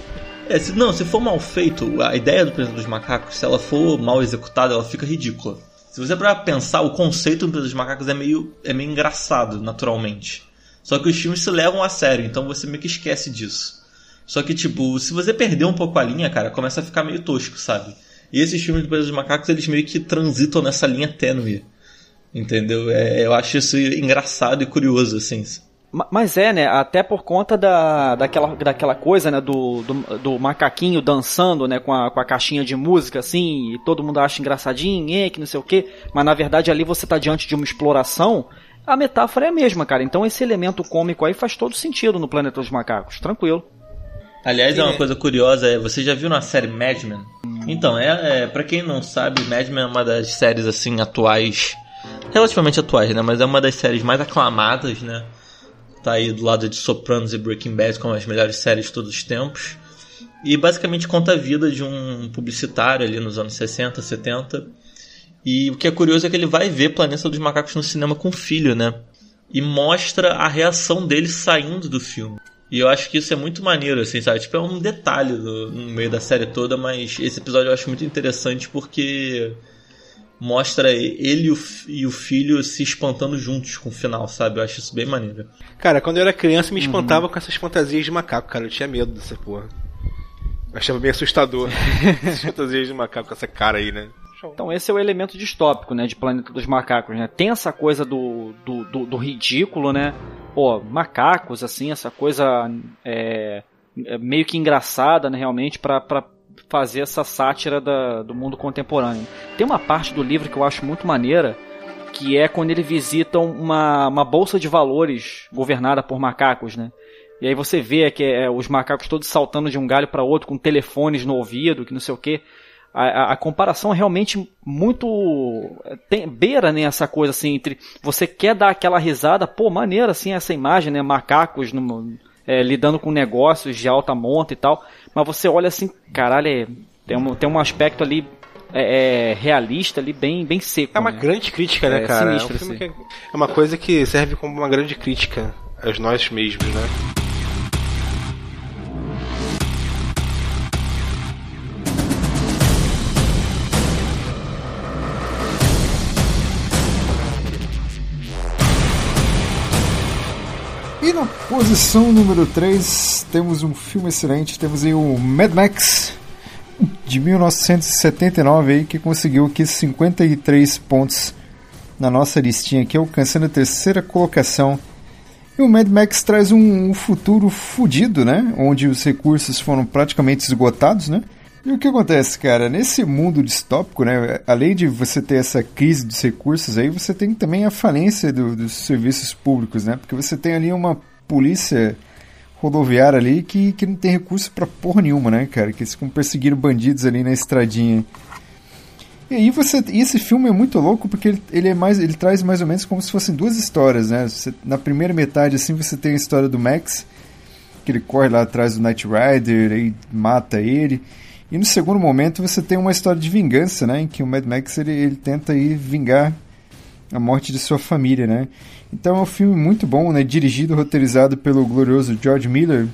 É, se, não, se for mal feito, a ideia do Planeta dos Macacos, se ela for mal executada, ela fica ridícula. Se você para pensar, o conceito do Planeta dos Macacos é meio, é meio engraçado, naturalmente. Só que os filmes se levam a sério, então você meio que esquece disso. Só que, tipo, se você perder um pouco a linha, cara, começa a ficar meio tosco, sabe? E esses filmes do Planeta dos Macacos, eles meio que transitam nessa linha tênue. Entendeu? É, eu acho isso engraçado e curioso, assim.
Ma- Mas é, né? Até por conta da, daquela, daquela coisa, né? Do, do, do macaquinho dançando, né? Com a, com a caixinha de música, assim, e todo mundo acha engraçadinho, é, que não sei o quê. Mas na verdade ali você tá diante de uma exploração. A metáfora é a mesma, cara. Então esse elemento cômico aí faz todo sentido no Planeta dos Macacos. Tranquilo.
Aliás, é uma coisa curiosa, é, você já viu na série Mad Men? Então, é, é para quem não sabe, Mad Men é uma das séries assim atuais, relativamente atuais, né, mas é uma das séries mais aclamadas, né? Tá aí do lado de Sopranos e Breaking Bad como as melhores séries de todos os tempos. E basicamente conta a vida de um publicitário ali nos anos 60, 70. E o que é curioso é que ele vai ver Planeta dos Macacos no cinema com o filho, né? E mostra a reação dele saindo do filme. E eu acho que isso é muito maneiro, assim, sabe? Tipo, é um detalhe no meio da série toda, mas esse episódio eu acho muito interessante porque mostra ele e o, e o filho se espantando juntos com o final, sabe? Eu acho isso bem maneiro.
Cara, quando eu era criança,
Uhum.
me espantava com essas fantasias de macaco, cara. Eu tinha medo dessa porra. Eu achava bem assustador. essas fantasias de macaco com essa cara aí, né?
Então esse é o elemento distópico, né, de Planeta dos Macacos, né? Tem essa coisa do, do, do, do ridículo, né? Pô, macacos, assim, essa coisa é, é meio que engraçada, né, realmente, pra fazer essa sátira da, do mundo contemporâneo. Tem uma parte do livro que eu acho muito maneira, que é quando eles visitam uma, uma bolsa de valores governada por macacos, né? E aí você vê que é, os macacos todos saltando de um galho para outro com telefones no ouvido, que não sei o que. A, a, a comparação é realmente muito tem, beira né, essa coisa assim entre você quer dar aquela risada, pô, maneira assim essa imagem, né, macacos no, é, lidando com negócios de alta monta e tal, mas você olha assim, caralho, é, tem, um, tem um aspecto ali é, é, realista ali bem bem seco.
É uma
né?
grande crítica, né,
É,
cara?
sinistro,
é, um
assim.
é é uma coisa que serve como uma grande crítica aos nós mesmos, né?
Posição número 3 temos um filme excelente, temos aí o Mad Max de 1979 aí que conseguiu aqui 53 pontos na nossa listinha aqui, alcançando a terceira colocação. E o Mad Max traz um, um futuro fudido, né? Onde os recursos foram praticamente esgotados, né? E o que acontece, cara? Nesse mundo distópico, né? Além de você ter essa crise dos recursos aí, você tem também a falência do- dos serviços públicos, né? Porque você tem ali uma polícia rodoviária ali que, que não tem recurso pra porra nenhuma, né, cara? Que eles ficam perseguindo bandidos ali na estradinha. E aí você, e esse filme é muito louco porque ele, ele é mais, ele traz mais ou menos como se fossem duas histórias, né? Você- na primeira metade assim você tem a história do Max, que ele corre lá atrás do Knight Rider e mata ele. E no segundo momento você tem uma história de vingança, né? Em que o Mad Max ele, ele tenta aí vingar a morte de sua família, né? Então é um filme muito bom, né? Dirigido, roteirizado pelo glorioso George Miller,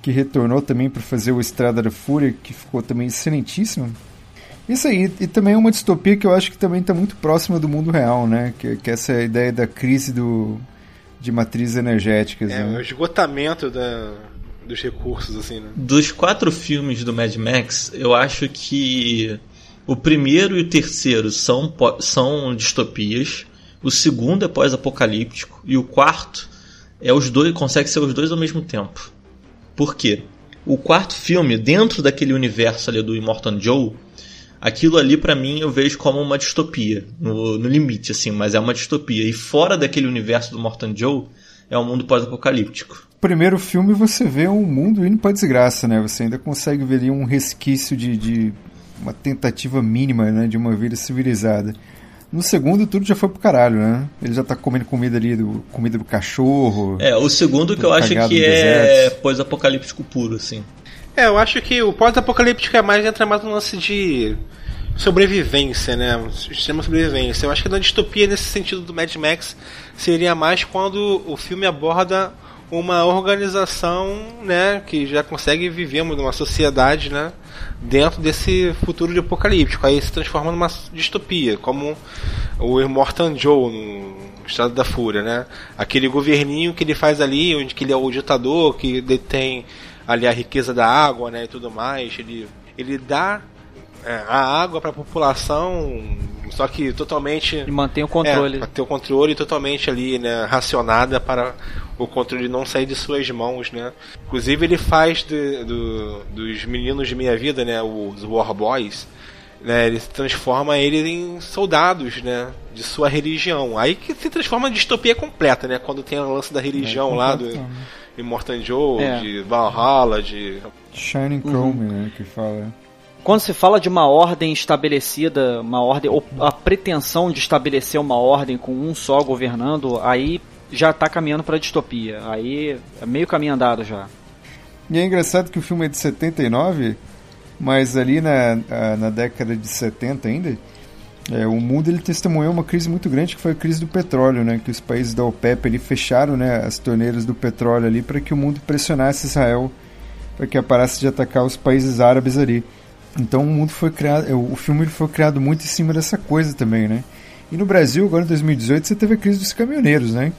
que retornou também para fazer o Estrada da Fúria, que ficou também excelentíssimo. Isso aí, e também é uma distopia que eu acho que também está muito próxima do mundo real, né? Que, que essa é a ideia da crise do, de matrizes energéticas.
É,
né?
o esgotamento da, dos recursos, assim, né?
Dos quatro filmes do Mad Max, eu acho que o primeiro e o terceiro são, são distopias. O segundo é pós-apocalíptico. E o quarto é os dois, consegue ser os dois ao mesmo tempo. Por quê? O quarto filme, dentro daquele universo ali do Immortal Joe, aquilo ali pra mim eu vejo como uma distopia, no, no limite, assim, mas é uma distopia. E fora daquele universo do Morton Joe, é um mundo pós-apocalíptico.
primeiro filme você vê um mundo indo pra desgraça, né? Você ainda consegue ver ali um resquício de, de uma tentativa mínima, né? De uma vida civilizada. No segundo, tudo já foi pro caralho, né? Ele já tá comendo comida ali, do, comida do cachorro.
É, o segundo que eu acho que é pós-apocalíptico puro, assim.
É, eu acho que o pós-apocalíptico é mais entra mais no lance de sobrevivência, né? Sistema sobrevivência. Eu acho que na distopia, nesse sentido do Mad Max, seria mais quando o filme aborda uma organização, né, que já consegue viver numa sociedade, né, dentro desse futuro de apocalíptico. Aí se transforma numa distopia, como o Immortal Joe no Estado da Fúria, né? Aquele governinho que ele faz ali, onde que ele é o ditador, que detém ali a riqueza da água, né, e tudo mais. Ele ele dá é, a água para a população, só que totalmente
E mantém o controle.
é, ter o controle totalmente ali, né, racionada para o controle não sair de suas mãos, né. Inclusive ele faz de- do- dos meninos de meia vida, né, os War Boys, né, ele transforma eles em soldados, né, de sua religião. Aí que se transforma em distopia completa, né, quando tem o lance da religião lá do Immortal Joe,
É.
de Valhalla, de
Shining Chrome, né? Que fala.
Quando se fala de uma ordem estabelecida, uma ordem, ou a pretensão de estabelecer uma ordem com um só governando, aí já tá caminhando pra distopia. Aí é meio caminho andado já.
E é engraçado que o filme é de 79, mas ali na, a- na década de 70 ainda, é, o mundo ele testemunhou uma crise muito grande que foi a crise do petróleo, né? Que os países da OPEP ali fecharam né, as torneiras do petróleo ali para que o mundo pressionasse Israel para que parasse de atacar os países árabes ali. Então o mundo foi criado, é, o filme ele foi criado muito em cima dessa coisa também, né? E no Brasil, agora em 2018, você teve a crise dos caminhoneiros, né?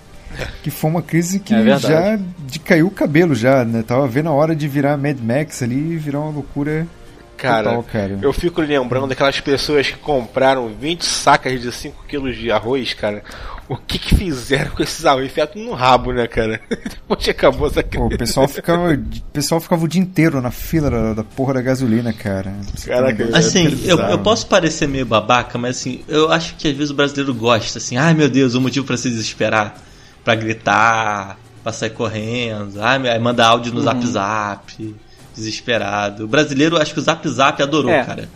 Que foi uma crise que
É
já de caiu o cabelo já, né? Tava vendo a hora de virar Mad Max ali e virar uma loucura
Cara,
total, cara.
eu fico lembrando daquelas pessoas que compraram 20 sacas de 5 quilos de arroz, cara. O que que fizeram com esses arroz? Enfiaram no rabo, né, cara? Depois que acabou essa
Pô, o pessoal ficava, o pessoal ficava o dia inteiro na fila da, da porra da gasolina, cara.
Caraca,
É
Assim, eu, eu posso parecer meio babaca, mas assim, eu acho que às vezes o brasileiro gosta, assim, ai meu Deus, o motivo pra se desesperar, pra gritar, pra sair correndo, ai, manda áudio no zap zap, desesperado. O brasileiro, acho que o zap zap adorou,
É.
cara.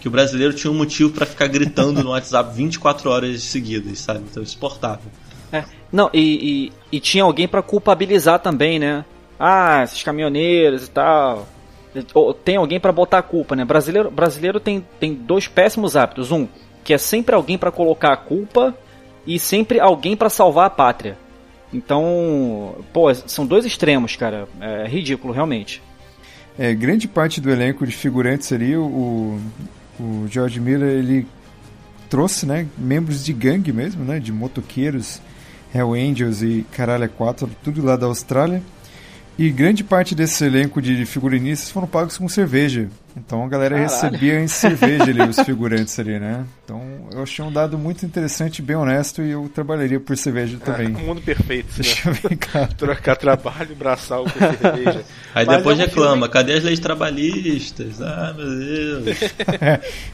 Que o brasileiro tinha um motivo pra ficar gritando no WhatsApp 24 horas seguidas, sabe? Então, insuportável.
É. Não, e, e, e tinha alguém pra culpabilizar também, né? Ah, esses caminhoneiros e tal. Tem alguém pra botar a culpa, né? Brasileiro, brasileiro tem, tem dois péssimos hábitos. Um, que é sempre alguém pra colocar a culpa e sempre alguém pra salvar a pátria. Então, pô, são dois extremos, cara. É ridículo, realmente.
É, grande parte do elenco de figurantes ali, o, o George Miller, ele trouxe, né, membros de gangue mesmo, né, de motoqueiros, Hell Angels e Caralho é 4, tudo lá da Austrália. E grande parte desse elenco de figurinistas foram pagos com cerveja. Então a galera
Caralho.
recebia em cerveja ali os figurantes ali, né? Então eu achei um dado muito interessante, bem honesto, e eu trabalharia por cerveja também.
o mundo perfeito, né?
Deixa eu ver, cara.
Trocar trabalho e braçal com cerveja.
Aí
Mas
depois
é um
reclama,
filme-
cadê as leis trabalhistas? Ah, meu Deus.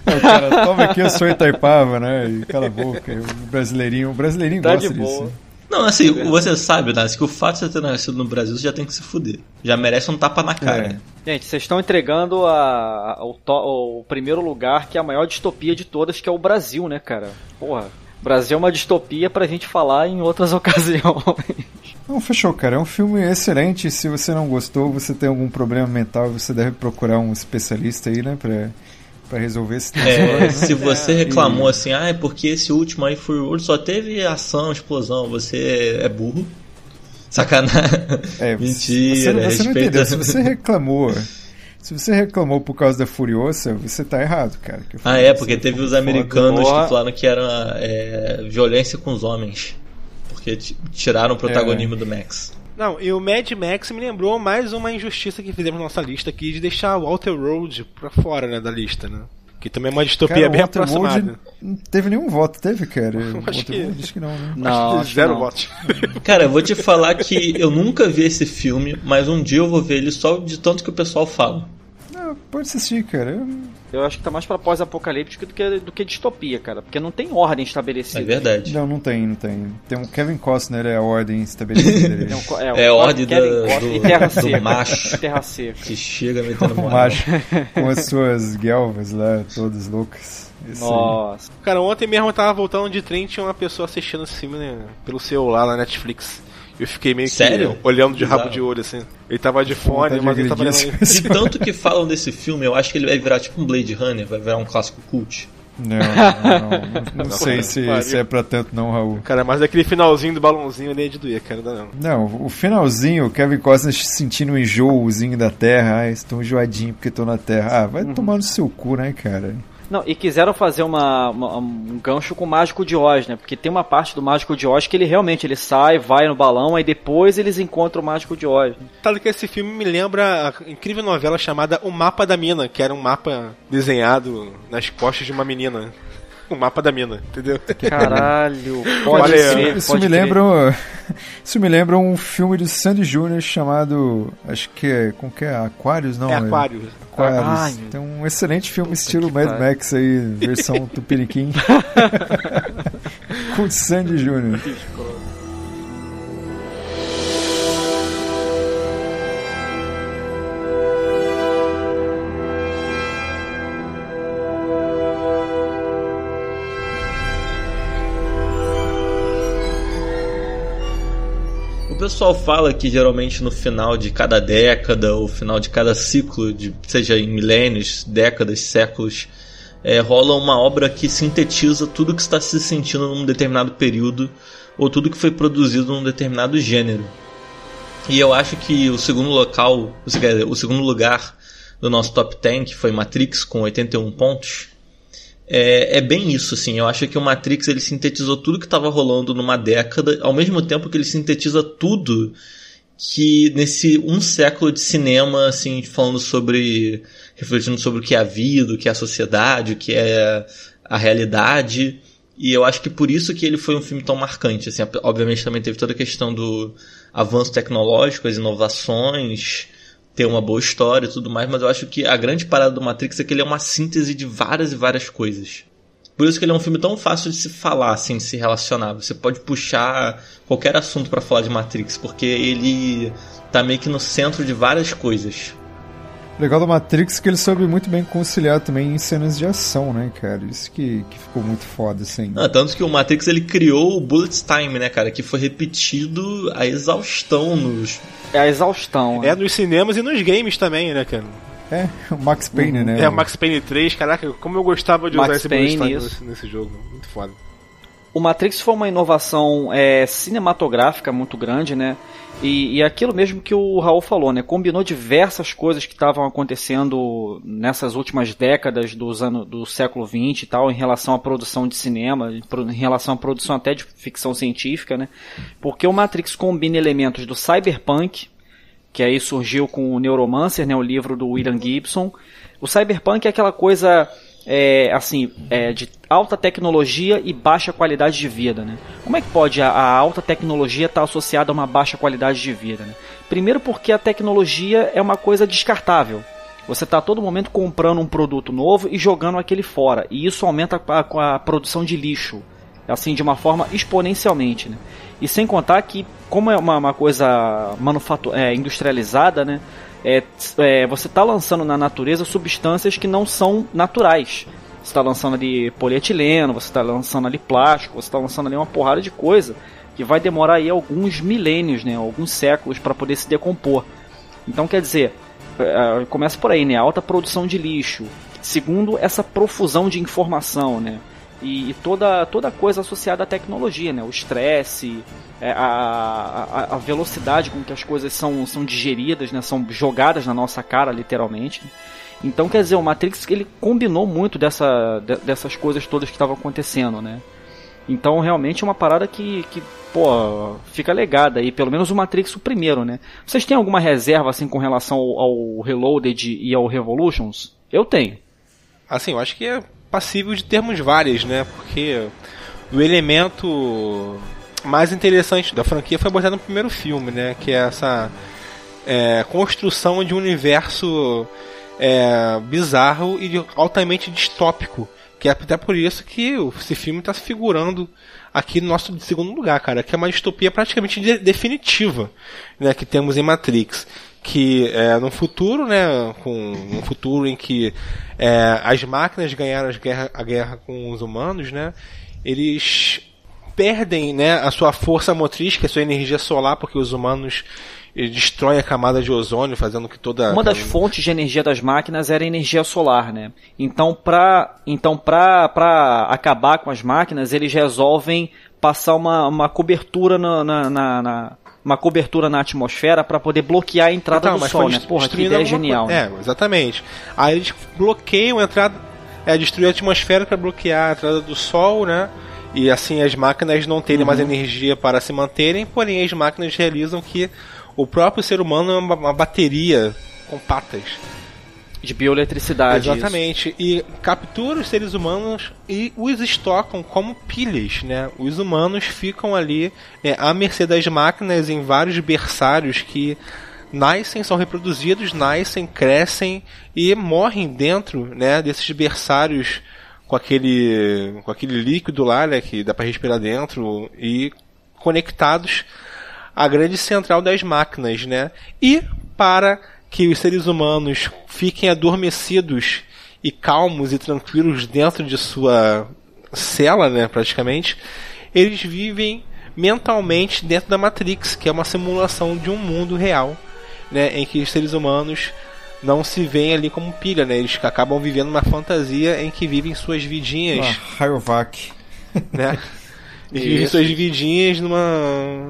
O cara, toma aqui, eu sou Itaipava, né? E cala a boca. O brasileirinho, o brasileirinho
Tá
gosta
de boa.
disso.
Não, assim, você sabe, Nas, que o fato de você ter nascido no Brasil, você já tem que se fuder. Já merece um tapa na cara.
Gente, vocês estão entregando a, a- o, to- o primeiro lugar que é a maior distopia de todas, que é o Brasil, né, cara? Porra. O Brasil é uma distopia pra gente falar em outras ocasiões.
Não, fechou, cara. É um filme excelente. Se você não gostou, você tem algum problema mental, você deve procurar um especialista aí, né? Pra, pra resolver esse
É,
transtorno, né?
se você reclamou assim, ah, é porque esse último aí Fury Road só teve ação, explosão, você é burro. Sacanagem.
É,
Mentira,
você, você não entendeu. Se você reclamou. Se você reclamou por causa da Furiosa, você tá errado, cara.
Ah, é, porque teve os americanos que falaram que era é, violência com os homens. Porque tiraram o protagonismo do Max.
Não, e o Mad Max me lembrou mais uma injustiça que fizemos na nossa lista aqui de deixar o Walter Road pra fora, né, da lista, né? Que também é uma distopia
Cara,
bem aproximada.
Não teve nenhum voto, teve, cara?
Acho que-
acho que não, né?
Não,
Acho zero
não.
votos.
Cara, eu vou te falar que eu nunca vi esse filme, mas um dia eu vou ver ele só de tanto que o pessoal fala.
Pode assistir, cara. Eu-
Eu acho que tá mais pra pós-apocalíptico do que, do que distopia, cara. Porque não tem ordem estabelecida.
É verdade.
Não, não tem, não tem. Tem um Kevin Costner, é a ordem estabelecida
um co-
É
o
a ordem da- do-
terra
do
seca.
macho.
Terra seca.
Que chega metendo
Um
moral.
macho com as suas guelvas lá, todas loucas. Isso aí.
Nossa.
Cara, ontem mesmo eu tava voltando de trem e tinha uma pessoa assistindo esse filme né, pelo celular na Netflix. Eu fiquei meio
Sério?
que olhando de rabo de olho, assim. Ele tava de fone, mas ele tava olhando
De tanto que falam desse filme, eu acho que ele vai virar tipo um Blade Runner, vai virar um clássico cult.
Não, não, não, não, não sei se, se é pra tanto não, Raul.
Cara, mas aquele finalzinho do balãozinho ali é de doer, cara. Não, não.
O finalzinho, o Kevin Costner sentindo um enjoozinho da Terra. Ah, estou enjoadinho porque tô na Terra. Ah, vai tomar no seu cu, né, cara?
Não, e quiseram fazer uma, uma- um gancho com o Mágico de Oz, né? Porque tem uma parte do Mágico de Oz que ele realmente ele sai, vai no balão, aí depois eles encontram o Mágico de Oz. né?
Sabe que esse filme me lembra a incrível novela chamada O Mapa da Mina, que era um mapa desenhado nas costas de uma menina. O mapa da mina, entendeu?
Caralho, pode
Olha,
ser,
Isso
pode
me
crer.
lembra. Isso me lembra um filme do Sandy Júnior chamado. Acho que é. Como que é? Aquários? Não,
é aquário.
Aquários.
Ai,
Tem um excelente filme estilo Mad
pariu.
Max aí, versão Tupiniquim. Com Sandy Júnior.
Pessoal fala que geralmente no final de cada década ou final de cada ciclo, de, seja em milênios, décadas, séculos, é, rola uma obra que sintetiza tudo que está se sentindo num determinado período ou tudo que foi produzido num determinado gênero. E eu acho que o segundo local, o segundo lugar do nosso top 10, que foi Matrix com 81 pontos, é, é bem isso, assim. Eu acho que o Matrix ele sintetizou tudo que estava rolando numa década, ao mesmo tempo que ele sintetiza tudo que nesse um século de cinema, assim, falando sobre. refletindo sobre o que é a vida, o que é a sociedade, o que é a realidade. E eu acho que por isso que ele foi um filme tão marcante. Assim, obviamente também teve toda a questão do avanço tecnológico, as inovações, ter uma boa história e tudo mais, mas eu acho que a grande parada do Matrix é que ele é uma síntese de várias e várias coisas. Por isso que ele é um filme tão fácil de se falar, assim, de se relacionar. Você pode puxar qualquer assunto para falar de Matrix, porque ele tá meio que no centro de várias coisas.
O legal do Matrix é que ele soube muito bem conciliar também em cenas de ação, né, cara? Isso que, que ficou muito foda, assim.
Ah, tanto que o Matrix ele criou o Bullet Time, né, cara? Que foi repetido a exaustão nos.
É a exaustão. né?
É nos cinemas e nos games também, né, cara?
É, o Max Payne, né?
É, o Max Payne 3, caraca, como eu gostava de
Max
usar esse
Payne,
bullet time nesse, nesse jogo. Muito foda.
O Matrix foi uma inovação é, cinematográfica muito grande, né? E, e aquilo mesmo que o Raul falou, né? Combinou diversas coisas que estavam acontecendo nessas últimas décadas dos anos, do século XX e tal, em relação à produção de cinema, em relação à produção até de ficção científica, né? Porque o Matrix combina elementos do cyberpunk, que aí surgiu com o Neuromancer, né, o livro do William Gibson. O cyberpunk é aquela coisa é, assim é, de alta tecnologia e baixa qualidade de vida, né? Como é que pode a, a alta tecnologia estar associada a uma baixa qualidade de vida? Né? Primeiro porque a tecnologia é uma coisa descartável. Você está todo momento comprando um produto novo e jogando aquele fora, e isso aumenta a, a produção de lixo, assim de uma forma exponencialmente, né? E sem contar que, como é uma, uma coisa manufatu é, industrializada, né? É, é, você está lançando na natureza substâncias que não são naturais. Você está lançando ali polietileno, você está lançando ali plástico, você está lançando ali uma porrada de coisa que vai demorar aí alguns milênios, né? Alguns séculos para poder se decompor. Então, quer dizer, é, começa por aí, né? Alta produção de lixo. Segundo, essa profusão de informação, né? E, e toda, toda coisa associada à tecnologia, né? O estresse, é, a, a, a velocidade com que as coisas são, são digeridas, né? São jogadas na nossa cara, literalmente. Então, quer dizer, o Matrix ele combinou muito dessa, de- dessas coisas todas que estavam acontecendo, né? Então realmente é uma parada que, que pô, fica legada aí, pelo menos o Matrix o primeiro, né? Vocês têm alguma reserva assim com relação ao, ao Reloaded e ao Revolutions? Eu tenho.
Assim, eu acho que é passível de termos várias, né? Porque o elemento mais interessante da franquia foi abordado no primeiro filme, né? Que é essa é, construção de um universo é, bizarro e altamente distópico. Que é até por isso que esse filme está se figurando aqui no nosso segundo lugar, cara. Que é uma distopia praticamente de definitiva né, que temos em Matrix. Que é, no futuro, né, com um futuro em que é, as máquinas ganharam guerra, a guerra com os humanos, né, eles perdem né, a sua força motriz, que é a sua energia solar, porque os humanos destroem a camada de ozônio, fazendo que toda.
Uma das fontes de energia das máquinas era a energia solar, né? Então, para então pra, pra acabar com as máquinas, eles resolvem passar uma, uma cobertura na, na, na, na uma cobertura na atmosfera para poder bloquear a entrada então, do sol, né? Porra, que ideia genial.
É, exatamente. Aí eles bloqueiam a entrada, é, destruir a atmosfera para bloquear a entrada do sol, né? e assim as máquinas não terem uhum. mais energia para se manterem, porém as máquinas realizam que o próprio ser humano é uma, uma bateria com patas.
De bioeletricidade.
Exatamente. Isso. E captura os seres humanos e os estocam como pilhas, né? Os humanos ficam ali né, à mercê das máquinas em vários berçários que nascem, são reproduzidos, nascem, crescem e morrem dentro né, desses berçários com aquele, com aquele líquido lá, né, que dá para respirar dentro e conectados à grande central das máquinas, né? E para que os seres humanos fiquem adormecidos e calmos e tranquilos dentro de sua cela, né, praticamente, eles vivem mentalmente dentro da Matrix, que é uma simulação de um mundo real, né, em que os seres humanos não se veem ali como pilha, né? Eles acabam vivendo uma fantasia em que vivem suas vidinhas.
Rayovac.
Né? E vivem suas vidinhas numa,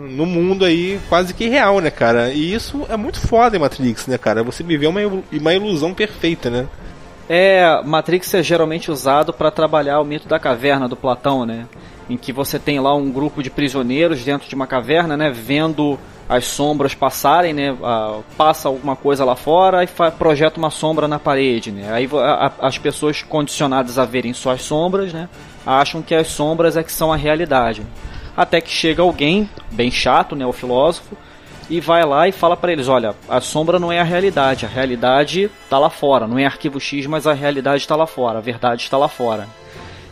no mundo aí quase que real, né, cara? E isso é muito foda em Matrix, né, cara? Você viveu uma, uma ilusão perfeita, né?
É, Matrix é geralmente usado para trabalhar o mito da caverna do Platão, né? Em que você tem lá um grupo de prisioneiros dentro de uma caverna, né? Vendo as sombras passarem, né? passa alguma coisa lá fora e projeta uma sombra na parede, né? Aí as pessoas condicionadas a verem só as sombras, né? Acham que as sombras é que são a realidade. Até que chega alguém, bem chato, né? O filósofo, e vai lá e fala para eles: olha, a sombra não é a realidade, a realidade está lá fora, não é arquivo X, mas a realidade está lá fora, a verdade está lá fora.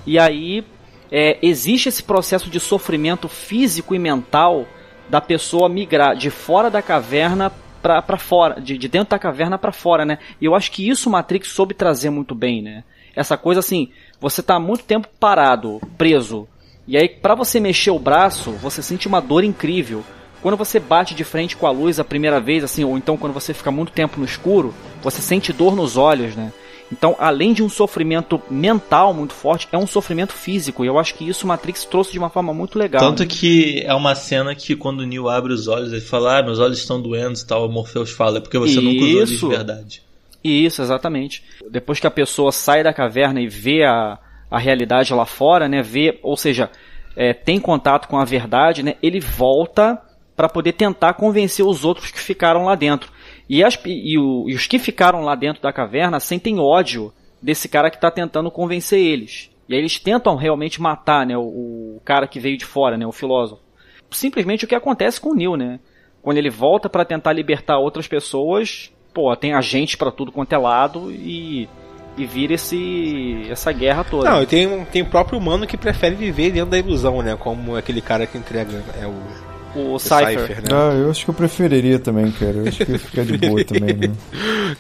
E aí é, existe esse processo de sofrimento físico e mental da pessoa migrar de fora da caverna para fora, de, de, dentro da caverna para fora, né? E eu acho que isso o Matrix soube trazer muito bem, né? Essa coisa assim, você tá muito tempo parado, preso, e aí para você mexer o braço, você sente uma dor incrível. Quando você bate de frente com a luz a primeira vez, assim, ou então quando você fica muito tempo no escuro, você sente dor nos olhos, né? Então, além de um sofrimento mental muito forte, é um sofrimento físico. E eu acho que isso Matrix trouxe de uma forma muito legal.
Tanto né? que é uma cena que quando o Neo abre os olhos, ele fala: Ah, meus olhos estão doendo e tal. O Morpheus fala: É porque você isso. nunca usou de verdade.
Isso, exatamente. Depois que a pessoa sai da caverna e vê a, a realidade lá fora, né? Vê, ou seja, é, tem contato com a verdade, né? Ele volta para poder tentar convencer os outros que ficaram lá dentro. E, as, e, o, e os que ficaram lá dentro da caverna sentem ódio desse cara que está tentando convencer eles. E aí eles tentam realmente matar né, o, o, cara que veio de fora, né, o filósofo. Simplesmente o que acontece com o Neil, né? Quando ele volta para tentar libertar outras pessoas, pô, tem agentes para tudo quanto é lado e e vira esse essa guerra toda.
Não, tem tem o próprio humano que prefere viver dentro da ilusão, né? Como aquele cara que entrega é o
o, o Cypher. Cypher
né? Ah, eu acho que eu preferiria também, cara. Eu acho que fica de boa também, né?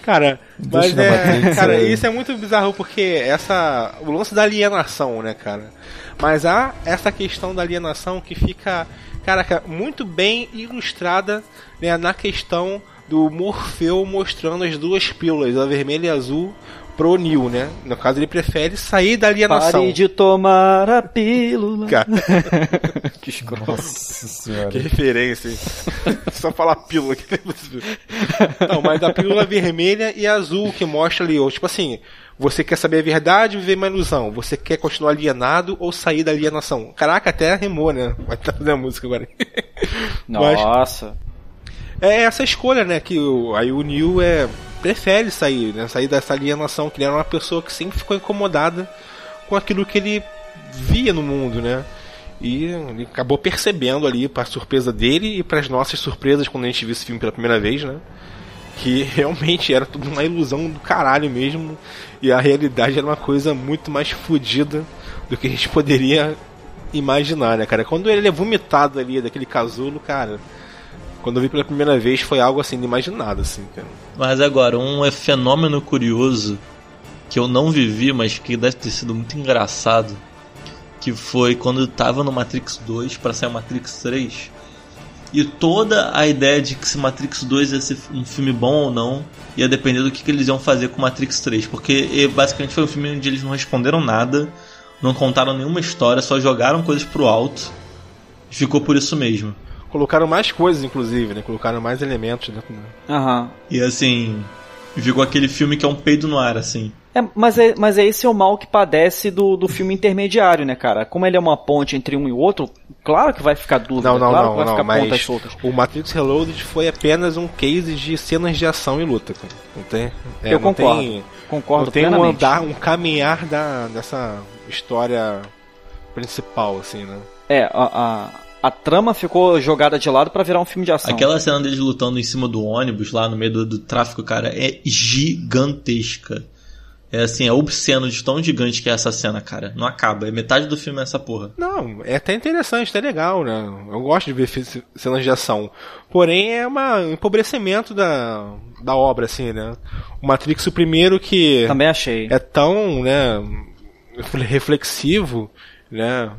Cara, mas é, cara, é... isso é muito bizarro porque essa o lance da alienação, né, cara? Mas há essa questão da alienação que fica, cara, muito bem ilustrada né, na questão do Morfeu mostrando as duas pílulas, a vermelha e a azul, pro Neil, né? No caso, ele prefere sair da alienação.
Pare de tomar a pílula.
Cara,
Que escroto.
Nossa senhora.
que referência, hein? Só falar pílula aqui. Não, mas da pílula vermelha e azul que mostra ali, ou, tipo assim, você quer saber a verdade ou viver uma ilusão? Você quer continuar alienado ou sair da alienação? Caraca, até rimou, né? Vai estar fazendo a música agora. Mas-
Nossa.
É essa escolha, né? Que o, aí o Neil é, prefere sair, né? Sair dessa alienação, que ele era uma pessoa que sempre ficou incomodada com aquilo que ele via no mundo, né? E ele acabou percebendo ali, para surpresa dele e para as nossas surpresas quando a gente viu esse filme pela primeira vez, né? Que realmente era tudo uma ilusão do caralho mesmo. E a realidade era uma coisa muito mais fodida do que a gente poderia imaginar, né, cara? Quando ele é vomitado ali daquele casulo, cara. Quando eu vi pela primeira vez foi algo assim inimaginado, assim, cara.
Mas agora, um é fenômeno curioso que eu não vivi, mas que deve ter sido muito engraçado, que foi quando eu tava no Matrix 2 para sair o Matrix 3. E toda a ideia de que se Matrix 2 ia ser um filme bom ou não ia depender do que, que eles iam fazer com Matrix 3. Porque basicamente foi um filme onde eles não responderam nada, não contaram nenhuma história, só jogaram coisas pro alto. Ficou por isso mesmo.
Colocaram mais coisas, inclusive, né? Colocaram mais elementos, né?
Aham.
E assim, ficou aquele filme que é um peido no ar, assim.
É, mas, é, mas é esse o mal que padece do, do filme intermediário, né, cara? Como ele é uma ponte entre um e outro, claro que vai ficar dúvida,
Não, não,
claro
não,
que vai
não,
ficar pontas
mas
soltas.
o Matrix Reloaded foi apenas um case de cenas de ação e luta, cara. Não tem? é,
Eu
não
concordo.
Tem,
Concordo
não tem um
plenamente.
andar, um caminhar da, dessa história principal, assim, né?
É, a, a, trama ficou jogada de lado pra virar um filme de ação.
Aquela cena deles lutando em cima do ônibus lá no meio do, do tráfico, cara, é gigantesca. É assim, é obsceno de tão gigante que é essa cena, cara. Não acaba. É metade do filme é essa porra.
Não, é até interessante, até legal, né? Eu gosto de ver cenas de ação. Porém, é uma- um empobrecimento da, da obra, assim, né? O Matrix, o primeiro que
Também achei.
é tão, né, reflexivo, né,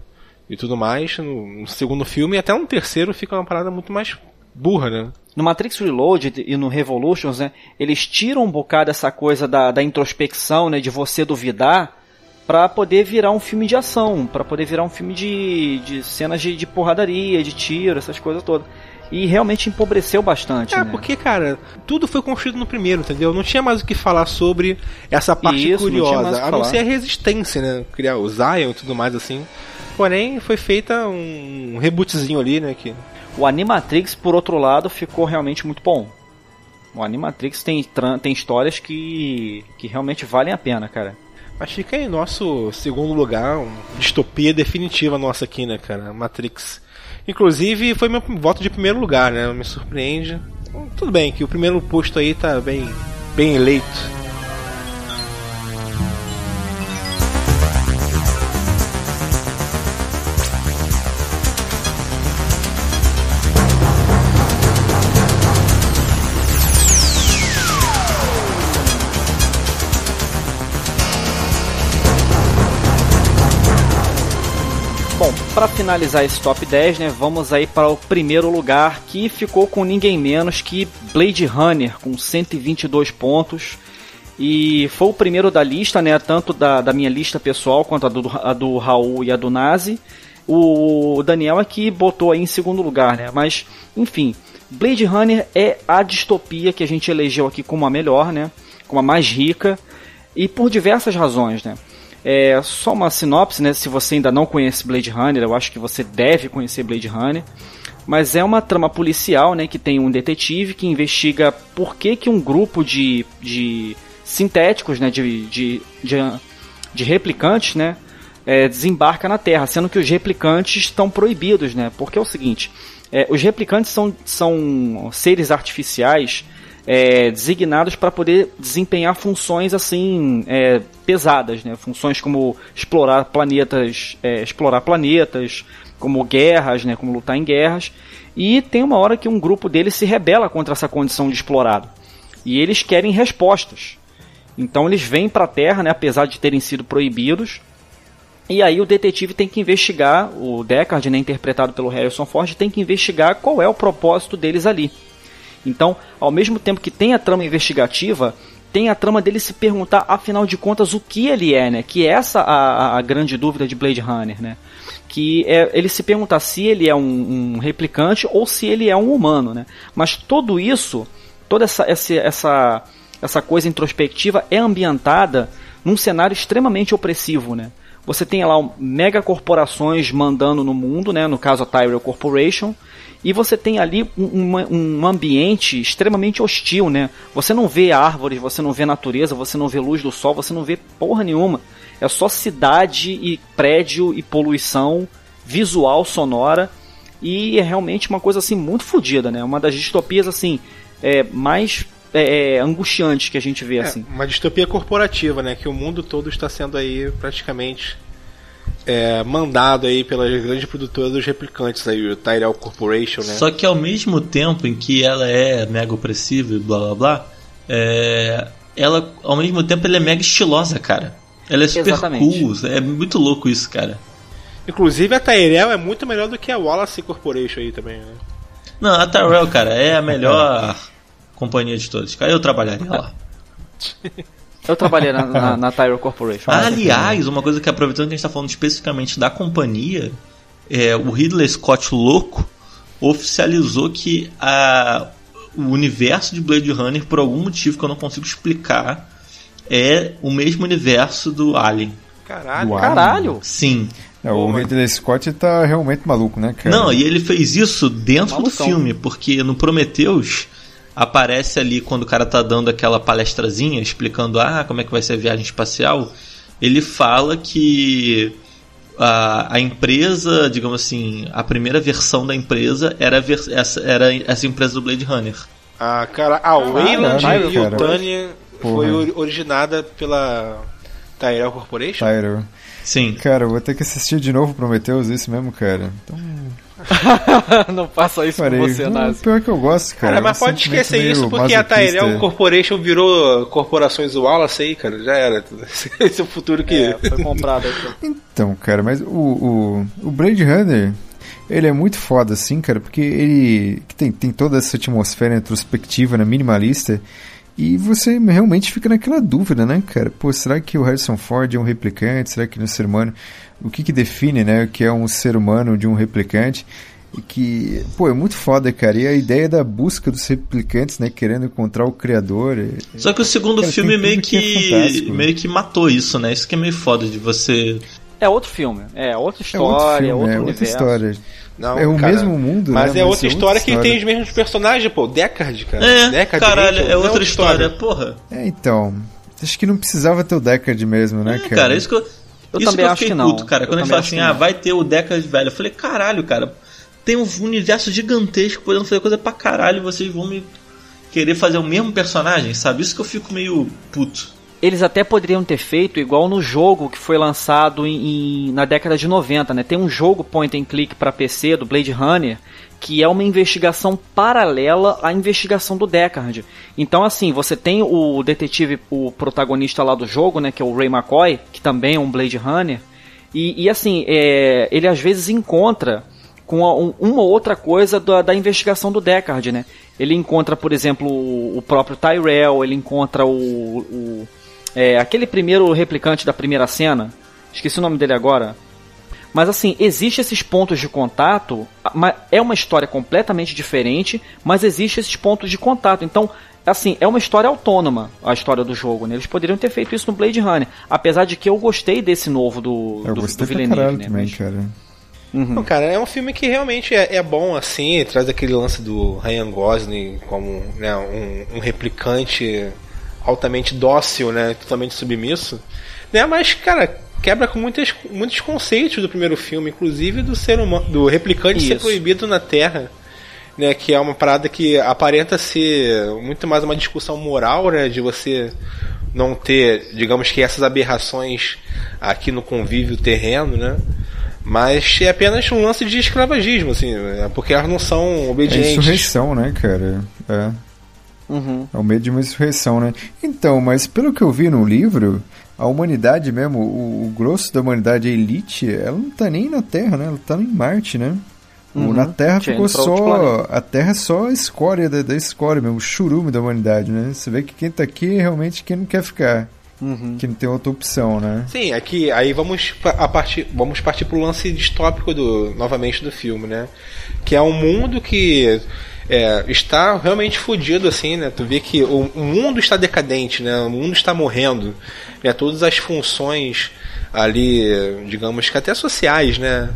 e tudo mais, no, no segundo filme, e até no terceiro fica uma parada muito mais burra, né?
No Matrix Reloaded e no Revolutions, né, eles tiram um bocado essa coisa da, da introspecção, né, de você duvidar, pra poder virar um filme de ação, pra poder virar um filme de, de cenas de, de porradaria, de tiro, essas coisas todas. E realmente empobreceu bastante,
É,
né?
porque, cara, tudo foi construído no primeiro, entendeu? Não tinha mais o que falar sobre essa parte
Isso, não
curiosa,
que
a não ser a resistência, né? Criar o Zion e tudo mais assim. Porém, foi feita um rebootzinho ali, né? Que
O Animatrix, por outro lado, ficou realmente muito bom. O Animatrix tem, tem histórias que, que realmente valem a pena, cara.
Mas fica aí nosso segundo lugar, uma distopia definitiva nossa aqui, né, cara? Matrix. Inclusive, foi meu voto de primeiro lugar, né? Me surpreende. Tudo bem, que o primeiro posto aí tá bem, bem eleito.
Para finalizar esse top 10, né, vamos aí para o primeiro lugar, que ficou com ninguém menos que Blade Runner, com 122 pontos. E foi o primeiro da lista, né, tanto da, da minha lista pessoal quanto a do, a do Raul e a do Nazi. O Daniel aqui botou aí em segundo lugar, né, mas enfim, Blade Runner é a distopia que a gente elegeu aqui como a melhor, né, como a mais rica, e por diversas razões, né. É, só uma sinopse, né? Se você ainda não conhece Blade Runner, eu acho que você deve conhecer Blade Runner. Mas é uma trama policial, né? Que tem um detetive que investiga por que, que um grupo de, de sintéticos, né? De, de, de, de replicantes, né? é, desembarca na Terra, sendo que os replicantes estão proibidos, né? Porque é o seguinte, é, os replicantes são, são seres artificiais é, designados para poder desempenhar funções assim é, pesadas, né? Funções como explorar planetas, é, explorar planetas, como guerras, né? Como lutar em guerras. E tem uma hora que um grupo deles se rebela contra essa condição de explorado. E eles querem respostas. Então eles vêm para a Terra, né? Apesar de terem sido proibidos. E aí o detetive tem que investigar, o Deckard, né, interpretado pelo Harrison Ford, tem que investigar qual é o propósito deles ali. Então, ao mesmo tempo que tem a trama investigativa, tem a trama dele se perguntar, afinal de contas, o que ele é, né? Que é essa a, a grande dúvida de Blade Runner, né? Que é ele se perguntar se ele é um, um, replicante ou se ele é um humano, né? Mas tudo isso, toda essa, essa, essa, essa coisa introspectiva é ambientada num cenário extremamente opressivo, né? Você tem lá megacorporações mandando no mundo, né? No caso a Tyrell Corporation, e você tem ali um, um, ambiente extremamente hostil, né? Você não vê árvores, você não vê natureza, você não vê luz do sol, você não vê porra nenhuma. É só cidade e prédio e poluição visual, sonora e é realmente uma coisa assim muito fodida, né? Uma das distopias assim é, mais é, é, angustiantes que a gente vê
é,
assim.
Uma distopia corporativa, né? Que o mundo todo está sendo aí praticamente é, mandado aí pelas grandes produtoras dos replicantes aí, o Tyrell Corporation, né?
Só que ao mesmo tempo em que ela é mega opressiva e blá blá blá, é, ela ao mesmo tempo ela é mega estilosa, cara. Ela é super Exatamente. cool, é muito louco isso, cara.
Inclusive a Tyrell é muito melhor do que a Wallace Corporation aí também, né?
Não, a Tyrell, cara, é a melhor companhia de todas. Cara, eu trabalharia lá.
Eu trabalhei na, na, na Tyro Corporation.
Aliás, uma coisa que aproveitando que a gente está falando especificamente da companhia, é, o Ridley Scott louco oficializou que a, o universo de Blade Runner, por algum motivo que eu não consigo explicar, é o mesmo universo do Alien.
Caralho.
Do Caralho.
Sim.
É, o Ridley Scott tá realmente maluco, né, cara?
Não, e ele fez isso dentro Malucão. do filme, porque no Prometheus aparece ali quando o cara tá dando aquela palestrazinha explicando ah, como é que vai ser a viagem espacial, ele fala que a, a empresa, digamos assim, a primeira versão da empresa era, ver, essa, era essa empresa do Blade Runner.
Ah, cara, a Wayland ah, e o Tânia foi originada pela Tyrell Corporation?
Tyrell.
Sim.
Cara, vou ter que assistir de novo Prometheus, isso mesmo, cara. Então
não faça isso Parei. com você, Nazi.
Pior que eu gosto, cara.
cara mas pode esquecer isso porque a Tyrell Corporation virou corporações Wallace aí, cara. Já era. Esse é o futuro que. É,
foi comprado
Então, cara, mas o, o, o Blade Runner. Ele é muito foda, assim, cara, porque ele tem, tem toda essa atmosfera introspectiva, né, minimalista, e você realmente fica naquela dúvida, né, cara? Pô, será que o Harrison Ford é um replicante? Será que ele é um ser humano? o que, que define, né, o que é um ser humano de um replicante. E que, pô, é muito foda, cara. E a ideia da busca dos replicantes, né, querendo encontrar o criador. É,
Só que o segundo cara, filme meio que, que é meio que matou isso, né? Isso que é meio foda de você.
É outro filme, é outra história, é outro, filme, é outro é outra história.
Não, é o cara, mesmo mundo,
mas
né?
é outra história que tem os mesmos personagens, pô. Deckard, cara.
É,
Deckard,
caralho, é outra história, história, porra.
É, então. Acho que não precisava ter o Deckard mesmo, né, é, cara?
Cara, isso que eu eu isso também que eu acho que não. Puto, cara. Quando eu a gente fala assim, ah, vai ter o Decade velho. Eu falei, caralho, cara. Tem um universo gigantesco podendo fazer coisa pra caralho e vocês vão me querer fazer o mesmo personagem, sabe? Isso que eu fico meio puto.
Eles até poderiam ter feito igual no jogo que foi lançado em, em, na década de 90, né? Tem um jogo point and click para PC do Blade Runner que é uma investigação paralela à investigação do Deckard. Então, assim, você tem o detetive, o protagonista lá do jogo, né, que é o Ray McCoy, que também é um Blade Runner, e, e assim, é, ele às vezes encontra com um, uma ou outra coisa da, da, investigação do Deckard, né? Ele encontra, por exemplo, o, o próprio Tyrell, ele encontra o, o é, aquele primeiro replicante da primeira cena, esqueci o nome dele agora, mas assim, existe esses pontos de contato, é uma história completamente diferente, mas existe esses pontos de contato. Então, assim, é uma história autônoma a história do jogo, né? Eles poderiam ter feito isso no Blade Runner, apesar de que eu gostei desse novo do
eu
do, do Villeneuve,
né? Também, cara.
Uhum. Não, cara, é um filme que realmente é, é, bom, assim, traz aquele lance do Ryan Gosling como né, um, um replicante altamente dócil, né, totalmente submisso, né, mas, cara, quebra com muitos, muitos conceitos do primeiro filme, inclusive do ser humano, do replicante Isso. ser proibido na Terra, né? Que é uma parada que aparenta ser muito mais uma discussão moral, né? De você não ter, digamos que essas aberrações aqui no convívio terreno, né? Mas é apenas um lance de escravagismo, assim, é porque elas não são obedientes. É
insurreição, né, cara? É. Uhum. É o medo de uma insurreição, né? Então, mas pelo que eu vi no livro, a humanidade mesmo, o, o, grosso da humanidade, a elite, ela não tá nem na Terra, né? Ela tá em Marte, né? Uhum. Na Terra
Tinha
ficou só.
planeta.
A Terra é só a escória da, da escória mesmo, o churume da humanidade, né? Você vê que quem tá aqui é realmente quem não quer ficar.
Uhum.
Que não tem outra opção, né?
Sim, aqui aí vamos a partir vamos partir pro lance distópico do novamente do filme, né? Que é um mundo que é, está realmente fodido assim, né? Tu vê que o, o mundo está decadente, né? O mundo está morrendo, né? Todas as funções ali, digamos que até sociais, né?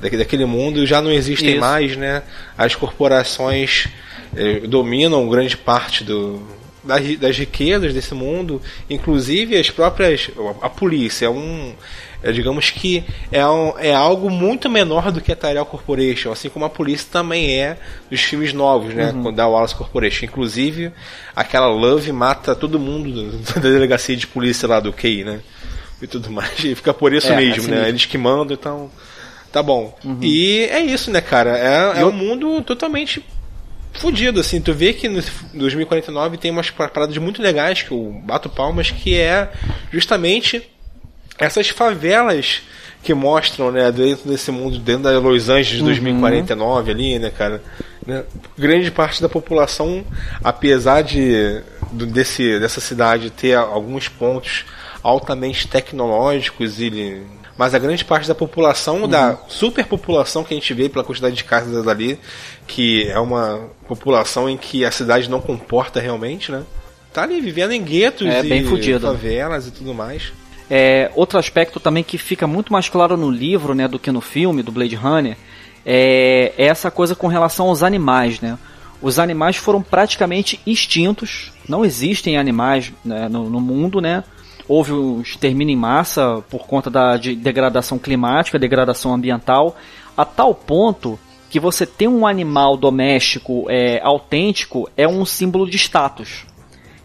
Da- Daquele mundo já não existem
Isso.
mais, né? As corporações eh, dominam grande parte do, das, ri- das riquezas desse mundo, inclusive as próprias. A, a polícia é um. É, digamos que é, um- é algo muito menor do que a Tyrell Corporation, assim como a polícia também é dos filmes novos, né? Da Wallace Corporation. Inclusive, aquela Love mata todo mundo do- da delegacia de polícia lá do QI, né? E tudo mais. E fica por isso
É,
mesmo,
assim
né?
mesmo.
Eles que mandam, então. Tá bom. E é isso, né, cara? É, é um mundo totalmente fudido, assim. Tu vê que no 2049 tem umas pa- paradas muito legais que eu bato palmas, que é justamente essas favelas que mostram, né, dentro desse mundo, dentro da Los Angeles de 2049 ali, né, cara? Né? Grande parte da população, apesar de do- desse, dessa cidade ter alguns pontos altamente tecnológicos e mas a grande parte da população, da superpopulação que a gente vê pela quantidade de casas ali, que é uma população em que a cidade não comporta realmente, né? Tá ali vivendo em guetos
É,
e
fudido.
favelas e tudo mais.
É, outro aspecto também que fica muito mais claro no livro né, do que no filme do Blade Runner é, é essa coisa com relação aos animais. Né? Os animais foram praticamente extintos, não existem animais né, no, no mundo, né? houve um extermínio em massa por conta da de- degradação climática, degradação ambiental, a tal ponto que você ter um animal doméstico é, autêntico é um símbolo de status.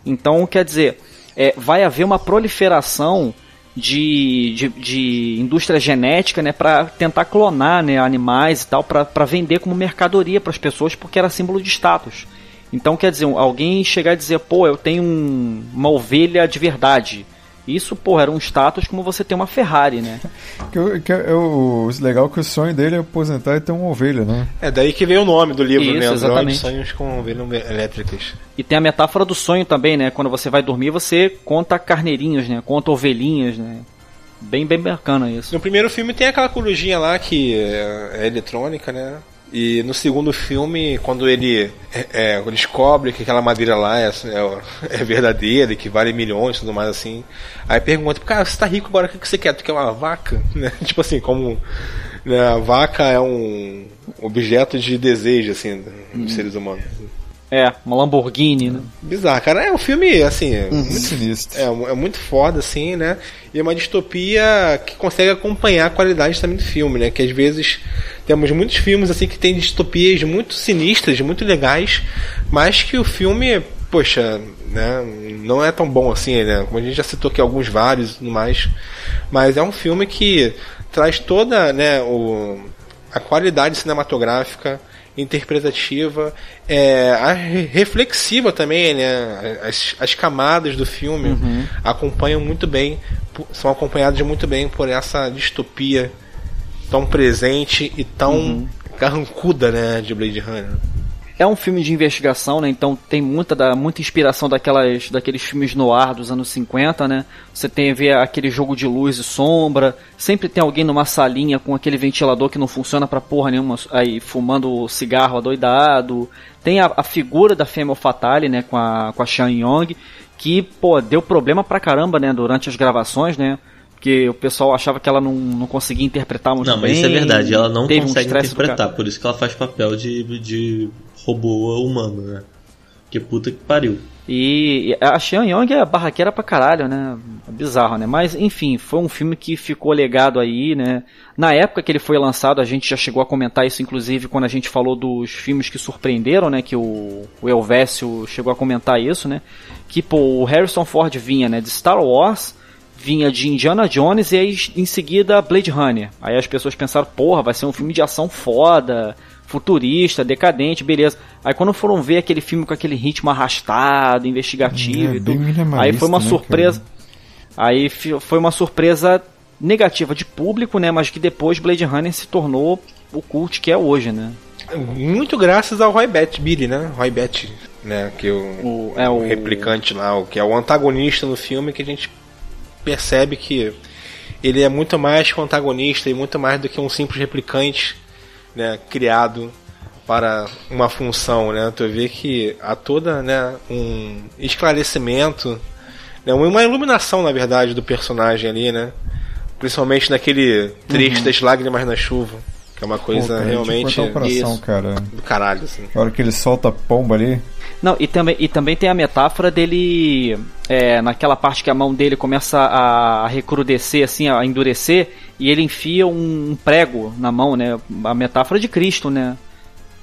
Então, quer dizer, é, vai haver uma proliferação de, de, de indústria genética né, para tentar clonar né, animais e tal, para vender como mercadoria para as pessoas, porque era símbolo de status. Então, quer dizer, alguém chegar e dizer, pô, eu tenho um- uma ovelha de verdade. Isso, pô, era um status como você tem uma Ferrari, né?
Que, eu- que é o legal é que o sonho dele é aposentar e ter uma ovelha, né?
É daí que veio o nome do livro,
Isso,
né?
Exatamente.
Sonhos com Ovelhas Elétricas.
E tem a metáfora do sonho também, né? Quando você vai dormir, você conta carneirinhos, né? Conta ovelhinhas, né? Bem, bem bacana isso.
No primeiro filme tem aquela corujinha lá que é, é eletrônica, né? E no segundo filme, quando ele é, é, descobre que aquela madeira lá é, é, é verdadeira e que vale milhões e tudo mais assim, aí pergunta, cara, você tá rico agora, o que que você quer? Tu quer uma vaca? Né? Tipo assim, como né, a vaca é um objeto de desejo, assim, dos seres humanos.
É, uma Lamborghini, né?
Bizarro, cara. É um filme, assim, é muito
Sinistro.
é, é muito foda, assim, né? E é uma distopia que consegue acompanhar a qualidade também do filme, né? Que às vezes temos muitos filmes, assim, que tem distopias muito sinistras, muito legais, mas que o filme, poxa, né? Não é tão bom assim, né? Como a gente já citou aqui alguns vários e tudo mais. Mas é um filme que traz toda, né, o, a qualidade cinematográfica interpretativa, é, reflexiva também, né? As, as camadas do filme acompanham muito bem, são acompanhadas muito bem por essa distopia tão presente e tão carrancuda, né, de Blade Runner.
É um filme de investigação, né? Então tem muita, da, muita inspiração daquelas, daqueles filmes no ar dos anos 50, né? Você tem a ver aquele jogo de luz e sombra. Sempre tem alguém numa salinha com aquele ventilador que não funciona pra porra nenhuma, aí fumando cigarro adoidado. Tem a, a figura da Femme Fatale, né? Com a, com a Shan Yong, que, pô, deu problema pra caramba, né? Durante as gravações, né? Porque o pessoal achava que ela não, não conseguia interpretar muito
Não,
bem.
mas isso é verdade. Ela não
um
consegue
do
interpretar. Por isso que ela faz papel de, de robô humano, né? Que puta que pariu.
E a Xian Yong é barraqueira pra caralho, né? É bizarro, né? Mas, enfim, foi um filme que ficou legado aí, né? Na época que ele foi lançado, a gente já chegou a comentar isso, inclusive, quando a gente falou dos filmes que surpreenderam, né? Que o, o Elvésio chegou a comentar isso, né? Que, pô, o Harrison Ford vinha, né? De Star Wars, vinha de Indiana Jones e aí, em seguida, Blade Runner. Aí as pessoas pensaram, porra, vai ser um filme de ação foda, futurista, decadente, beleza. Aí quando foram ver aquele filme com aquele ritmo arrastado, investigativo
É,
e tudo, aí foi uma
né,
surpresa. Aí fi- foi uma surpresa negativa de público, né? Mas que depois Blade Runner se tornou o cult que é hoje, né?
Muito graças ao Roy Bat, Billy, né? Roy Bat, né? Que o,
O- é o-
replicante lá, o que é o antagonista no filme, que a gente percebe que ele é muito mais que um antagonista e muito mais do que um simples replicante, né? Criado para uma função, né? Tu vê que há toda, né? Um esclarecimento, né? uma iluminação, na verdade, do personagem ali, né? Principalmente naquele trecho das lágrimas na chuva, que é uma coisa
Pô, cara,
realmente
de cortar o coração,
isso,
cara.
do caralho, assim.
A hora que ele solta a pomba ali.
Não, e também, e também tem a metáfora dele. é, naquela parte que a mão dele começa a recrudescer, assim, a endurecer, e ele enfia um prego na mão, né? A metáfora de Cristo, né?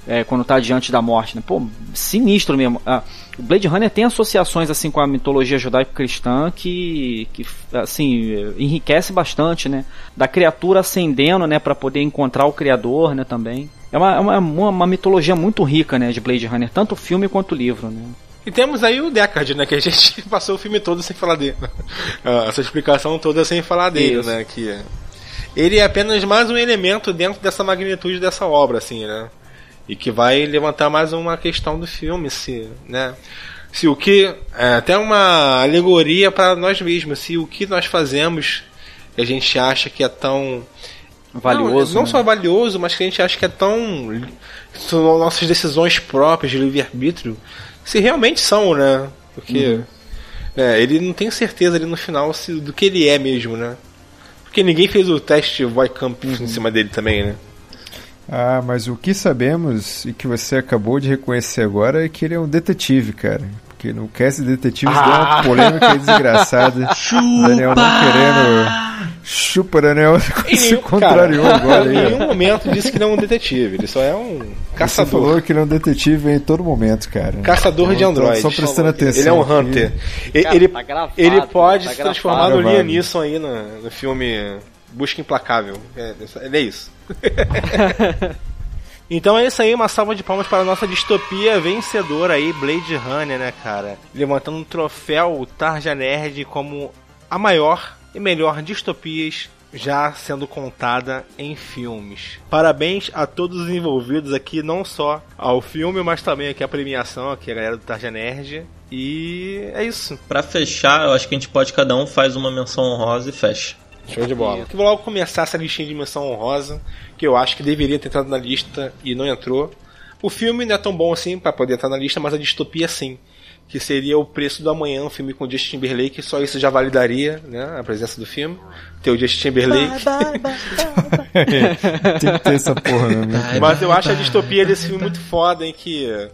É, quando tá diante da morte, né? Pô, sinistro mesmo. Ah, o Blade Runner tem associações assim com a mitologia judaico-cristã que, que assim enriquece bastante, né? Da criatura ascendendo, né, para poder encontrar o criador, né, também. É uma, é uma, uma, mitologia muito rica, né, de Blade Runner, tanto o filme quanto o livro, né?
E temos aí o Deckard, né? Que a gente passou o filme todo sem falar dele. Ah, Essa explicação toda sem falar dele,
Isso.
né? Que ele é apenas mais um elemento dentro dessa magnitude dessa obra, assim, né? E que vai levantar mais uma questão do filme, se, né? Se o que é até uma alegoria para nós mesmos, se o que nós fazemos que a gente acha que é tão
Valioso.
não, não
né?
só valioso, mas que a gente acha que é tão. São nossas decisões próprias de livre-arbítrio. Se realmente são, né? Porque. né, ele não tem certeza ali no final se, do que ele é mesmo, né? Porque ninguém fez o teste Voicamp em cima dele também, né?
Ah, mas o que sabemos e que você acabou de reconhecer agora é que ele é um detetive, cara. Porque no cast de detetives deu uma polêmica aí desgraçada. Daniel não querendo. Chupa, Daniel.
Em
Se
nenhum-
contrariou
cara,
agora
Em
aí.
nenhum momento disse que não é um detetive, ele só é um
Você
caçador.
falou que ele é um detetive em todo momento, cara.
Caçador de
Então,
androides.
Só prestando atenção.
Ele é um. Hunter.
Cara,
ele,
tá gravado,
ele pode
tá
se transformar no Liam Neeson aí no, no filme Busca Implacável. É, ele é isso. então é isso aí, uma salva de palmas para a nossa distopia vencedora aí, Blade Runner, né, cara? Levantando um troféu Tarja Nerd como a maior e melhor distopias já sendo contada em filmes. Parabéns a todos os envolvidos aqui, não só ao filme, mas também aqui à premiação, aqui a galera do Tarja Nerd. E é isso.
Pra fechar, eu acho que a gente pode, cada um faz uma menção honrosa e fecha.
Show de bola. Que vou logo começar essa listinha de menção honrosa, que eu acho que deveria ter entrado na lista e não entrou. O filme não é tão bom assim para poder estar na lista, mas a distopia sim. Que seria o preço do amanhã, um filme com Justin Timberlake, só isso já validaria, né? A presença do filme. Ter o Justin Timberlake.
Tem que ter essa porra mesmo.
Mas eu acho a distopia desse filme muito foda, em que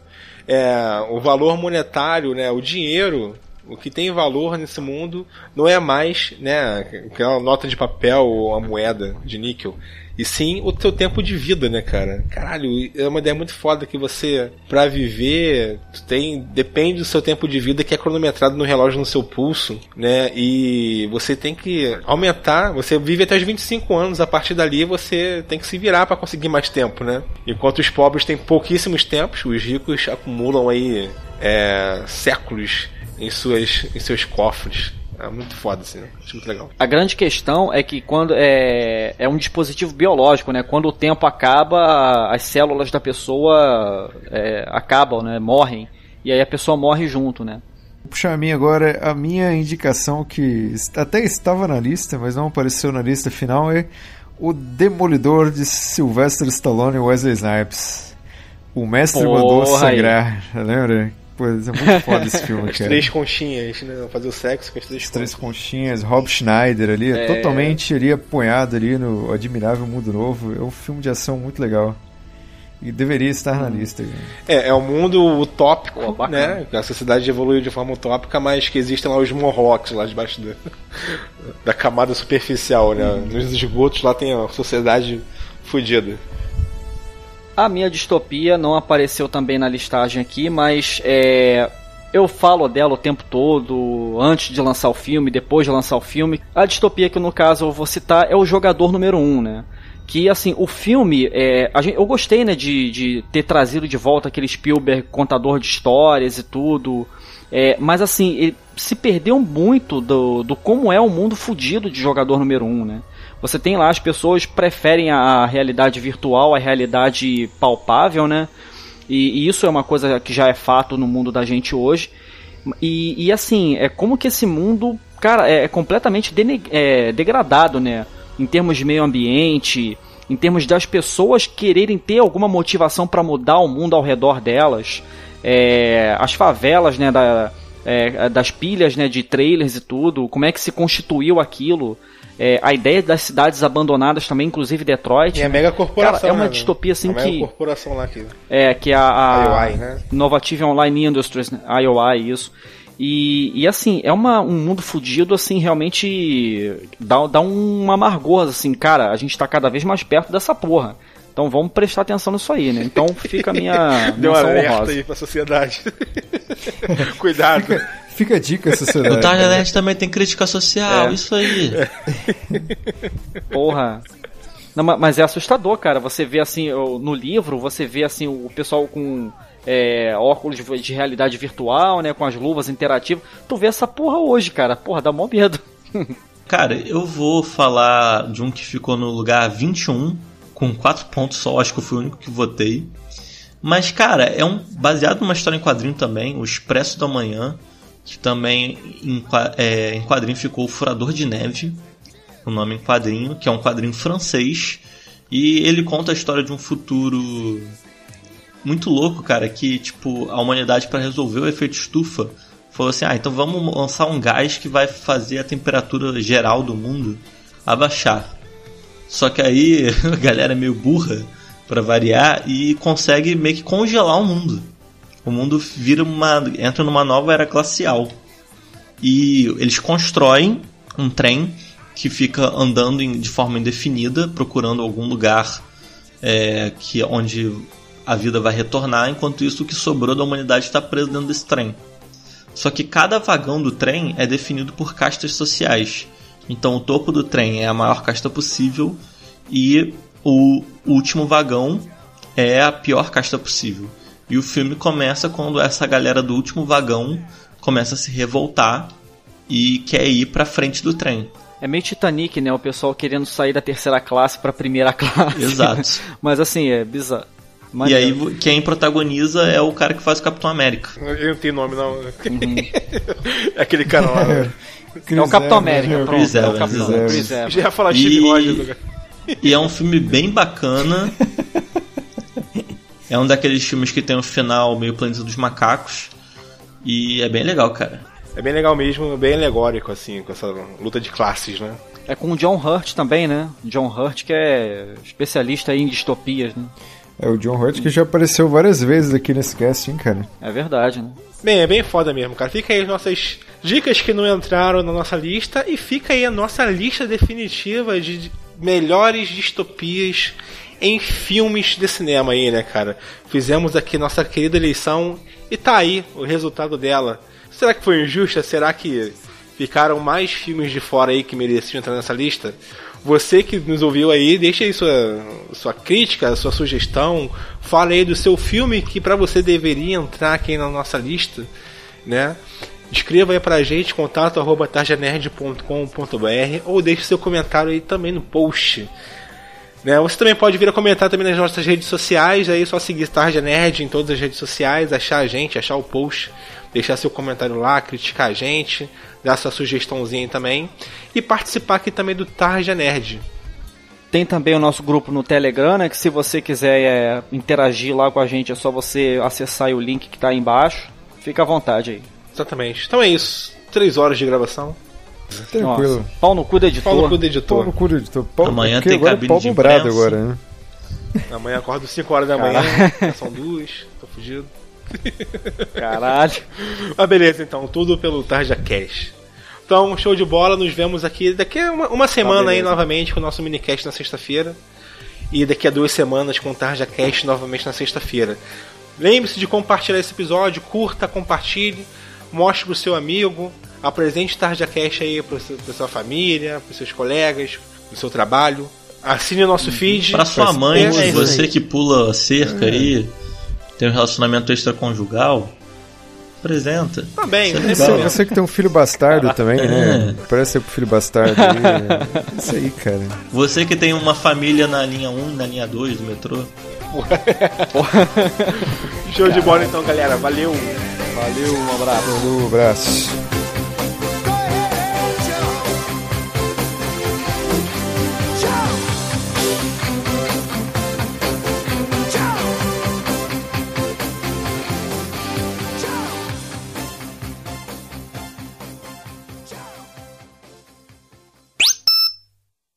é, o valor monetário, né, o dinheiro, o que tem valor nesse mundo não é mais né, aquela nota de papel ou a moeda de níquel. E sim o teu tempo de vida, né, cara? Caralho, é uma ideia muito foda que você, pra viver, tem. Depende do seu tempo de vida que é cronometrado no relógio no seu pulso, né? E você tem que aumentar. Você vive até os 25 anos, a partir dali você tem que se virar pra conseguir mais tempo, né? Enquanto os pobres têm pouquíssimos tempos, os ricos acumulam aí é, séculos em, suas, em seus cofres. É muito foda, assim, né? Acho muito legal.
A grande questão é que quando é, é um dispositivo biológico, né? Quando o tempo acaba, as células da pessoa é, acabam, né? Morrem. E aí a pessoa morre junto, né?
Vou puxar a minha agora. A minha indicação que até estava na lista, mas não apareceu na lista final é o Demolidor de Sylvester Stallone e Wesley Snipes. O mestre
Porra
mandou
aí.
sangrar, lembra? Pois é muito foda esse filme,
As
cara.
três conchinhas, né? Fazer o sexo com as três
As três
conchinhas.
conchinhas, Rob Schneider ali,
É.
totalmente ali apoiado ali no Admirável Mundo Novo. É um filme de ação muito legal. E deveria estar na lista.
É, é um mundo utópico,
bacana.
né? A sociedade evoluiu de forma utópica, mas que existem lá os Morlocks lá debaixo da, da camada superficial, né? Nos esgotos lá tem a sociedade fodida.
A minha distopia não apareceu também na listagem aqui, mas é, eu falo dela o tempo todo, antes de lançar o filme, depois de lançar o filme. A distopia que no caso eu vou citar é o Jogador Número 1, né? Que assim, o filme, é, gente, eu gostei né, de, de ter trazido de volta aquele Spielberg contador de histórias e tudo. É, mas assim, ele se perdeu muito do, do como é o mundo fudido de jogador número 1, né? Você tem lá as pessoas preferem a realidade virtual à realidade palpável, né? E, e, isso é uma coisa que já é fato no mundo da gente hoje. E, e assim, é como que esse mundo, cara, é, é completamente é, degradado, né? Em termos de meio ambiente, em termos das pessoas quererem ter alguma motivação para mudar o mundo ao redor delas. É, as favelas, né, da, é, das pilhas né, de trailers e tudo, como é que se constituiu aquilo. É, a ideia das cidades abandonadas também, inclusive Detroit.
E a mega corporação.
Cara, é uma
né,
distopia assim
a
que.
Mega corporação lá que.
É, que a. a
IOI, né?
Innovative Online Industries, né? IOI, isso. E, e assim, é uma, um mundo fudido, assim, realmente dá, dá um amargor, assim, cara, a gente tá cada vez mais perto dessa porra. Então vamos prestar atenção nisso aí, né? Então fica a minha
Deu uma alerta
honrosa.
aí pra sociedade. Cuidado.
Fica, a dica, sociedade.
O Tarja Nerd também tem crítica social,
É.
isso aí.
Porra. Não, ma- mas é assustador, cara. Você vê assim, no livro, você vê assim o pessoal com é, óculos de de realidade virtual, né? Com as luvas interativas. Tu vê essa porra hoje, cara. Porra, dá mó medo.
Cara, eu vou falar de um que ficou no lugar 21, com 4 pontos só, acho que eu fui o único que votei. Mas, cara, é um baseado numa história em quadrinho também, o Expresso da Manhã, que também em, é, em quadrinho ficou o Furador de Neve, o nome em quadrinho, que é um quadrinho francês, e ele conta a história de um futuro muito louco, cara, que tipo a humanidade para resolver o efeito estufa falou assim: "Ah, então vamos lançar um gás que vai fazer a temperatura geral do mundo abaixar". Só que aí a galera é meio burra para variar e consegue meio que congelar o mundo. O mundo vira uma entra numa nova era glacial. E eles constroem um trem que fica andando em- de forma indefinida, procurando algum lugar é, que onde a vida vai retornar, enquanto isso o que sobrou da humanidade está preso dentro desse trem. Só que cada vagão do trem é definido por castas sociais. Então o topo do trem é a maior casta possível e o último vagão é a pior casta possível. E o filme começa quando essa galera do último vagão começa a se revoltar e quer ir pra frente do trem.
É meio Titanic, né? O pessoal querendo sair da terceira classe pra primeira classe.
Exato.
Mas assim, é bizarro.
E aí quem protagoniza é o cara que faz o Capitão América.
Eu não tenho nome, não. É aquele cara lá. né?
É o Capitão América, pronto.
Chris
é o
Evans,
Capitão
Chris
Chris Evans.
Já ia falar
E-
Steve Rogers. né?
E é um filme bem bacana. É um daqueles filmes que tem um final meio planeta dos macacos. E é bem legal, cara.
É bem legal mesmo, bem alegórico, assim, com essa luta de classes, né?
É com o John Hurt também, né? John Hurt que é especialista em distopias, né?
É o John Hurt que já apareceu várias vezes aqui nesse casting, cara.
É verdade, né?
Bem, é bem foda mesmo, cara. Fica aí as nossas dicas que não entraram na nossa lista e fica aí a nossa lista definitiva de melhores distopias em filmes de cinema aí, né, cara? Fizemos aqui nossa querida eleição e tá aí o resultado dela. Será que foi injusta? Será que ficaram mais filmes de fora aí que mereciam entrar nessa lista? Você que nos ouviu aí, deixa aí sua, sua crítica, sua sugestão. Fala aí do seu filme que pra você deveria entrar aqui na nossa lista, né? Escreva aí pra gente, contato arroba ou deixe seu comentário aí também no post. Né? Você também pode vir a comentar também nas nossas redes sociais, aí é só seguir Tarja Nerd em todas as redes sociais, achar a gente, achar o post, deixar seu comentário lá, criticar a gente, dar sua sugestãozinha aí também e participar aqui também do Tarja Nerd.
Tem também o nosso grupo no Telegram, né? Que se você quiser é, interagir lá com a gente, é só você acessar o link que tá aí embaixo. Fica à vontade aí.
Exatamente. Então é isso. Três horas de gravação.
Tranquilo.
Nossa, pau no cu do editor.
Fala com o
Pau
editor.
no cu do editor. Pau,
Amanhã
porque
tem
agora é
cabine
pau
de imprensa.
agora, né?
Amanhã acordo 5 horas da manhã. já São duas. Tô fugido.
Caralho.
Mas beleza, então, tudo pelo Tarja Cash. Então, show de bola, nos vemos aqui daqui a uma, uma semana aí novamente com o nosso minicast na sexta-feira. E daqui a duas semanas com o Tarja Cash novamente na sexta-feira. Lembre-se de compartilhar esse episódio, curta, compartilhe, mostre pro seu amigo, apresente o Tarja Cash aí pra, sua- família, pros seus colegas, pro seu trabalho. Assine o nosso feed.
Pra sua mãe,
é, é
você que pula cerca aí, tem um relacionamento extraconjugal, Apresenta.
Também,
Isso é
né?
Você, você que tem um filho bastardo também, né?
É.
Parece ser pro filho bastardo aí. É Isso aí, cara.
Você que tem uma família na linha 1 e na linha 2 do metrô.
Show de bola então, galera. Valeu.
Valeu, um abraço.
Um abraço.